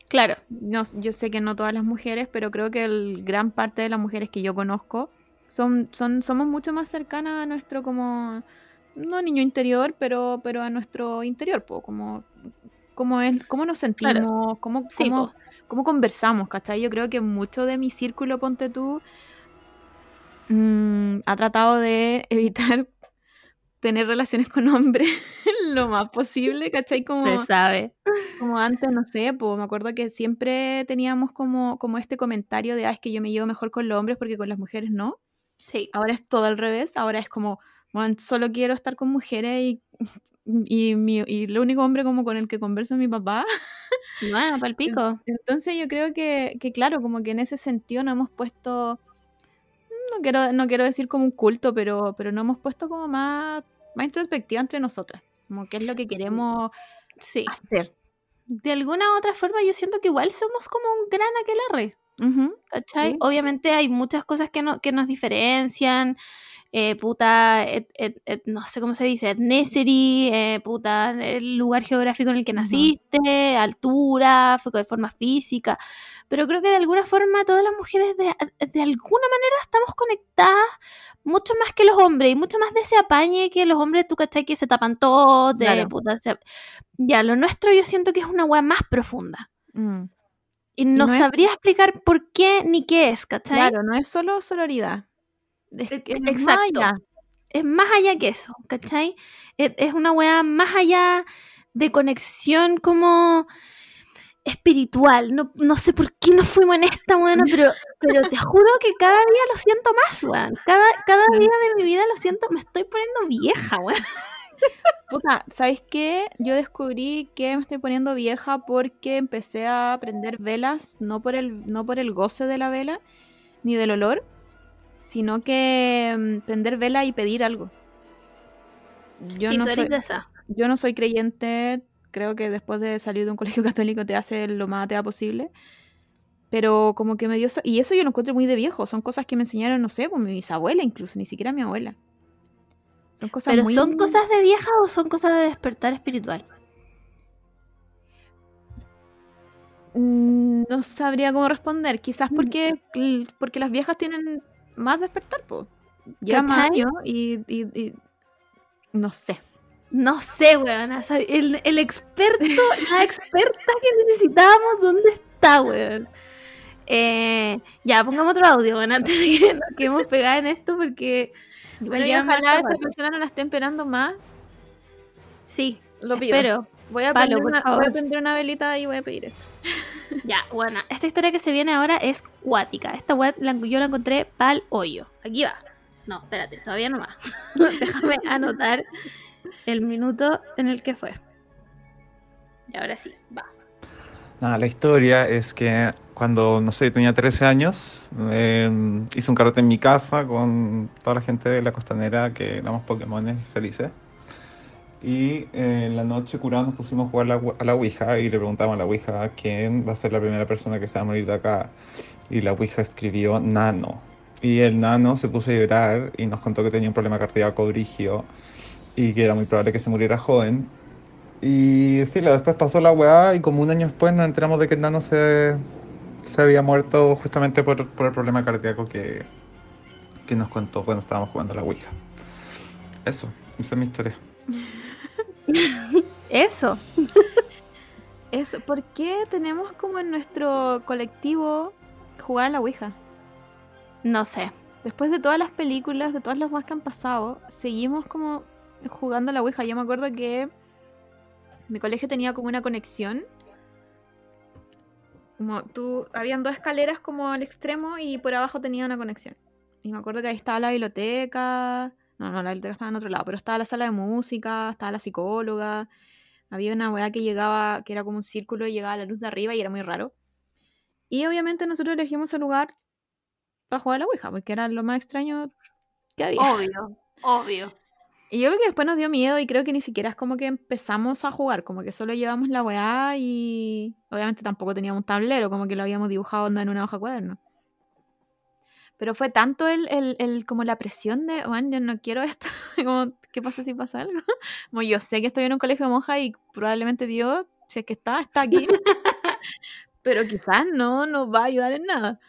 Claro. No, yo sé que no todas las mujeres, pero creo que el gran parte de las mujeres que yo conozco son, son, somos mucho más cercanas a nuestro como no niño interior, pero, pero a nuestro interior, po, como, como es, cómo nos sentimos, cómo, Sí, cómo, cómo conversamos, ¿cachai? Yo creo que mucho de mi círculo, ponte tú, mm, ha tratado de evitar tener relaciones con hombres lo más posible, ¿cachai? Como, Se sabe. como antes, no sé, pues me acuerdo que siempre teníamos como, como este comentario de, ah, es que yo me llevo mejor con los hombres porque con las mujeres no. Sí. Ahora es todo al revés, ahora es como, bueno, solo quiero estar con mujeres y, y, mi, y el único hombre como con el que converso es mi papá. Bueno, para el pico. Entonces yo creo que, que, claro, como que en ese sentido no hemos puesto, no quiero, no quiero decir como un culto, pero, pero no hemos puesto como más, más introspectiva entre nosotras, como qué es lo que queremos Sí. hacer. De alguna u otra forma, yo siento que igual somos como un gran aquelarre. Ujú, ¿Cachai? Sí. Obviamente hay muchas cosas que, no, que nos diferencian. Eh, puta, et- et- et- no sé cómo se dice, ethnicity, eh, puta, el lugar geográfico en el que naciste, altura, fue de forma física. Pero creo que de alguna forma todas las mujeres de, de alguna manera estamos conectadas mucho más que los hombres y mucho más de ese apañe que los hombres, tú cachai, que se tapan todo, de Claro. puta, se- Ya, lo nuestro yo siento que es una weá más profunda. Mm. Y no, no es- sabría explicar por qué ni qué es, ¿cachai? Claro, no es solo sororidad. Es es exacto. más allá. es más allá que eso, ¿cachai? Es, es una weá más allá de conexión como espiritual. No, no sé por qué nos fuimos en esta, weón, pero, pero te juro que cada día lo siento más, weón. Cada, cada día de mi vida lo siento, me estoy poniendo vieja, weón. Puta, ¿sabes qué? Yo descubrí que me estoy poniendo vieja porque empecé a prender velas, no por el, no por el goce de la vela, ni del olor, sino que mm, prender vela y pedir algo. Yo, sí, no soy, yo no soy creyente, creo que después de salir de un colegio católico te hace lo más atea posible. Pero como que me dio... Y eso yo lo encuentro muy de viejo. Son cosas que me enseñaron, no sé, pues mi bisabuela incluso, ni siquiera mi abuela. Son cosas Pero muy... ¿son cosas de vieja o son cosas de despertar espiritual? Mm, No sabría cómo responder. Quizás Mm. porque, porque las viejas tienen más despertar, po. ¿Cachai? años y, y- y- No sé. No sé, weón. El, el experto, la experta que necesitábamos, ¿dónde está, weón? Eh, ya, pongamos otro audio, weón, antes de que nos quedemos pegadas en esto, porque. Bueno, y ya ojalá esta persona no la esté esperando más. Sí, Lo pido. espero. Voy a, Palo, prender una, voy a prender una velita y voy a pedir eso. Ya, bueno, esta historia que se viene ahora es cuática. Esta web yo la encontré pal hoyo. Aquí va. No, espérate, todavía no va. Déjame anotar el minuto en el que fue. Y ahora sí, va. Nada, la historia es que cuando, no sé, tenía 13 años, eh, hice un carrete en mi casa con toda la gente de la costanera que éramos Pokémones felices. Y eh, en la noche curados nos pusimos a jugar la, a la Ouija y le preguntamos a la Ouija quién va a ser la primera persona que se va a morir de acá. Y la Ouija escribió Nano. Y el Nano se puso a llorar y nos contó que tenía un problema cardíaco brigio y que era muy probable que se muriera joven. Y fila, después pasó la weá y como un año después nos enteramos de que el nano se, se había muerto justamente por, por el problema cardíaco que, que nos contó cuando estábamos jugando a la Ouija. Eso, esa es mi historia. Eso. Eso, ¿Por qué tenemos como en nuestro colectivo jugar a la Ouija? No sé. Después de todas las películas, de todas las cosas que han pasado, seguimos como jugando a la Ouija. Yo me acuerdo que mi colegio tenía como una conexión. Como tú, habían dos escaleras como al extremo y por abajo tenía una conexión. Y me acuerdo que ahí estaba la biblioteca. No, no, la biblioteca estaba en otro lado, pero estaba la sala de música, estaba la psicóloga. Había una weá que llegaba, que era como un círculo y llegaba a la luz de arriba y era muy raro. Y obviamente nosotros elegimos el lugar para jugar a la Ouija, porque era lo más extraño que había. Obvio, obvio. Y yo creo que después nos dio miedo y creo que ni siquiera es como que empezamos a jugar, como que solo llevamos la weá y obviamente tampoco teníamos un tablero, como que lo habíamos dibujado en una hoja de cuaderno. Pero fue tanto el, el, el- como la presión de, Juan, yo no quiero esto, como, ¿qué pasa si pasa algo? Como yo sé que estoy en un colegio de monjas y probablemente Dios, si es que está, está aquí, pero quizás no nos va a ayudar en nada.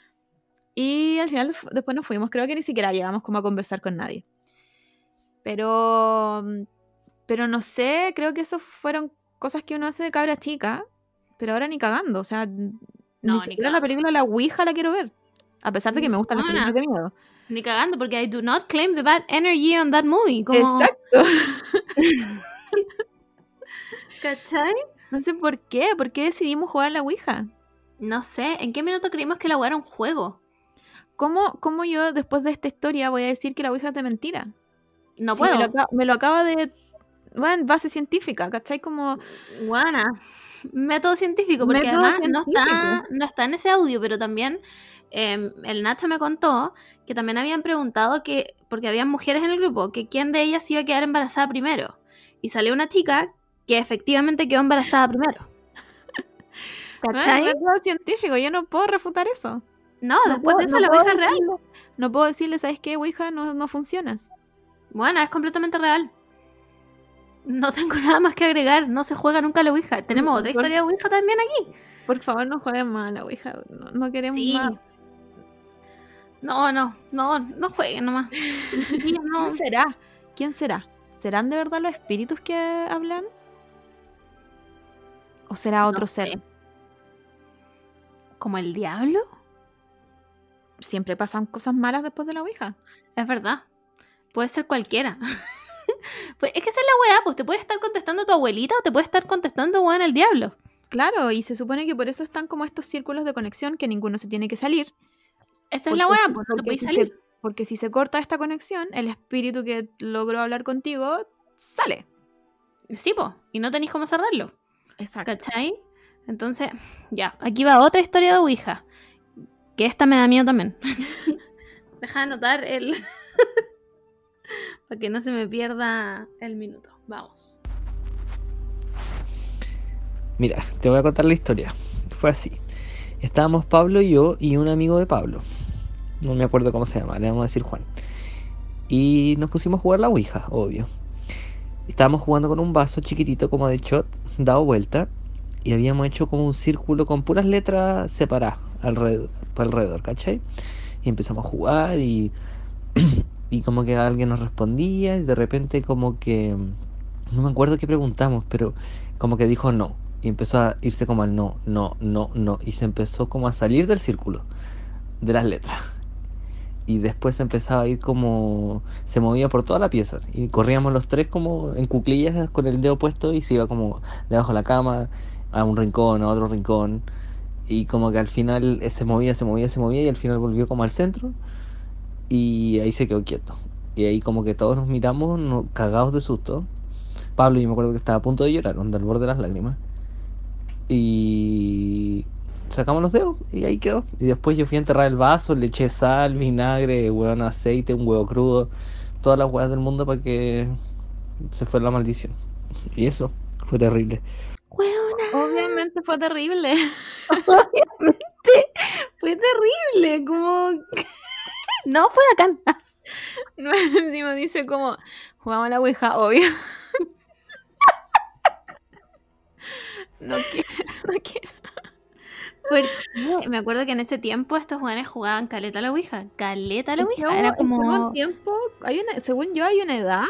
Y al final después nos fuimos, creo que ni siquiera llegamos como a conversar con nadie. Pero, mm, pero no sé, creo que eso fueron cosas que uno hace de cabra chica, pero ahora ni cagando, o sea, No, ni ni siquiera la película La Ouija la quiero ver, a pesar de que me gustan No, películas de miedo. Ni cagando, porque I do not claim the bad energy on that movie. Como, Exacto. ¿Cachai? No sé por qué, ¿por qué decidimos jugar a la Ouija? No sé, ¿en qué minuto creímos que la weá era un juego? ¿Cómo, ¿Cómo yo después de esta historia voy a decir que la Ouija es de mentira? No puedo. Me lo, acaba- me lo acaba de... Bueno, base científica, ¿cachai? Como... Guana. Método científico, porque Método además no está, científico. no está en ese audio, pero también eh, el Nacho me contó que también habían preguntado que, porque habían mujeres en el grupo, que quién de ellas iba a quedar embarazada primero. Y salió una chica que efectivamente quedó embarazada primero. ¿Cachai? método científico, yo no puedo refutar eso. No, No después puedo- de eso no la Ouija es real. No puedo decirle, ¿sabes qué? Ouija no, no funcionas. Bueno, es completamente real. No tengo nada más que agregar. No se juega nunca la Ouija. Tenemos otra Por- historia de Ouija también aquí. Por favor, no jueguen más a la Ouija. No, no queremos Sí. más. No, no, no, no jueguen nomás. No. ¿Quién será? ¿Quién será? ¿Serán de verdad los espíritus que hablan? ¿O será otro No ser? ¿Como el diablo? Siempre pasan cosas malas después de la Ouija. Es verdad. Puede ser cualquiera. pues es que esa es la weá, pues te puede estar contestando tu abuelita o te puede estar contestando weón el diablo. Claro, y se supone que por eso están como estos círculos de conexión que ninguno se tiene que salir. Esa es la Porque weá, si- pues no te porque puedes si salir. se- porque si se corta esta conexión, el espíritu que logró hablar contigo sale. Sí, po, y no tenéis cómo cerrarlo. Exacto. ¿Cachai? Entonces, ya, aquí va otra historia de Ouija. Que esta me da miedo también. Deja de anotar el. Para que no se me pierda el minuto. Vamos. Mira, te voy a contar la historia. Fue así. Estábamos Pablo y yo y un amigo de Pablo. No me acuerdo cómo se llama, le vamos a decir Juan. Y nos pusimos a jugar la Ouija, obvio. Estábamos jugando con un vaso chiquitito como de shot, dado vuelta, y habíamos hecho como un círculo con puras letras separadas alrededor, alrededor, ¿cachai? Y empezamos a jugar y, y como que alguien nos respondía y de repente como que... No me acuerdo qué preguntamos, pero como que dijo no. Y empezó a irse como al no, no, no, no. Y se empezó como a salir del círculo de las letras. Y después empezaba a ir como... Se movía por toda la pieza. Y corríamos los tres como en cuclillas con el dedo puesto y se iba como debajo de la cama, a un rincón, a otro rincón. Y como que al final eh, se movía, se movía, se movía y al final volvió como al centro. Y ahí se quedó quieto. Y ahí como que todos nos miramos cagados de susto. Pablo, yo me acuerdo que estaba a punto de llorar, onda al borde de las lágrimas. Y sacamos los dedos y ahí quedó. Y después yo fui a enterrar el vaso, le eché sal, vinagre, hueón, aceite, un huevo crudo, todas las huevas del mundo para que se fuera la maldición. Y eso fue terrible. Weona, Obviamente fue terrible. fue terrible. Como. no fue acá. No, Encima dice como, jugamos a la Ouija, obvio. No quiero, Porque me acuerdo que en ese tiempo estos jóvenes jugaban caleta a la Ouija. Caleta a la Ouija. Era como. un tiempo, hay una, según yo, hay una edad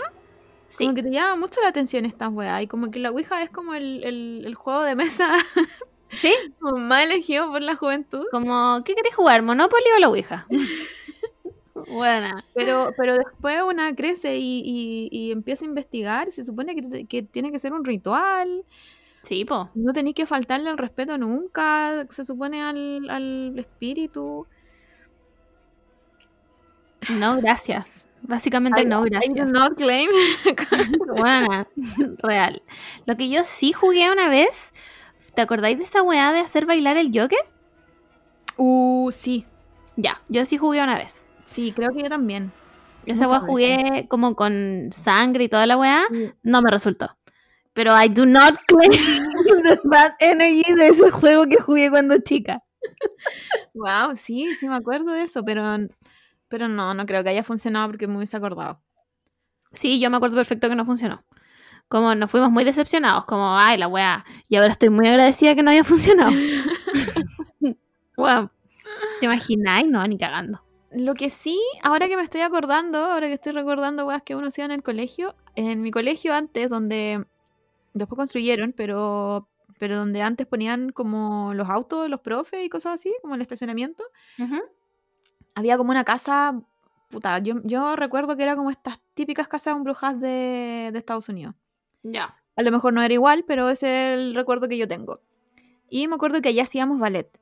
Sí, como que te llama mucho la atención estas weas. Y como que la Ouija es como el, el- el juego de mesa sí. como más elegido por la juventud. Como, ¿qué querés jugar? ¿Monopoly o la Ouija? Buena. Pero, pero después una crece y, y- y empieza a investigar. Se supone que, que tiene que ser un ritual. Sí, po. No tenéis que faltarle el respeto nunca. Se supone al, al espíritu. No, gracias. Básicamente I- no, gracias. not claim. Buena. Real. Lo que yo sí jugué una vez, ¿te acordáis de esa weá de hacer bailar el Joker? uh, sí. Ya, yo sí jugué una vez. Sí, creo que yo también. Esa weá jugué como con sangre y toda la weá. No me resultó. Pero I do not claim the bad energy de ese juego que jugué cuando chica. Wow, sí, sí me acuerdo de eso, pero, pero no, no creo que haya funcionado porque me hubiese acordado. Sí, yo me acuerdo perfecto que no funcionó. Como nos fuimos muy decepcionados, como, ay, la weá. Y ahora estoy muy agradecida que no haya funcionado. Wow. ¿Te imagináis? No, ni cagando. Lo que sí, ahora que me estoy acordando, ahora que estoy recordando weas que uno hacía en el colegio, en mi colegio antes, donde después construyeron, pero, pero donde antes ponían como los autos, los profes y cosas así, como el estacionamiento, había como una casa, puta, yo, yo recuerdo que era como estas típicas casas embrujadas de, de Estados Unidos. Ya. A lo mejor no era igual, pero ese es el recuerdo que yo tengo. Y me acuerdo que allá hacíamos ballet.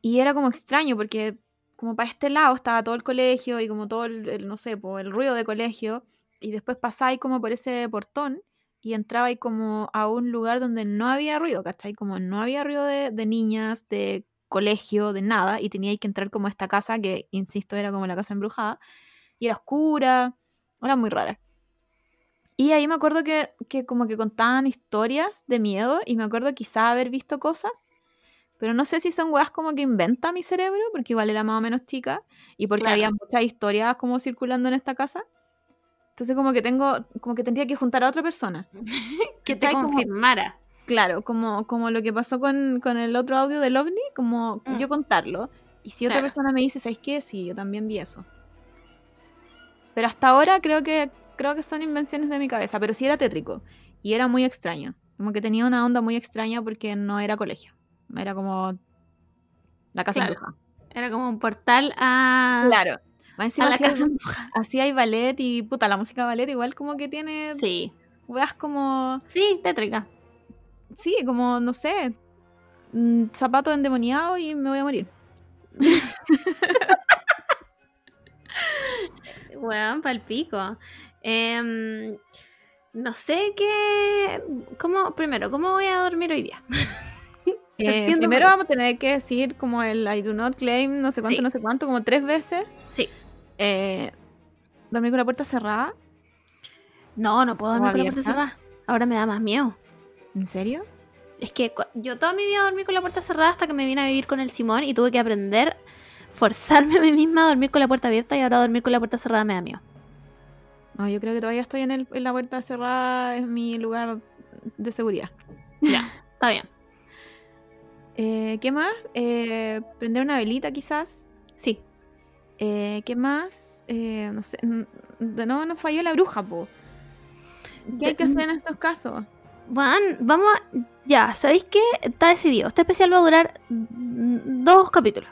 Y era como extraño porque como para este lado estaba todo el colegio y como todo el, el, no sé, po, el ruido de colegio. Y después pasáis como por ese portón y entrabais como a un lugar donde no había ruido, ¿cachai? Como no había ruido de, de niñas, de colegio, de nada. Y teníais que entrar como a esta casa que, insisto, era como la casa embrujada. Y era oscura, era muy rara. Y ahí me acuerdo que, que como que contaban historias de miedo y me acuerdo quizá haber visto cosas, pero no sé si son weas como que inventa mi cerebro, porque igual era más o menos chica y porque Claro. había muchas historias como circulando en esta casa. Entonces como que tengo, como que tendría que juntar a otra persona. Que te confirmara. Claro, como, como lo que pasó con, con el otro audio del ovni, como Mm. yo contarlo. Y si otra persona me dice, ¿sabes qué? Sí, yo también vi eso. Pero hasta ahora creo que, creo que son invenciones de mi cabeza, pero sí era tétrico. Y era muy extraño. Como que tenía una onda muy extraña porque no era colegio. Era como la casa Claro. Era como un portal a, Claro. Más encima a la así hay- así hay ballet y puta, la música ballet igual como que tiene Sí, weas como, sí, tétrica. sí, como, no sé, mm, zapato endemoniado y me voy a morir. Weón, palpico. Em, no sé qué. ¿Cómo, primero, ¿cómo voy a dormir hoy día? Eh, primero vamos a tener que decir como el I do not claim, no sé cuánto, Sí. no sé cuánto, como tres veces. Sí. Eh, dormir con la puerta cerrada. No, no puedo ¿O dormir con la puerta cerrada. Ahora me da más miedo. ¿En serio? Es que yo toda mi vida dormí con la puerta cerrada hasta que me vine a vivir con el Simón y tuve que aprender, forzarme a mí misma a dormir con la puerta abierta y ahora dormir con la puerta cerrada me da miedo. No, yo creo que todavía estoy en, el- en la puerta cerrada, es mi lugar de seguridad. Ya, está bien. Eh, ¿Qué más? Eh, prender una velita quizás. Sí. Eh, ¿Qué más? Eh, no sé. De nuevo nos falló la bruja, po. ¿Qué hay que hacer en estos casos? Juan, vamos a... Ya, ¿sabéis qué? Está decidido. Este especial va a durar dos capítulos.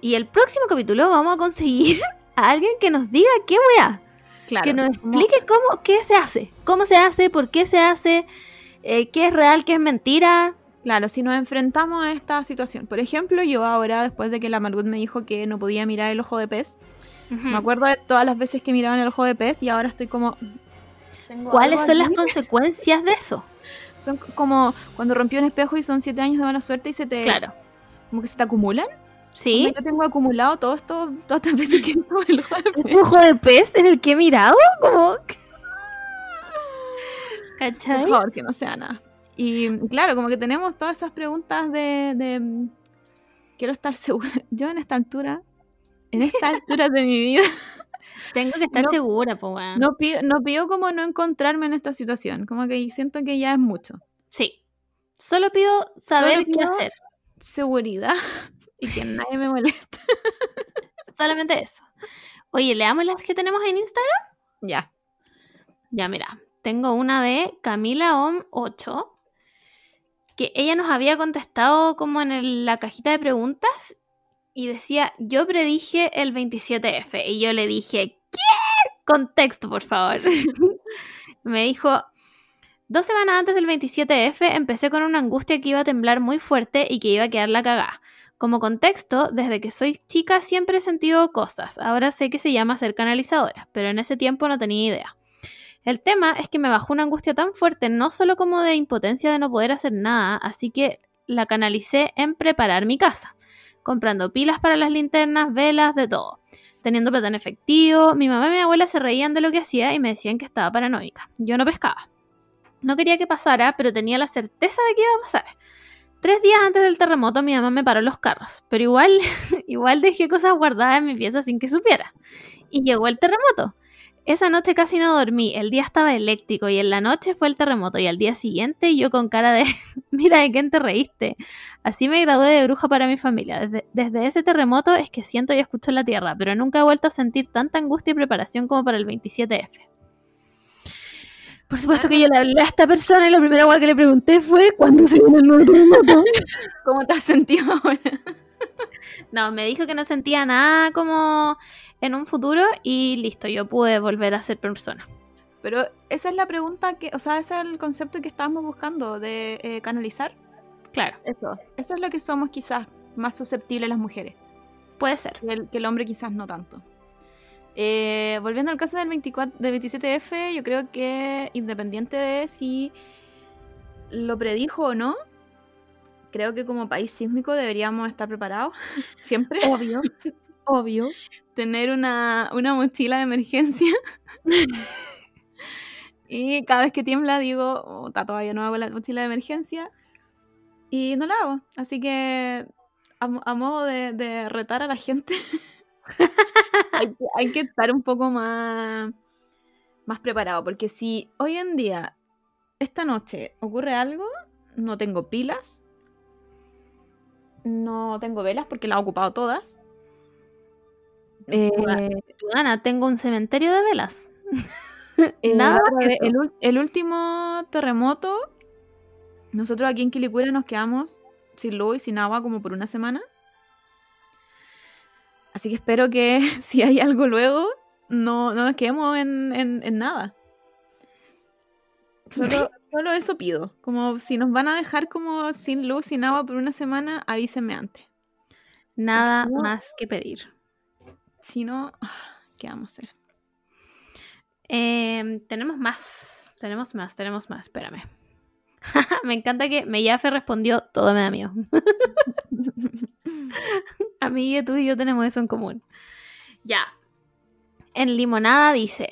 Y el próximo capítulo vamos a conseguir a alguien que nos diga qué weá. Claro. que nos explique cómo, qué se hace. Cómo se hace, por qué se hace, eh, qué es real, qué es mentira. Claro, si nos enfrentamos a esta situación. Por ejemplo, yo ahora, después de que la Margot me dijo que no podía mirar el ojo de pez, me acuerdo de todas las veces que miraba en el ojo de pez y ahora estoy como... ¿tengo ¿Cuáles son las consecuencias de eso? Son como cuando rompió un espejo y son siete años de mala suerte y se te... Claro. Como que se te acumulan. ¿Sí? Yo tengo acumulado todo esto, todas estas veces que el ojo de pez. ¿Un ojo de pez en el que he mirado? Como... ¿Cachai? Por favor, que no sea nada. Y claro, como que tenemos todas esas preguntas de, de, quiero estar segura. Yo en esta altura, en esta altura de mi vida, Tengo que estar No- segura, pues, weón. no pido, no pido como no encontrarme en esta situación. Como que siento que ya es mucho. Sí. Solo pido saber Solo qué hacer. Seguridad y que nadie me moleste. Solamente eso. Oye, leamos las que tenemos en Instagram. Ya. Ya, mira, tengo una de Camila Om 8, que ella nos había contestado como en la cajita de preguntas y decía, yo predije el 27F y yo le dije, ¿qué? Contexto, por favor. Me dijo, dos semanas antes del 27F empecé con una angustia que iba a temblar muy fuerte y que iba a quedar la cagada. Como contexto, desde que soy chica siempre he sentido cosas. Ahora sé que se llama ser canalizadora, pero en ese tiempo no tenía idea. El tema es que me bajó una angustia tan fuerte, no solo como de impotencia de no poder hacer nada, así que la canalicé en preparar mi casa, comprando pilas para las linternas, velas, de todo, teniendo plata en efectivo. Mi mamá y mi abuela se reían de lo que hacía y me decían que estaba paranoica. Yo no pescaba. No quería que pasara, pero tenía la certeza de que iba a pasar. Tres días antes del terremoto mi mamá me paró los carros, pero igual, igual dejé cosas guardadas en mi pieza sin que supiera. Y llegó el terremoto. Esa noche casi no dormí, el día estaba eléctrico y en la noche fue el terremoto y al día siguiente yo con cara de, mira de quién te reíste. Así me gradué de bruja para mi familia. Desde, desde ese terremoto es que siento y escucho la tierra, pero nunca he vuelto a sentir tanta angustia y preparación como para el 27F. Por supuesto que yo le hablé a esta persona y la primera cosa que le pregunté fue ¿cuándo se viene el nuevo terremoto? ¿Cómo te has sentido ahora? No, me dijo que no sentía nada como en un futuro y listo, yo pude volver a ser persona. Pero esa es la pregunta que, o sea, ese es el concepto que estábamos buscando de eh, canalizar. Claro, Eso. Eso es lo que somos quizás más susceptibles las mujeres. puede ser. que el, que el hombre quizás no tanto. Eh, volviendo al caso del, 24, del 27F, yo creo que independiente de si lo predijo o no, creo que como país sísmico deberíamos estar preparados, siempre. Obvio, obvio. Tener una, una mochila de emergencia. y cada vez que tiembla digo, "Oh, ta, todavía no hago la mochila de emergencia. Y no la hago. Así que a, mo- a modo de, de retar a la gente, hay, que, hay que estar un poco más, más preparado. Porque si hoy en día, esta noche, ocurre algo, no tengo pilas, no tengo velas porque las he ocupado todas. Eh, Ana, tengo un cementerio de velas. eh, Nada vez, el, último terremoto, nosotros aquí en Quilicura nos quedamos sin luz y sin agua como por una semana. Así que espero que si hay algo luego, no, no nos quedemos en, en- en nada. Solo, solo eso pido. Como si nos van a dejar como sin luz, sin agua por una semana, avísenme antes. Nada más que pedir. Si no, ¿qué vamos a hacer? Em, tenemos más, tenemos más, tenemos más, espérame. me encanta que Mellafe respondió, todo me da miedo. A mí, tú y yo tenemos eso en común. Ya. En Limonada dice,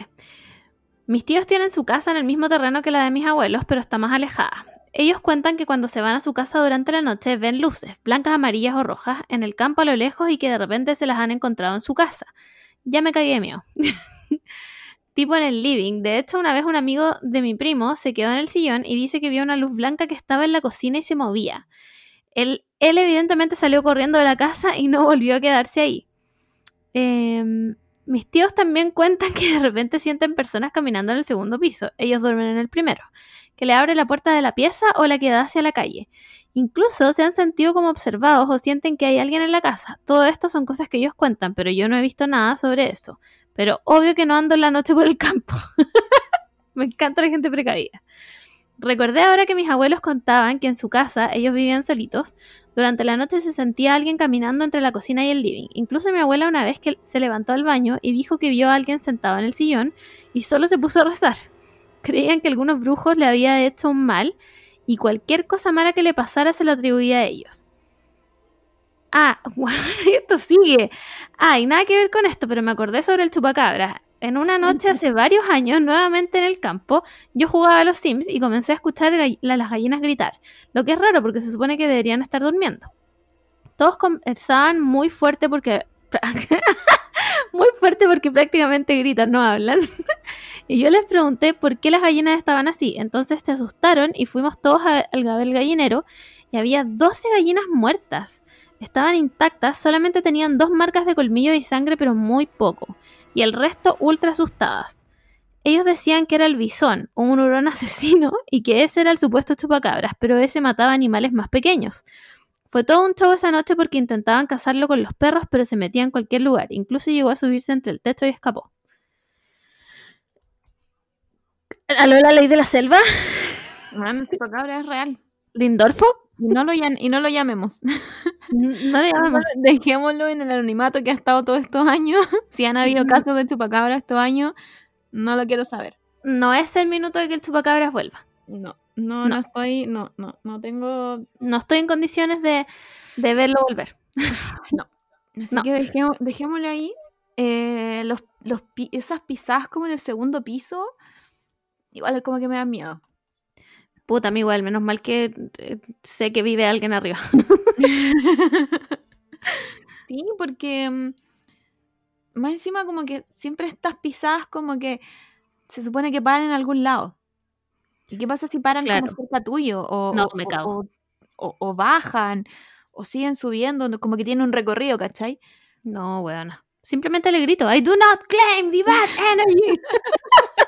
mis tíos tienen su casa en el mismo terreno que la de mis abuelos, pero está más alejada. Ellos cuentan que cuando se van a su casa durante la noche ven luces, blancas, amarillas o rojas, en el campo a lo lejos y que de repente se las han encontrado en su casa. Ya me cagué de miedo. tipo en el living. De hecho, una vez un amigo de mi primo se quedó en el sillón y dice que vio una luz blanca que estaba en la cocina y se movía. Él, él evidentemente salió corriendo de la casa y no volvió a quedarse ahí. Em, mis tíos también cuentan que de repente sienten personas caminando en el segundo piso. Ellos duermen en el primero. Que le abre la puerta de la pieza o la que da hacia la calle. Incluso se han sentido como observados o sienten que hay alguien en la casa. Todo esto son cosas que ellos cuentan, pero yo no he visto nada sobre eso. Pero obvio que no ando en la noche por el campo. Me encanta la gente precavida. Recordé ahora que mis abuelos contaban que en su casa ellos vivían solitos. Durante la noche se sentía alguien caminando entre la cocina y el living. Incluso mi abuela una vez que se levantó al baño y dijo que vio a alguien sentado en el sillón y solo se puso a rezar. Creían que algunos brujos le había hecho un mal y cualquier cosa mala que le pasara se lo atribuía a ellos. Ah, esto sigue. Ah, nada que ver con esto, pero me acordé sobre el chupacabra. En una noche hace varios años, nuevamente en el campo, yo jugaba a los Sims y comencé a escuchar a las gallinas gritar, lo que es raro porque se supone que deberían estar durmiendo. Todos conversaban muy fuerte porque... muy fuerte porque prácticamente gritan, no hablan. y yo les pregunté por qué las gallinas estaban así. Entonces se asustaron y fuimos todos al gabel gallinero y había 12 gallinas muertas. Estaban intactas, solamente tenían dos marcas de colmillo y sangre, pero muy poco. Y el resto ultra asustadas. Ellos decían que era el bisón, un hurón asesino, y que ese era el supuesto chupacabras, pero ese mataba animales más pequeños. Fue todo un show esa noche porque intentaban cazarlo con los perros, pero se metía en cualquier lugar. Incluso llegó a subirse entre el techo y escapó. ¿Aló la ley de la selva? Man, el chupacabra es real. ¿Lindorfo? Y no lo, y no lo llamemos. No le llamamos. Dejémoslo en el anonimato que ha estado todos estos años. Si han habido casos de chupacabra estos años, no lo quiero saber. No es el minuto de que el chupacabras vuelva. No, no, no, No. estoy, no, no, no tengo. No estoy en condiciones de, de verlo volver. Así No. que dejemos, dejémoslo ahí. Eh, los, los esas pisadas como en el segundo piso, igual como que me dan miedo. Puta, mí igual, menos mal que eh, sé que vive alguien arriba. Sí, porque mm, más encima como que siempre estas pisadas como que se supone que paran en algún lado. ¿Y qué pasa si paran Claro. como cerca tuyo? O, No, me cago. O, o- o bajan, o siguen subiendo, como que tienen un recorrido, ¿cachai? No, weona. Simplemente le grito, I do not claim the bad energy.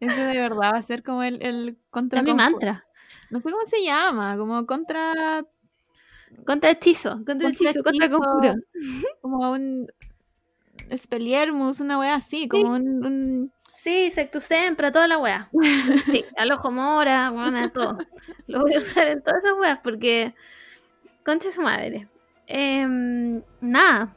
Eso de verdad va a ser como el, el contra Es mi mantra. No sé cómo se llama, como contra Contra hechizo, contra hechizo, contra conjuro. como un Speliermus, una wea así, como un, un- Sí, sectus sempra, toda la wea. Sí, al ojo mora, weona, todo. Lo voy a usar en todas esas weas porque. Concha su madre. Em, nada.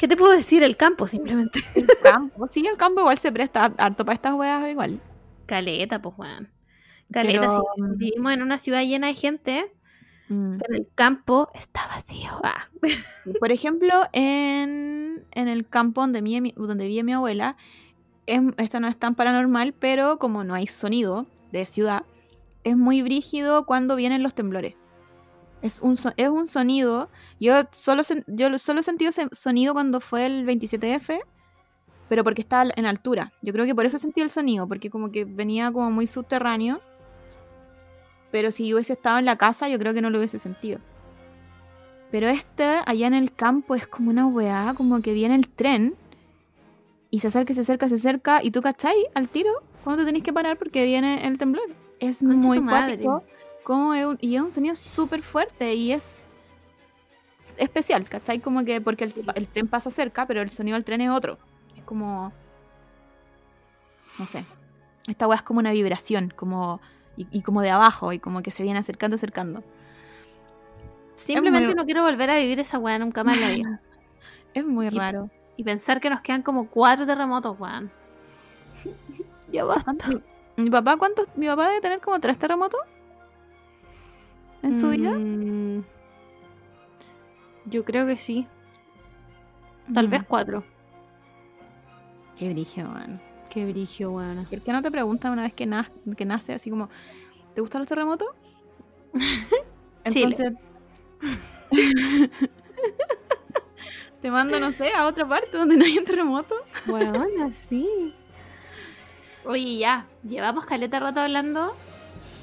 ¿Qué te puedo decir? El campo, simplemente. el campo. Sí, el campo igual se presta harto para estas weas igual. Caleta, pues, weón. Caleta, Pero, sí. mm, Vivimos en una ciudad llena de gente, Mm. pero el campo está vacío. Ah. Por ejemplo, en, en el campo donde, mi- donde vive mi abuela, em- esto no es tan paranormal, pero como no hay sonido de ciudad, es muy brígido cuando vienen los temblores. Es un, so- es un sonido. Yo solo, yo solo he sentido ese sonido cuando fue el 27F, pero porque estaba en altura. Yo creo que por eso sentí el sonido, porque como que venía como muy subterráneo. Pero si yo hubiese estado en la casa, yo creo que no lo hubiese sentido. Pero este, allá en el campo, es como una weá, como que viene el tren y se acerca, se acerca, se acerca, y tú cachai al tiro cuando te tenés que parar porque viene el temblor. Es Concha muy madre. Como es un- y es un sonido súper fuerte y es especial, ¿cachai? Como que porque el, el tren pasa cerca, pero el sonido del tren es otro. Es como. No sé. Esta weá es como una vibración, como. Y, y como de abajo, y como que se viene acercando, acercando. Simplemente muy- no quiero volver a vivir esa weá nunca más en la vida. Es muy Y- raro. Y pensar que nos quedan como cuatro terremotos, weón. ya basta. Mi papá, ¿cuántos? Mi papá debe tener como tres terremotos en su vida. Mm, Yo creo que sí. Tal Mm. vez cuatro. Qué brillo, man. Qué brigio, weón. ¿Por qué no te pregunta una vez que, que nace así como, ¿te gustan los terremotos? Entonces, te mando, no sé, a otra parte donde no hay un terremoto. Bueno, así. Oye, ya, llevamos caleta rato hablando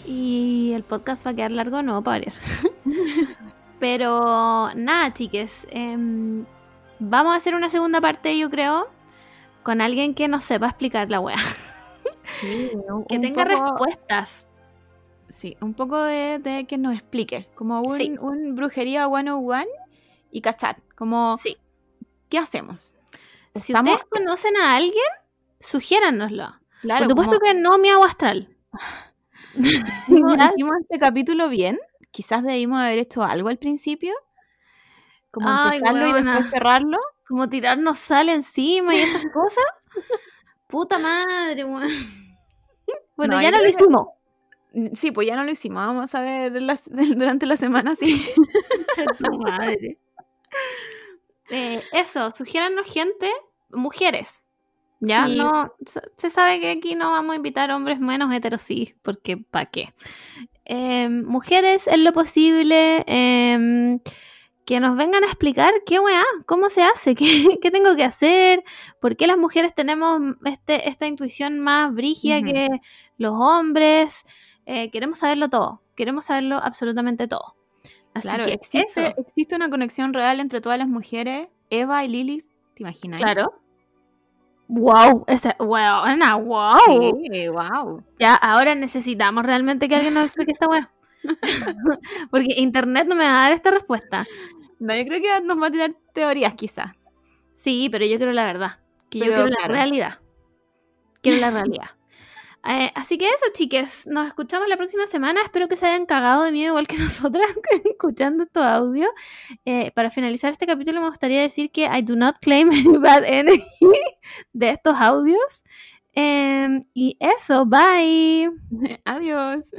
y el podcast va a quedar largo, no va a parar. Pero nada, chiques, em, vamos a hacer una segunda parte, yo creo, con alguien que nos sepa explicar la wea, que Un tenga poco- respuestas. Sí, un poco de, de que nos explique, como un, Sí. un brujería 101 y cachar, como, Sí, ¿qué hacemos? si Estamos- ustedes conocen a alguien, sugiéranoslo. Claro, Por supuesto como que no mi agua astral. hicimos, este capítulo bien, quizás debimos haber hecho algo al principio, como Ay, empezarlo y después cerrarlo. como tirarnos sal encima y esas cosas. Puta madre. Bueno, No, ya no lo que- hicimos. Sí, pues ya no lo hicimos. Vamos a ver las- durante la semana, sí. Madre. Eh, eso, sugiéranos gente, mujeres. Ya Sí. no, se, sabe que aquí no vamos a invitar hombres menos heteros, sí, porque ¿para qué? Eh, mujeres en lo posible, em, que nos vengan a explicar qué weá, cómo se hace, qué, qué tengo que hacer, por qué las mujeres tenemos este, esta intuición más brígida que los hombres. Eh, queremos saberlo todo, queremos saberlo absolutamente todo. Así Claro, que existe, existe una conexión real entre todas las mujeres, Eva y Lilith, ¿te imaginas? Claro. Wow, esa, wow, Ana, wow. Sí, wow. Ya, ahora necesitamos realmente que alguien nos explique esta weá. Porque internet no me va a dar esta respuesta. No, yo creo que nos va a tirar teorías, quizás. Sí, pero yo quiero la verdad. Que yo quiero la realidad. Quiero la realidad. Eh, así que eso, chiques. Nos escuchamos la próxima semana. Espero que se hayan cagado de miedo igual que nosotras escuchando estos audios. Eh, para finalizar este capítulo me gustaría decir que I do not claim any bad energy de estos audios. Em, y eso, bye. Adiós.